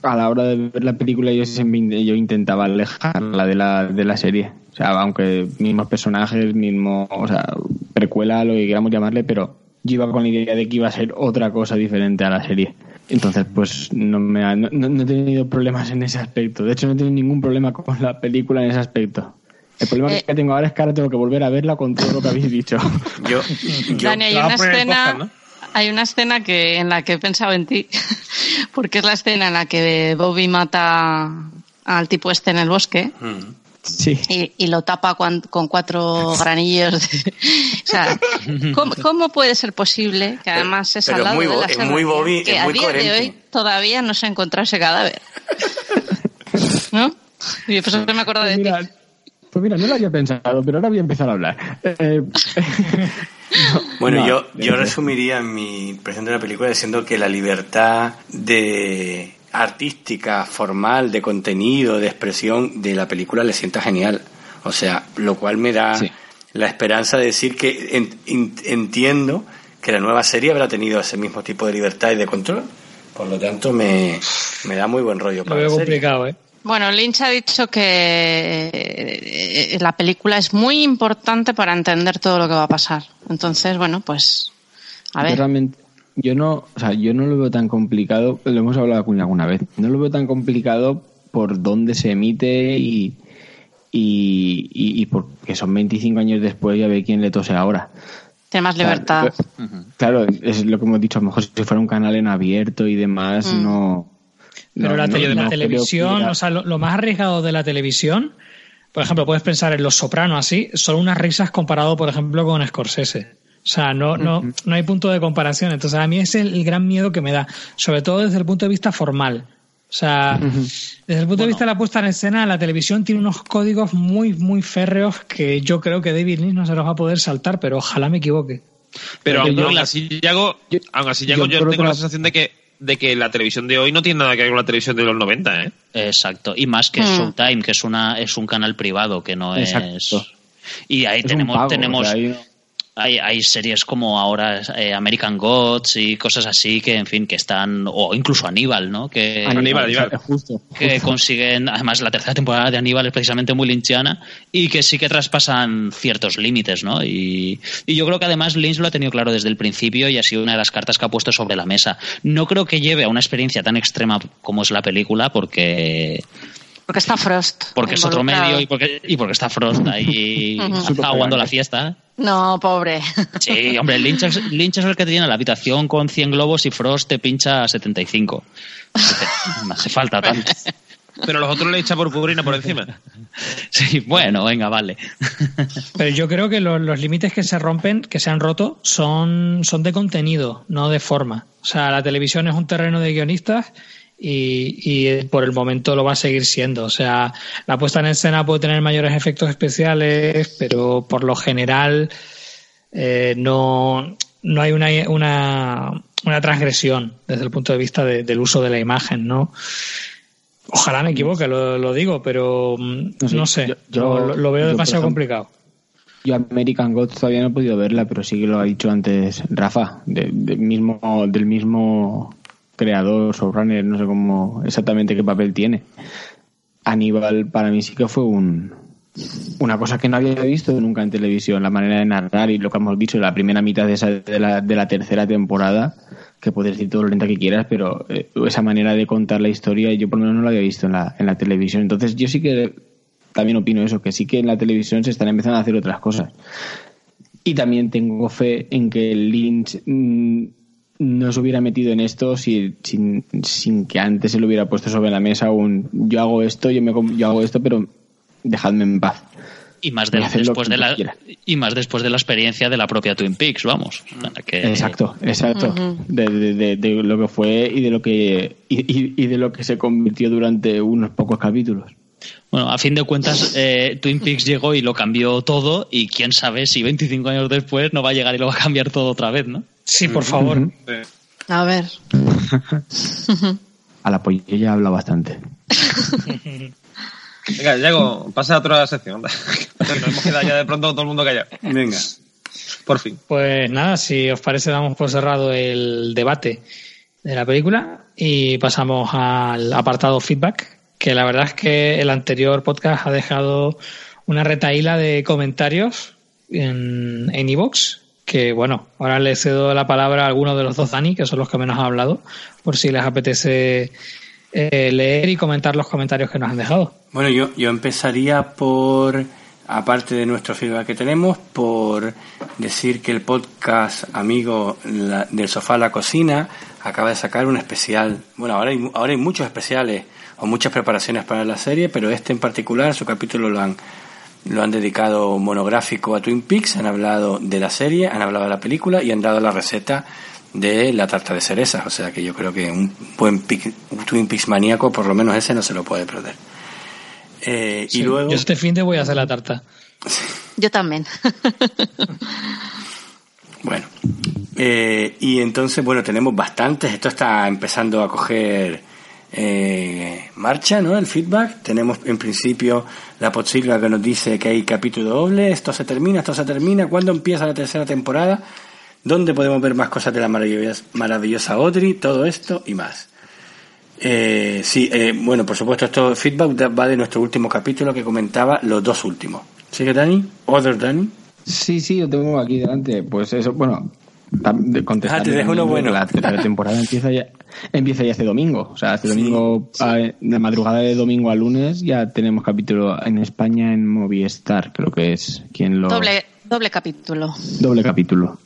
a la hora de ver la película yo yo intentaba alejarla de la, de la serie. O sea, aunque mismos personajes, mismo, o sea, precuela, lo que queramos llamarle, pero yo iba con la idea de que iba a ser otra cosa diferente a la serie. Entonces, pues no, me ha- no, no- he tenido problemas en ese aspecto. De hecho, no he tenido ningún problema con la película en ese aspecto. El problema Eh. que tengo ahora es que ahora tengo que volver a verla con todo lo que habéis dicho. Yo, yo Dani, hay una escena, podcast, hay una escena que en la que he pensado en ti, porque es la escena en la que Bobby mata al tipo este en el bosque Mm. Sí. y, y lo tapa con cuatro granillos. de- o sea, ¿cómo, cómo puede ser posible que además es al es lado muy de la es muy que es a día de hoy todavía no se ha encontrado ese cadáver? ¿No? Y por eso me acuerdo de Pues ti. mira, pues mira, no lo había pensado, pero ahora voy a empezar a hablar. Eh, Bueno, no, yo, yo eh, resumiría mi impresión de la película diciendo que la libertad de artística, formal, de contenido, de expresión de la película le sienta genial. O sea, lo cual me da Sí. la esperanza de decir que entiendo que la nueva serie habrá tenido ese mismo tipo de libertad y de control. Por lo tanto, me, me da muy buen rollo Lo para veo complicado, ¿eh? Bueno, Lynch ha dicho que eh, la película es muy importante para entender todo lo que va a pasar. Entonces, bueno, pues a yo ver. realmente, yo no, o sea, yo no lo veo tan complicado, lo hemos hablado con alguna vez, no lo veo tan complicado por dónde se emite y, y, y, y porque son 25 años después y a ver quién le tose ahora. Tiene más libertad. Claro, es lo que hemos dicho, a lo mejor si fuera un canal en abierto y demás, Mm. no... Pero no- la, no- tele- la no creo televisión, o sea, lo, lo más arriesgado de la televisión, por ejemplo, puedes pensar en Los Sopranos así, son unas risas comparado, por ejemplo, con Scorsese. O sea, no, no, no hay punto de comparación. Entonces, a mí ese es el gran miedo que me da, sobre todo desde el punto de vista formal. O sea, desde el punto de vista de la puesta en escena, la televisión tiene unos códigos muy, muy férreos que yo creo que David Lynch no se los va a poder saltar, pero ojalá me equivoque. Pero aún, yo- aún así, Yago, yo- aún así, Yago, yo tengo la sensación de que, de que la televisión de hoy no tiene nada que ver con la televisión de los 90, ¿eh? Exacto. Y más que Mm. Showtime, que es una es un canal privado que no es. Y ahí Es un tenemos, pago, tenemos o sea, ahí- hay, hay series como ahora eh, American Gods y cosas así que, en fin, que están. O incluso Aníbal, ¿no? Que, Aníbal, Aníbal. Justo. que consiguen, además la tercera temporada de Aníbal es precisamente muy lynchiana y que sí que traspasan ciertos límites, ¿no? Y, y yo creo que además Lynch lo ha tenido claro desde el principio y ha sido una de las cartas que ha puesto sobre la mesa. No creo que lleve a una experiencia tan extrema como es la película porque Porque está Frost. porque es otro medio y porque, y porque está Frost ahí aguando la fiesta. No, pobre. Sí, hombre, Lynch es, Lynch es el que te tiene la habitación con 100 globos y Frost te pincha a 75. No hace falta tanto. Pero los otros le echan purpurina por encima. Sí, bueno, venga, vale. Pero yo creo que los, los límites que se rompen, que se han roto, son, son de contenido, no de forma. O sea, la televisión es un terreno de guionistas y, y por el momento lo va a seguir siendo. O sea, la puesta en escena puede tener mayores efectos especiales, pero por lo general eh, no, no hay una, una, una transgresión desde el punto de vista de- del uso de la imagen, ¿no? Ojalá me equivoque, lo, lo digo, pero mm, No sé, no sé, yo- yo- lo, lo veo yo, demasiado ejemplo, complicado. Yo American Gods todavía no he podido verla, pero sí que lo ha dicho antes Rafa, de- mismo, del mismo creador, showrunner, no sé cómo exactamente qué papel tiene. Aníbal para mí sí que fue un, una cosa que no había visto nunca en televisión, la manera de narrar y lo que hemos dicho, la primera mitad de, esa, de, la, de la tercera temporada, que puedes decir todo lo lenta que quieras, pero eh, esa manera de contar la historia yo por lo menos no la había visto en la, en la televisión. Entonces yo sí que también opino eso, que sí que en la televisión se están empezando a hacer otras cosas. Y también tengo fe en que Lynch mm, no se hubiera metido en esto si- sin, sin que antes se lo hubiera puesto sobre la mesa un yo hago esto, yo, me, yo hago esto, pero dejadme en paz. Y más, de- después de la, y más después de la experiencia de la propia Twin Peaks, vamos. Que- Exacto, exacto. De, de- de- de lo que fue y de lo que y, y- y de lo que se convirtió durante unos pocos capítulos. Bueno, a fin de cuentas, eh, Twin Peaks llegó y lo cambió todo y quién sabe si 25 años después no va a llegar y lo va a cambiar todo otra vez, ¿no? Sí, por favor. A ver. A la pollo ya habla bastante. Venga, Yago, pasa a otra sección. Nos hemos quedado ya de pronto todo el mundo callado. Venga. Por fin. Pues nada, si os parece, damos por cerrado el debate de la película y pasamos al apartado feedback, que la verdad es que el anterior podcast ha dejado una retaíla de comentarios en en iVoox, que bueno, ahora le cedo la palabra a algunos de los dos Dani, que son los que menos han hablado, por si les apetece eh, leer y comentar los comentarios que nos han dejado. Bueno, yo, yo empezaría por, aparte de nuestro feedback que tenemos, por decir que el podcast amigo del sofá a la cocina acaba de sacar un especial. Bueno, ahora hay, ahora hay muchos especiales o muchas preparaciones para la serie, pero este en particular, su capítulo lo han, lo han dedicado monográfico a Twin Peaks, han hablado de la serie, han hablado de la película y han dado la receta de la tarta de cerezas. O sea que yo creo que un buen pic- un Twin Peaks maníaco, por lo menos ese, no se lo puede perder. Eh, y luego, Yo este fin de voy a hacer la tarta. Yo también. bueno, eh, y entonces, bueno, tenemos bastantes, esto está empezando a coger eh, marcha, ¿no? El feedback. Tenemos en principio la Potsilva que nos dice que hay capítulo doble, esto se termina, esto se termina, ¿cuándo empieza la tercera temporada? ¿Dónde podemos ver más cosas de la maravillosa, maravillosa Audrey? Todo esto y más. Eh, sí, eh, bueno, por supuesto, esto feedback va de nuestro último capítulo que comentaba los dos últimos. ¿Sigue Dani? ¿Other Dani? Sí, sí, lo tengo aquí delante. Pues eso, bueno, contestar. Ah, te dejo uno bueno. La tercera temporada empieza ya, empieza ya este domingo. O sea, este domingo, a- de madrugada de domingo a lunes, ya tenemos capítulo en España en Movistar, creo que es quien lo. Doble, doble capítulo. Doble capítulo.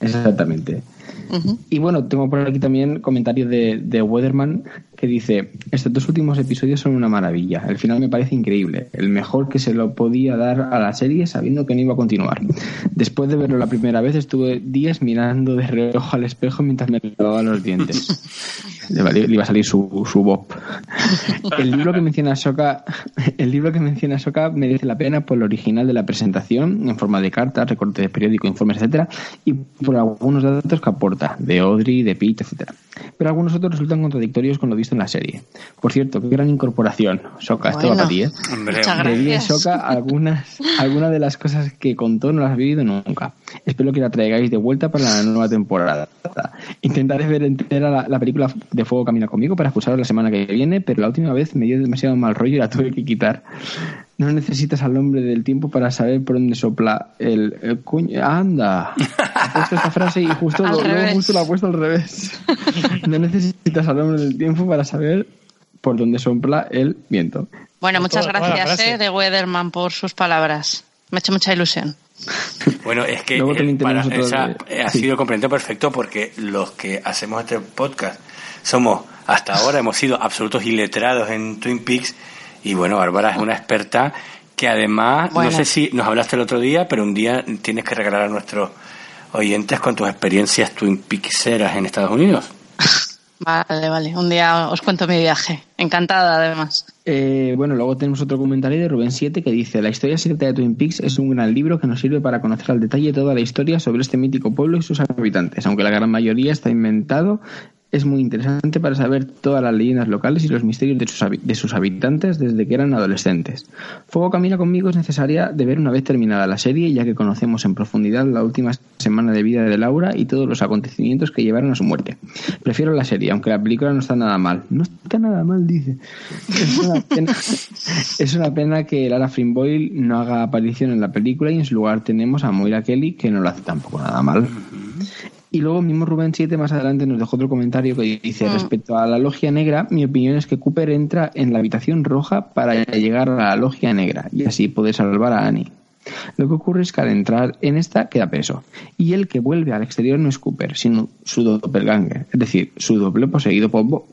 Exactamente. Ujú. Y bueno, tengo por aquí también comentarios de, de Weatherman que dice, estos dos últimos episodios son una maravilla, el final me parece increíble, el mejor que se lo podía dar a la serie sabiendo que no iba a continuar. Después de verlo la primera vez estuve días mirando de reojo al espejo mientras me lavaba los dientes. Le, iba a salir su, su bob. El libro que menciona Soka, el libro que menciona Soka merece la pena por el original de la presentación, en forma de cartas, recortes de periódico, informes, etcétera, y por algunos datos que aporta, de Audrey, de Pete, etcétera. Pero algunos otros resultan contradictorios con lo visto en la serie. Por cierto, qué gran incorporación. Soka, esto va Bueno. para ti, ¿eh? Hombre. De. Soka, algunas, algunas de las cosas que contó no las has vivido nunca. Espero que la traigáis de vuelta para la nueva temporada. Intentaré ver entera la, la película de Fuego Camina conmigo para escucharla la semana que viene, pero la última vez me dio demasiado mal rollo y la tuve que quitar. No necesitas al hombre del tiempo para saber por dónde sopla el, el cuño. ¡Anda! Ha puesto esta frase y justo, lo, luego justo la ha puesto al revés. No necesitas al hombre del tiempo para saber por dónde sopla el viento. Bueno, muchas gracias eh, de Weatherman por sus palabras. Me ha hecho mucha ilusión. Bueno, es que Luego eh, para- esa- eh, ha sí. sido comprendido perfecto porque los que hacemos este podcast somos, hasta ahora hemos sido absolutos iletrados en Twin Peaks y bueno, Bárbara es una experta que además, Bueno. no sé si nos hablaste el otro día, pero un día tienes que regalar a nuestros oyentes con tus experiencias Twin Peakseras en Estados Unidos. Vale, vale. Un día os cuento mi viaje. Encantada, además. Eh, bueno, luego tenemos otro comentario de Rubén 7 que dice: La historia secreta de Twin Peaks es un gran libro que nos sirve para conocer al detalle toda la historia sobre este mítico pueblo y sus habitantes. Aunque la gran mayoría está inventado, es muy interesante para saber todas las leyendas locales y los misterios de sus, de sus habitantes desde que eran adolescentes. Fuego Camina conmigo es necesaria de ver una vez terminada la serie, ya que conocemos en profundidad la última semana de vida de Laura y todos los acontecimientos que llevaron a su muerte. Prefiero la serie, aunque la película no está nada mal. No está nada mal, dice. Es una pena, es una pena que Lara Flynn Boyle no haga aparición en la película y en su lugar tenemos a Moira Kelly, que no lo hace tampoco nada mal. Y luego mismo Rubén 7 más adelante nos dejó otro comentario que dice, Mm. respecto a la logia negra, mi opinión es que Cooper entra en la habitación roja para llegar a la logia negra y así poder salvar a Annie. Lo que ocurre es que al entrar en esta queda preso. Y el que vuelve al exterior no es Cooper, sino su doppelganger, es decir, su doble poseído por Bob.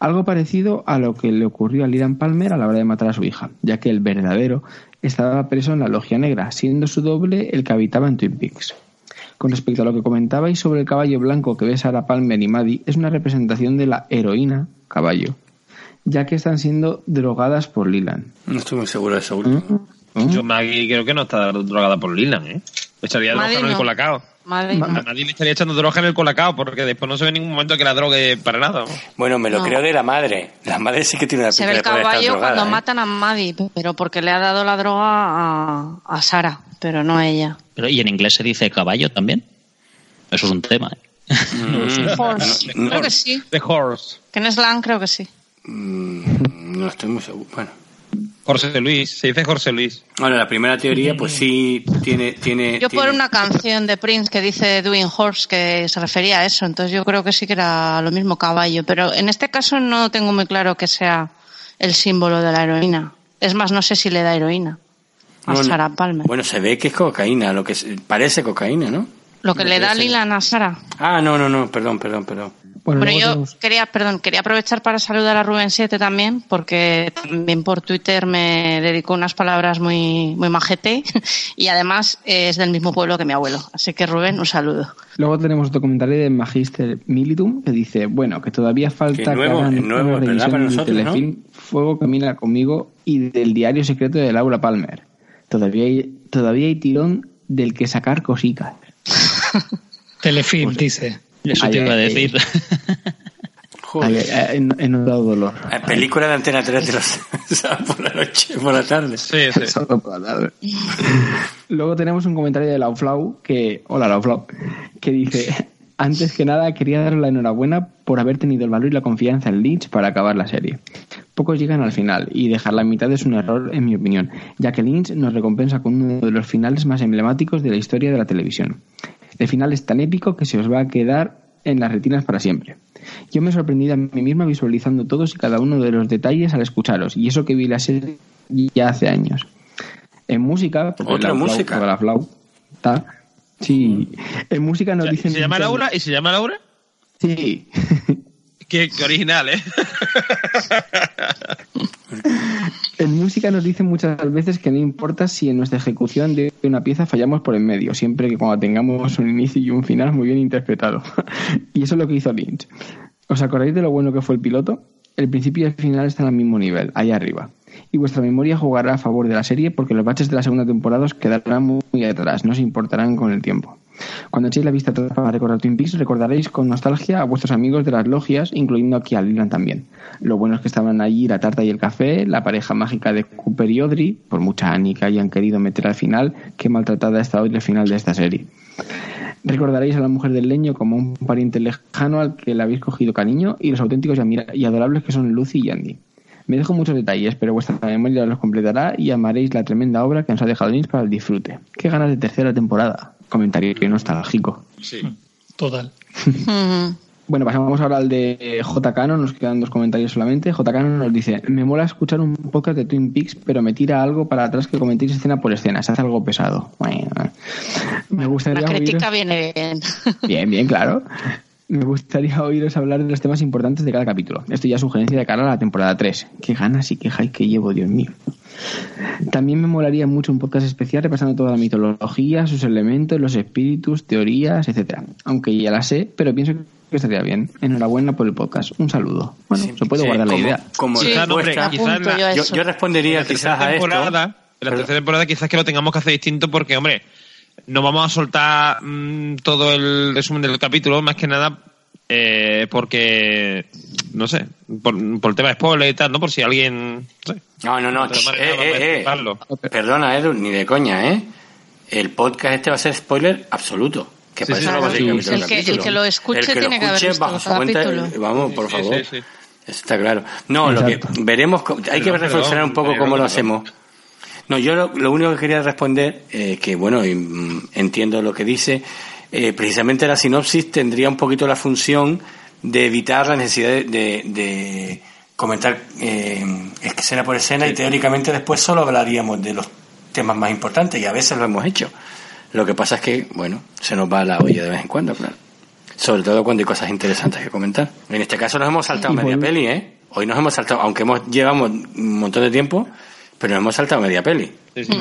Algo parecido a lo que le ocurrió a Liran Palmer a la hora de matar a su hija, ya que el verdadero estaba preso en la logia negra, siendo su doble el que habitaba en Twin Peaks. Con respecto a lo que comentabais sobre el caballo blanco que ves Sarah Palmer y Maddie, es una representación de la heroína caballo, ya que están siendo drogadas por Lilan. No estoy muy seguro de eso. ¿Mm? Yo Maggie creo que no está drogada por Lilan, ¿eh? Le echaría droga Maddie en el no. colacao. Madre Ma- mía. A Maddie le estaría echando droga en el colacao porque después no se ve en ningún momento que la drogue para nada. ¿no? Bueno, me lo No. creo de la madre. La madre sí que tiene una Se pinta ve de el caballo drogada, cuando ¿eh? matan a Maddie, pero porque le ha dado la droga a, a Sara, pero no a ella. Pero, ¿Y en inglés se dice caballo también? Eso es un tema. ¿eh? Mm, Horse. no, Creo que sí. The Horse. Que en slang creo que sí. mm, no estoy muy seguro. Bueno. Jorge Luis. Se dice Jorge Luis. Bueno, la primera teoría, pues sí tiene. tiene Yo por tiene- una canción de Prince que dice Doing Horse que se refería a eso, entonces yo creo que sí que era lo mismo caballo, pero en este caso no tengo muy claro que sea el símbolo de la heroína. Es más, no sé si le da heroína a Bueno, Sarah Palmer. Bueno, se ve que es cocaína, lo que se- parece cocaína, ¿no? lo que le da Lilan a Sara. Ah, no, no, no, perdón, perdón, perdón. Bueno, yo tenemos- quería, perdón, quería aprovechar para saludar a Rubén 7 también, porque también por Twitter me dedicó unas palabras muy, muy majete y además es del mismo pueblo que mi abuelo. Así que Rubén, un saludo. Luego tenemos otro comentario de Magister Militum que dice, bueno, que todavía falta Que nuevo, que hagan nuevo, una revisión Para del nosotros, ¿no? telefilm Fuego Camina conmigo y del diario secreto de Laura Palmer. Todavía hay, todavía hay tirón del que sacar cositas. Telefilm, dice. Eso Ay, te iba a decir. Joder. Ay, he, notado dolor. Eh, Película de Antena 3 de los por la noche, por la tarde. Sí, sí. Solo por la tarde. Luego tenemos un comentario de Lauflau que, hola Lauflau, que dice, antes que nada quería darle la enhorabuena por haber tenido el valor y la confianza en Lynch para acabar la serie. Pocos llegan al final y dejar la mitad es un error en mi opinión, ya que Lynch nos recompensa con uno de los finales más emblemáticos de la historia de la televisión. El final es tan épico que se os va a quedar en las retinas para siempre. Yo me he sorprendido a mí misma visualizando todos y cada uno de los detalles al escucharos, y eso que vi la serie ya hace años. En música, porque Otra la Flau- música. la Sí. En música nos O sea, dicen. ¿Se llama Laura? ¿Y se llama Laura? Sí. Qué, original, ¿eh? En música nos dicen muchas veces que no importa si en nuestra ejecución de una pieza fallamos por en medio, siempre que cuando tengamos un inicio y un final muy bien interpretado. y eso es lo que hizo Lynch. ¿Os acordáis de lo bueno que fue el piloto? El principio y el final están al mismo nivel, allá arriba. Y vuestra memoria jugará a favor de la serie porque los baches de la segunda temporada os quedarán muy atrás, no se importarán con el tiempo. Cuando echéis la vista atrás para recordar Twin Peaks, recordaréis con nostalgia a vuestros amigos de las logias, incluyendo aquí a Leland también. Lo bueno es que estaban allí la tarta y el café, la pareja mágica de Cooper y Audrey, por mucha Annie que hayan querido meter al final, qué maltratada está hoy el final de esta serie. Recordaréis a la mujer del leño como un pariente lejano al que le habéis cogido cariño y los auténticos y, adorables que son Lucy y Andy. Me dejo muchos detalles, pero vuestra memoria los completará y amaréis la tremenda obra que nos ha dejado Lynch para el disfrute. Qué ganas de tercera temporada. Comentario nostálgico. Sí. Total. Ujú. Bueno, pasamos ahora al de J. Cano, nos quedan dos comentarios solamente. J. Cano nos dice, me mola escuchar un podcast de Twin Peaks, pero me tira algo para atrás que comentéis escena por escena, se hace algo pesado. Bueno, me gustaría La crítica oíros- viene bien. Bien, bien, claro. Me gustaría oíros hablar de los temas importantes de cada capítulo. Esto ya es sugerencia de cara a la temporada 3. Qué ganas y qué hype que llevo, Dios mío. También me molaría mucho un podcast especial repasando toda la mitología, sus elementos, los espíritus, teorías, etcétera. Aunque ya la sé, pero pienso que estaría bien. Enhorabuena por el podcast. Un saludo. Bueno, Sí, se puede sí, guardar la idea. Como Sí, Quizás, hombre, la- yo respondería quizás a esto. temporada, en la tercera temporada quizás que lo tengamos que hacer distinto porque, hombre, no vamos a soltar mm, todo el resumen del capítulo, más que nada eh, porque, no sé, por, por el tema de spoiler y tal, ¿no? Por si alguien... no sé. No, no, no. Eh, eh, eh. Perdona, Edu, ni de coña, ¿eh? El podcast este va a ser spoiler absoluto. Que Sí, sí, eso no va a ser sí, El que- el capítulo. que lo escuche El que lo tiene que haber visto bajo su cuenta, capítulo. Vamos, por Sí, favor. sí, sí. Eso está claro. No, lo que veremos, hay que Perdón, reflexionar un poco perdón, cómo lo perdón. hacemos. No, yo lo, lo único que quería responder, eh, que bueno, y, mm, entiendo lo que dice, eh, precisamente la sinopsis tendría un poquito la función de evitar la necesidad de, de- de comentar eh, escena por escena y teóricamente después solo hablaríamos de los temas más importantes y a veces lo hemos hecho. Lo que pasa es que, bueno, se nos va la olla de vez en cuando, claro. Sobre todo cuando hay cosas interesantes que comentar. En este caso nos hemos saltado media peli, ¿eh? Hoy nos hemos saltado, aunque hemos llevamos un montón de tiempo, pero hemos saltado media peli. Sí, sí.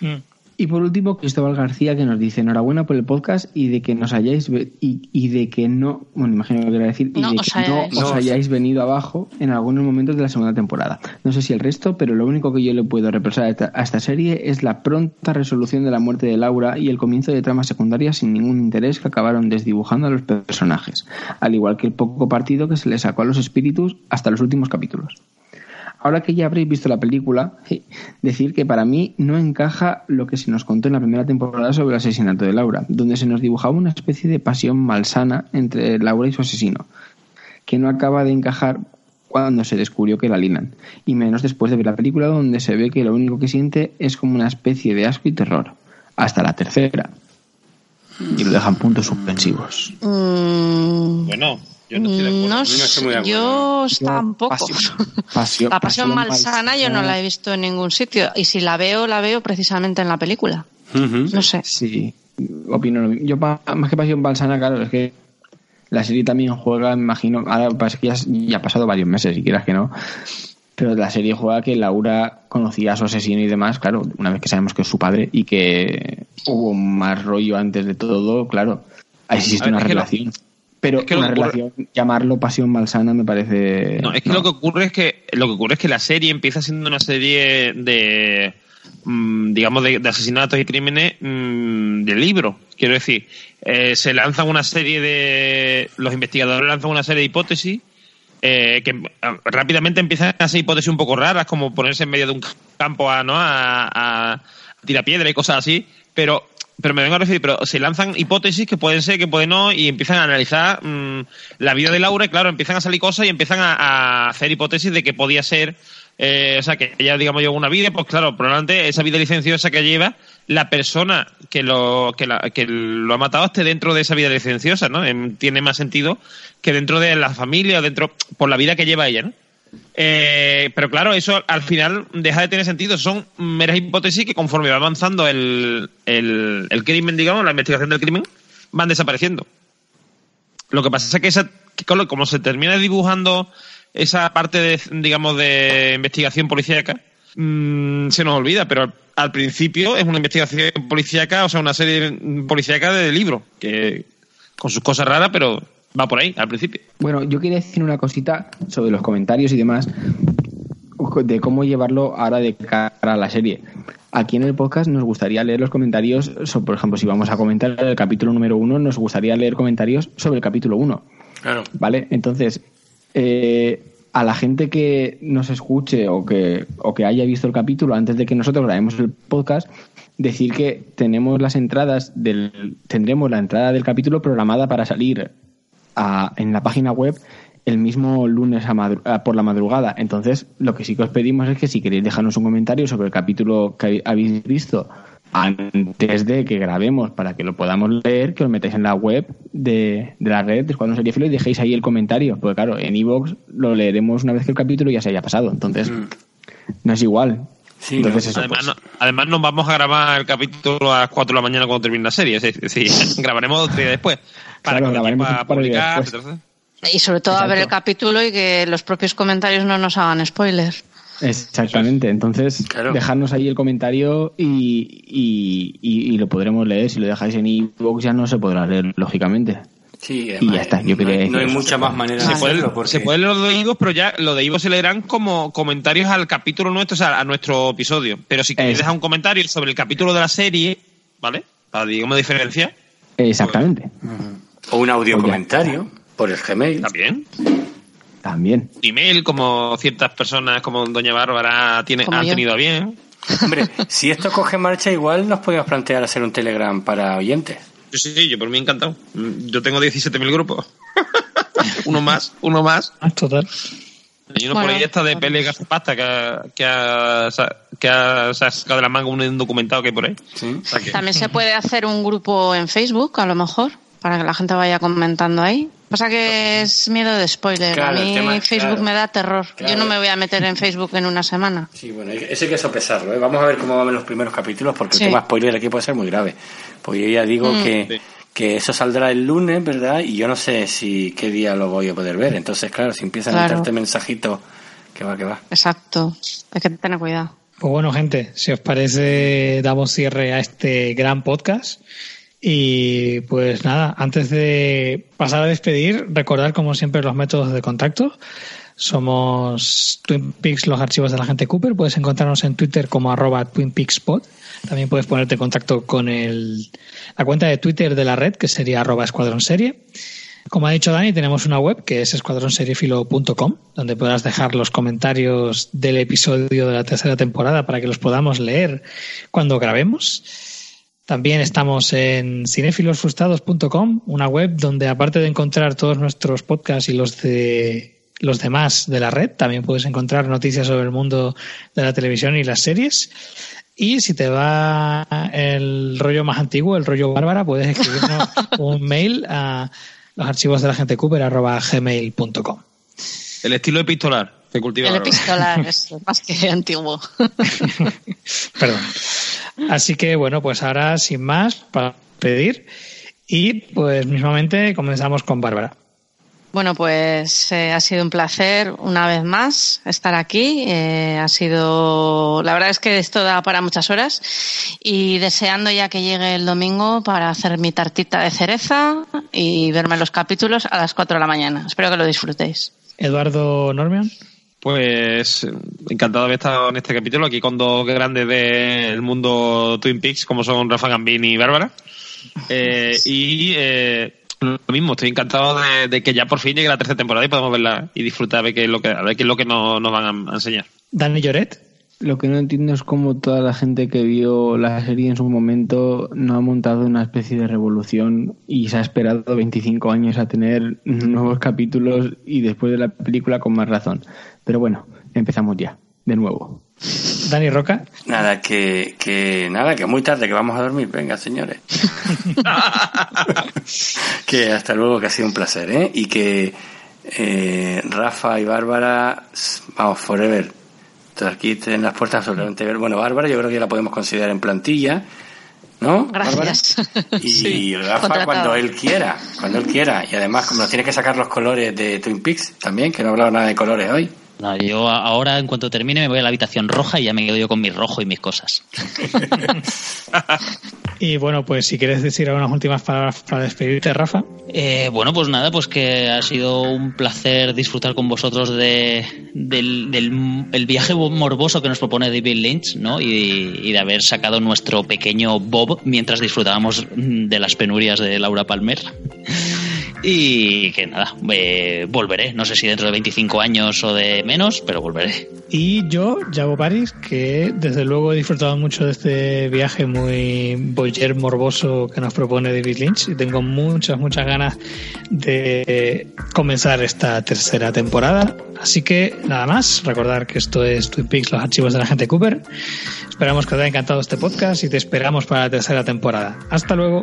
Mm. Y por último, Cristóbal García que nos dice enhorabuena por el podcast y de que nos hayáis y, y de que no, bueno, imagino que quería decir, y No de os que no hayáis. os No, hayáis venido abajo en algunos momentos de la segunda temporada. No sé si el resto, pero lo único que yo le puedo reprochar a esta, a esta serie es la pronta resolución de la muerte de Laura y el comienzo de tramas secundarias sin ningún interés que acabaron desdibujando a los personajes, al igual que el poco partido que se le sacó a los espíritus hasta los últimos capítulos. Ahora que ya habréis visto la película, decir que para mí no encaja lo que se nos contó en la primera temporada sobre el asesinato de Laura, donde se nos dibujaba una especie de pasión malsana entre Laura y su asesino, que no acaba de encajar cuando se descubrió que la linan, y menos después de ver la película donde se ve que lo único que siente es como una especie de asco y terror, hasta la tercera. Y lo dejan puntos suspensivos. Mm, Bueno, yo no estoy de acuerdo. no estoy muy de acuerdo. yo tampoco. pasión- pasión- la pasión pasión malsana yo no la he visto en ningún sitio. Y si la veo, la veo precisamente en la película. No sé. Sí, opino lo mismo. Yo, pa- más que pasión balsana, claro, es que la serie también juega, me imagino, ahora pasa que ya, ya ha pasado varios meses, si quieras que no, pero la serie juega que Laura conocía a su asesino y demás, claro, una vez que sabemos que es su padre y que hubo más rollo antes de todo, claro, existe ver, una relación. Pero es que una ocurre- relación, llamarlo pasión malsana me parece... No, es que lo que ocurre es que lo que ocurre es que la serie empieza siendo una serie de mm, digamos de, de asesinatos y crímenes mm, de libro. Quiero decir, eh, se lanzan una serie de los investigadores lanzan una serie de hipótesis eh, que ah, rápidamente empiezan a ser hipótesis un poco raras, como ponerse en medio de un campo a, ¿no? a, a- a tirar piedra y cosas así, pero pero me vengo a referir, pero se lanzan hipótesis que pueden ser, que pueden no, y empiezan a analizar mm, la vida de Laura, y claro, empiezan a salir cosas y empiezan a, hacer hipótesis de que podía ser, eh, o sea, que ella, digamos, lleva una vida, pues claro, probablemente esa vida licenciosa que lleva, la persona que lo, que, la- que lo ha matado esté dentro de esa vida licenciosa, ¿no? Em, tiene más sentido que dentro de la familia o dentro, por la vida que lleva ella, ¿no? Eh, pero claro, eso al final deja de tener sentido. Son meras hipótesis que conforme va avanzando el, el, crimen, digamos, la investigación del crimen, van desapareciendo. Lo que pasa es que, esa, como- se termina dibujando esa parte de, digamos, de investigación policíaca, mm, se nos olvida, pero al, al principio es una investigación policíaca, o sea, una serie policíaca de libro, que con sus cosas raras, pero va por ahí, al principio. Bueno, yo quería decir una cosita sobre los comentarios y demás, de cómo llevarlo ahora de cara a la serie. Aquí en el podcast nos gustaría leer los comentarios, sobre, por ejemplo, si vamos a comentar el capítulo número uno, nos gustaría leer comentarios sobre el capítulo uno. Claro. ¿Vale? Entonces, eh, a la gente que nos escuche o que, o que haya visto el capítulo antes de que nosotros grabemos el podcast, decir que tenemos las entradas del, tendremos la entrada del capítulo programada para salir a- en la página web el mismo lunes a madru- a- por la madrugada. Entonces, lo que sí que os pedimos es que si queréis dejarnos un comentario sobre el capítulo que habéis visto antes de que grabemos para que lo podamos leer, que os metáis en la web de, de la red de Escuadrón Seriéfilo y dejéis ahí el comentario. Porque claro, en iVoox lo leeremos una vez que el capítulo ya se haya pasado. Entonces, no es igual. Sí, Entonces no, eso, Además, pues, no- además nos vamos a grabar el capítulo a las 4 de la mañana cuando termine la serie. Decir, grabaremos otro día después. Para, Claro, que para publicar. Y sobre todo a ver el capítulo y que los propios comentarios no nos hagan spoiler. Exactamente, entonces Claro. dejarnos ahí el comentario y, y, y- y lo podremos leer. Si lo dejáis en iVoox ya no se podrá leer, lógicamente. Sí, Y ya está, yo no, hay, no hay mucha más manera Se de hacerlo porque se puede leer lo de Ivo, pero ya lo de Ivo se leerán como comentarios al capítulo nuestro, o sea, a nuestro episodio. Pero si queréis dejar un comentario sobre el capítulo de la serie, ¿vale? Para, digamos, diferencia, Exactamente, o un audio comentario por el Gmail. también. también. Email, como ciertas personas, como Doña Bárbara, tiene, Como han yo. tenido a bien. Hombre, si esto coge marcha, igual nos podemos plantear hacer un Telegram para oyentes. Yo sí, sí, yo por mí encantado. Yo tengo 17.000 grupos. uno más, uno más. Ah, Total. Hay uno por Bueno, ahí esta de bueno. Pele Gazpasta que ha, que ha, que ha sacado de la manga un documentado que hay por ahí. ¿sí? O sea que- También se puede hacer un grupo en Facebook, a lo mejor, para que la gente vaya comentando ahí. Pasa que es miedo de spoiler. Claro, a mí tema- Facebook claro. me da terror. Claro. Yo no me voy a meter en Facebook en una semana. Sí, bueno, eso hay que sopesarlo. ¿eh? Vamos a ver cómo van los primeros capítulos, porque Sí. el tema spoiler aquí puede ser muy grave. Porque yo ya digo Mm. que, Sí. que eso saldrá el lunes, ¿verdad? Y yo no sé si qué día lo voy a poder ver. Entonces, claro, si empiezan a entrarte mensajitos, que va, que va. Exacto. Hay que tener cuidado. Pues bueno, gente, si os parece, damos cierre a este gran podcast. Y pues nada, antes de pasar a despedir, recordar como siempre los métodos de contacto. Somos Twin Peaks, los archivos de la gente Cooper. Puedes encontrarnos en Twitter como arroba Twin Peaks Pod. También puedes ponerte en contacto con el, la cuenta de Twitter de la red, que sería arroba Escuadrón Serie. Como ha dicho Dani, tenemos una web que es escuadronseriefilo.com, donde podrás dejar los comentarios del episodio de la tercera temporada para que los podamos leer cuando grabemos. También estamos en cinefilosfrustrados.com, una web donde aparte de encontrar todos nuestros podcasts y los de los demás de la red, también puedes encontrar noticias sobre el mundo de la televisión y las series. Y si te va el rollo más antiguo, el rollo bárbara, puedes escribirnos un mail a los archivos de la gente Cooper arroba gmail.com. El estilo epistolar que cultiva El epistolar es más que antiguo. Perdón. Así que bueno, pues ahora sin más para pedir y pues mismamente comenzamos con Bárbara. Bueno, pues eh, ha sido un placer una vez más estar aquí. Eh, ha sido, la verdad es que esto da para muchas horas y deseando ya que llegue el domingo para hacer mi tartita de cereza y verme los capítulos a las 4 de la mañana. Espero que lo disfrutéis. Eduardo Normion. Pues encantado de haber estado en este capítulo aquí con dos grandes del mundo Twin Peaks como son Rafa Gambini y Bárbara. Eh, y eh, lo mismo, estoy encantado de, de que ya por fin llegue la tercera temporada y podamos verla y disfrutar de qué es lo que, a ver qué es lo que nos, nos van a, a enseñar. Dani Lloret. Lo que no entiendo es cómo toda la gente que vio la serie en su momento no ha montado una especie de revolución y se ha esperado 25 años a tener nuevos capítulos y después de la película con más razón. Pero bueno, empezamos ya, de nuevo. Dani Roca. Nada, que, que nada, que muy tarde, que vamos a dormir. Venga, señores. que hasta luego, que ha sido un placer, ¿eh? Y que Eh, Rafa y Bárbara, vamos, forever. Entonces aquí tienen las puertas absolutamente ver- Bueno, Bárbara yo creo que la podemos considerar en plantilla, ¿no? Gracias. Bárbara? Y Sí, Rafa contratado. cuando él quiera, cuando él quiera. Y además, como nos tiene que sacar los colores de Twin Peaks también, que no he hablado nada de colores hoy. No, yo ahora, en cuanto termine, me voy a la habitación roja y ya me quedo yo con mi rojo y mis cosas. Y bueno, pues si quieres decir algunas últimas palabras para despedirte, Rafa. Eh, bueno, pues nada, pues que ha sido un placer disfrutar con vosotros de, del, del- el viaje morboso que nos propone David Lynch, ¿no? Y, y de haber sacado nuestro pequeño Bob mientras disfrutábamos de las penurias de Laura Palmer. Y que nada, eh, volveré. No sé si dentro de 25 años o de menos, pero volveré. Y yo, Yago Paris, que desde luego he disfrutado mucho de este viaje muy boyer morboso que nos propone David Lynch y tengo muchas, muchas ganas de comenzar esta tercera temporada. Así que nada más, recordar que esto es Twin Peaks, los archivos de la gente Cooper. Esperamos que os haya encantado este podcast y te esperamos para la tercera temporada. Hasta luego.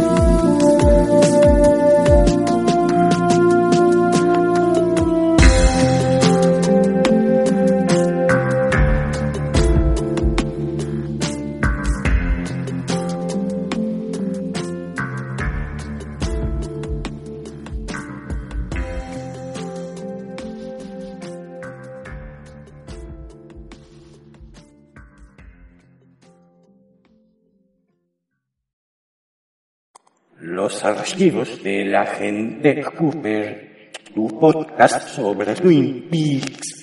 Los archivos de la gente Cooper, tu podcast sobre Twin Peaks.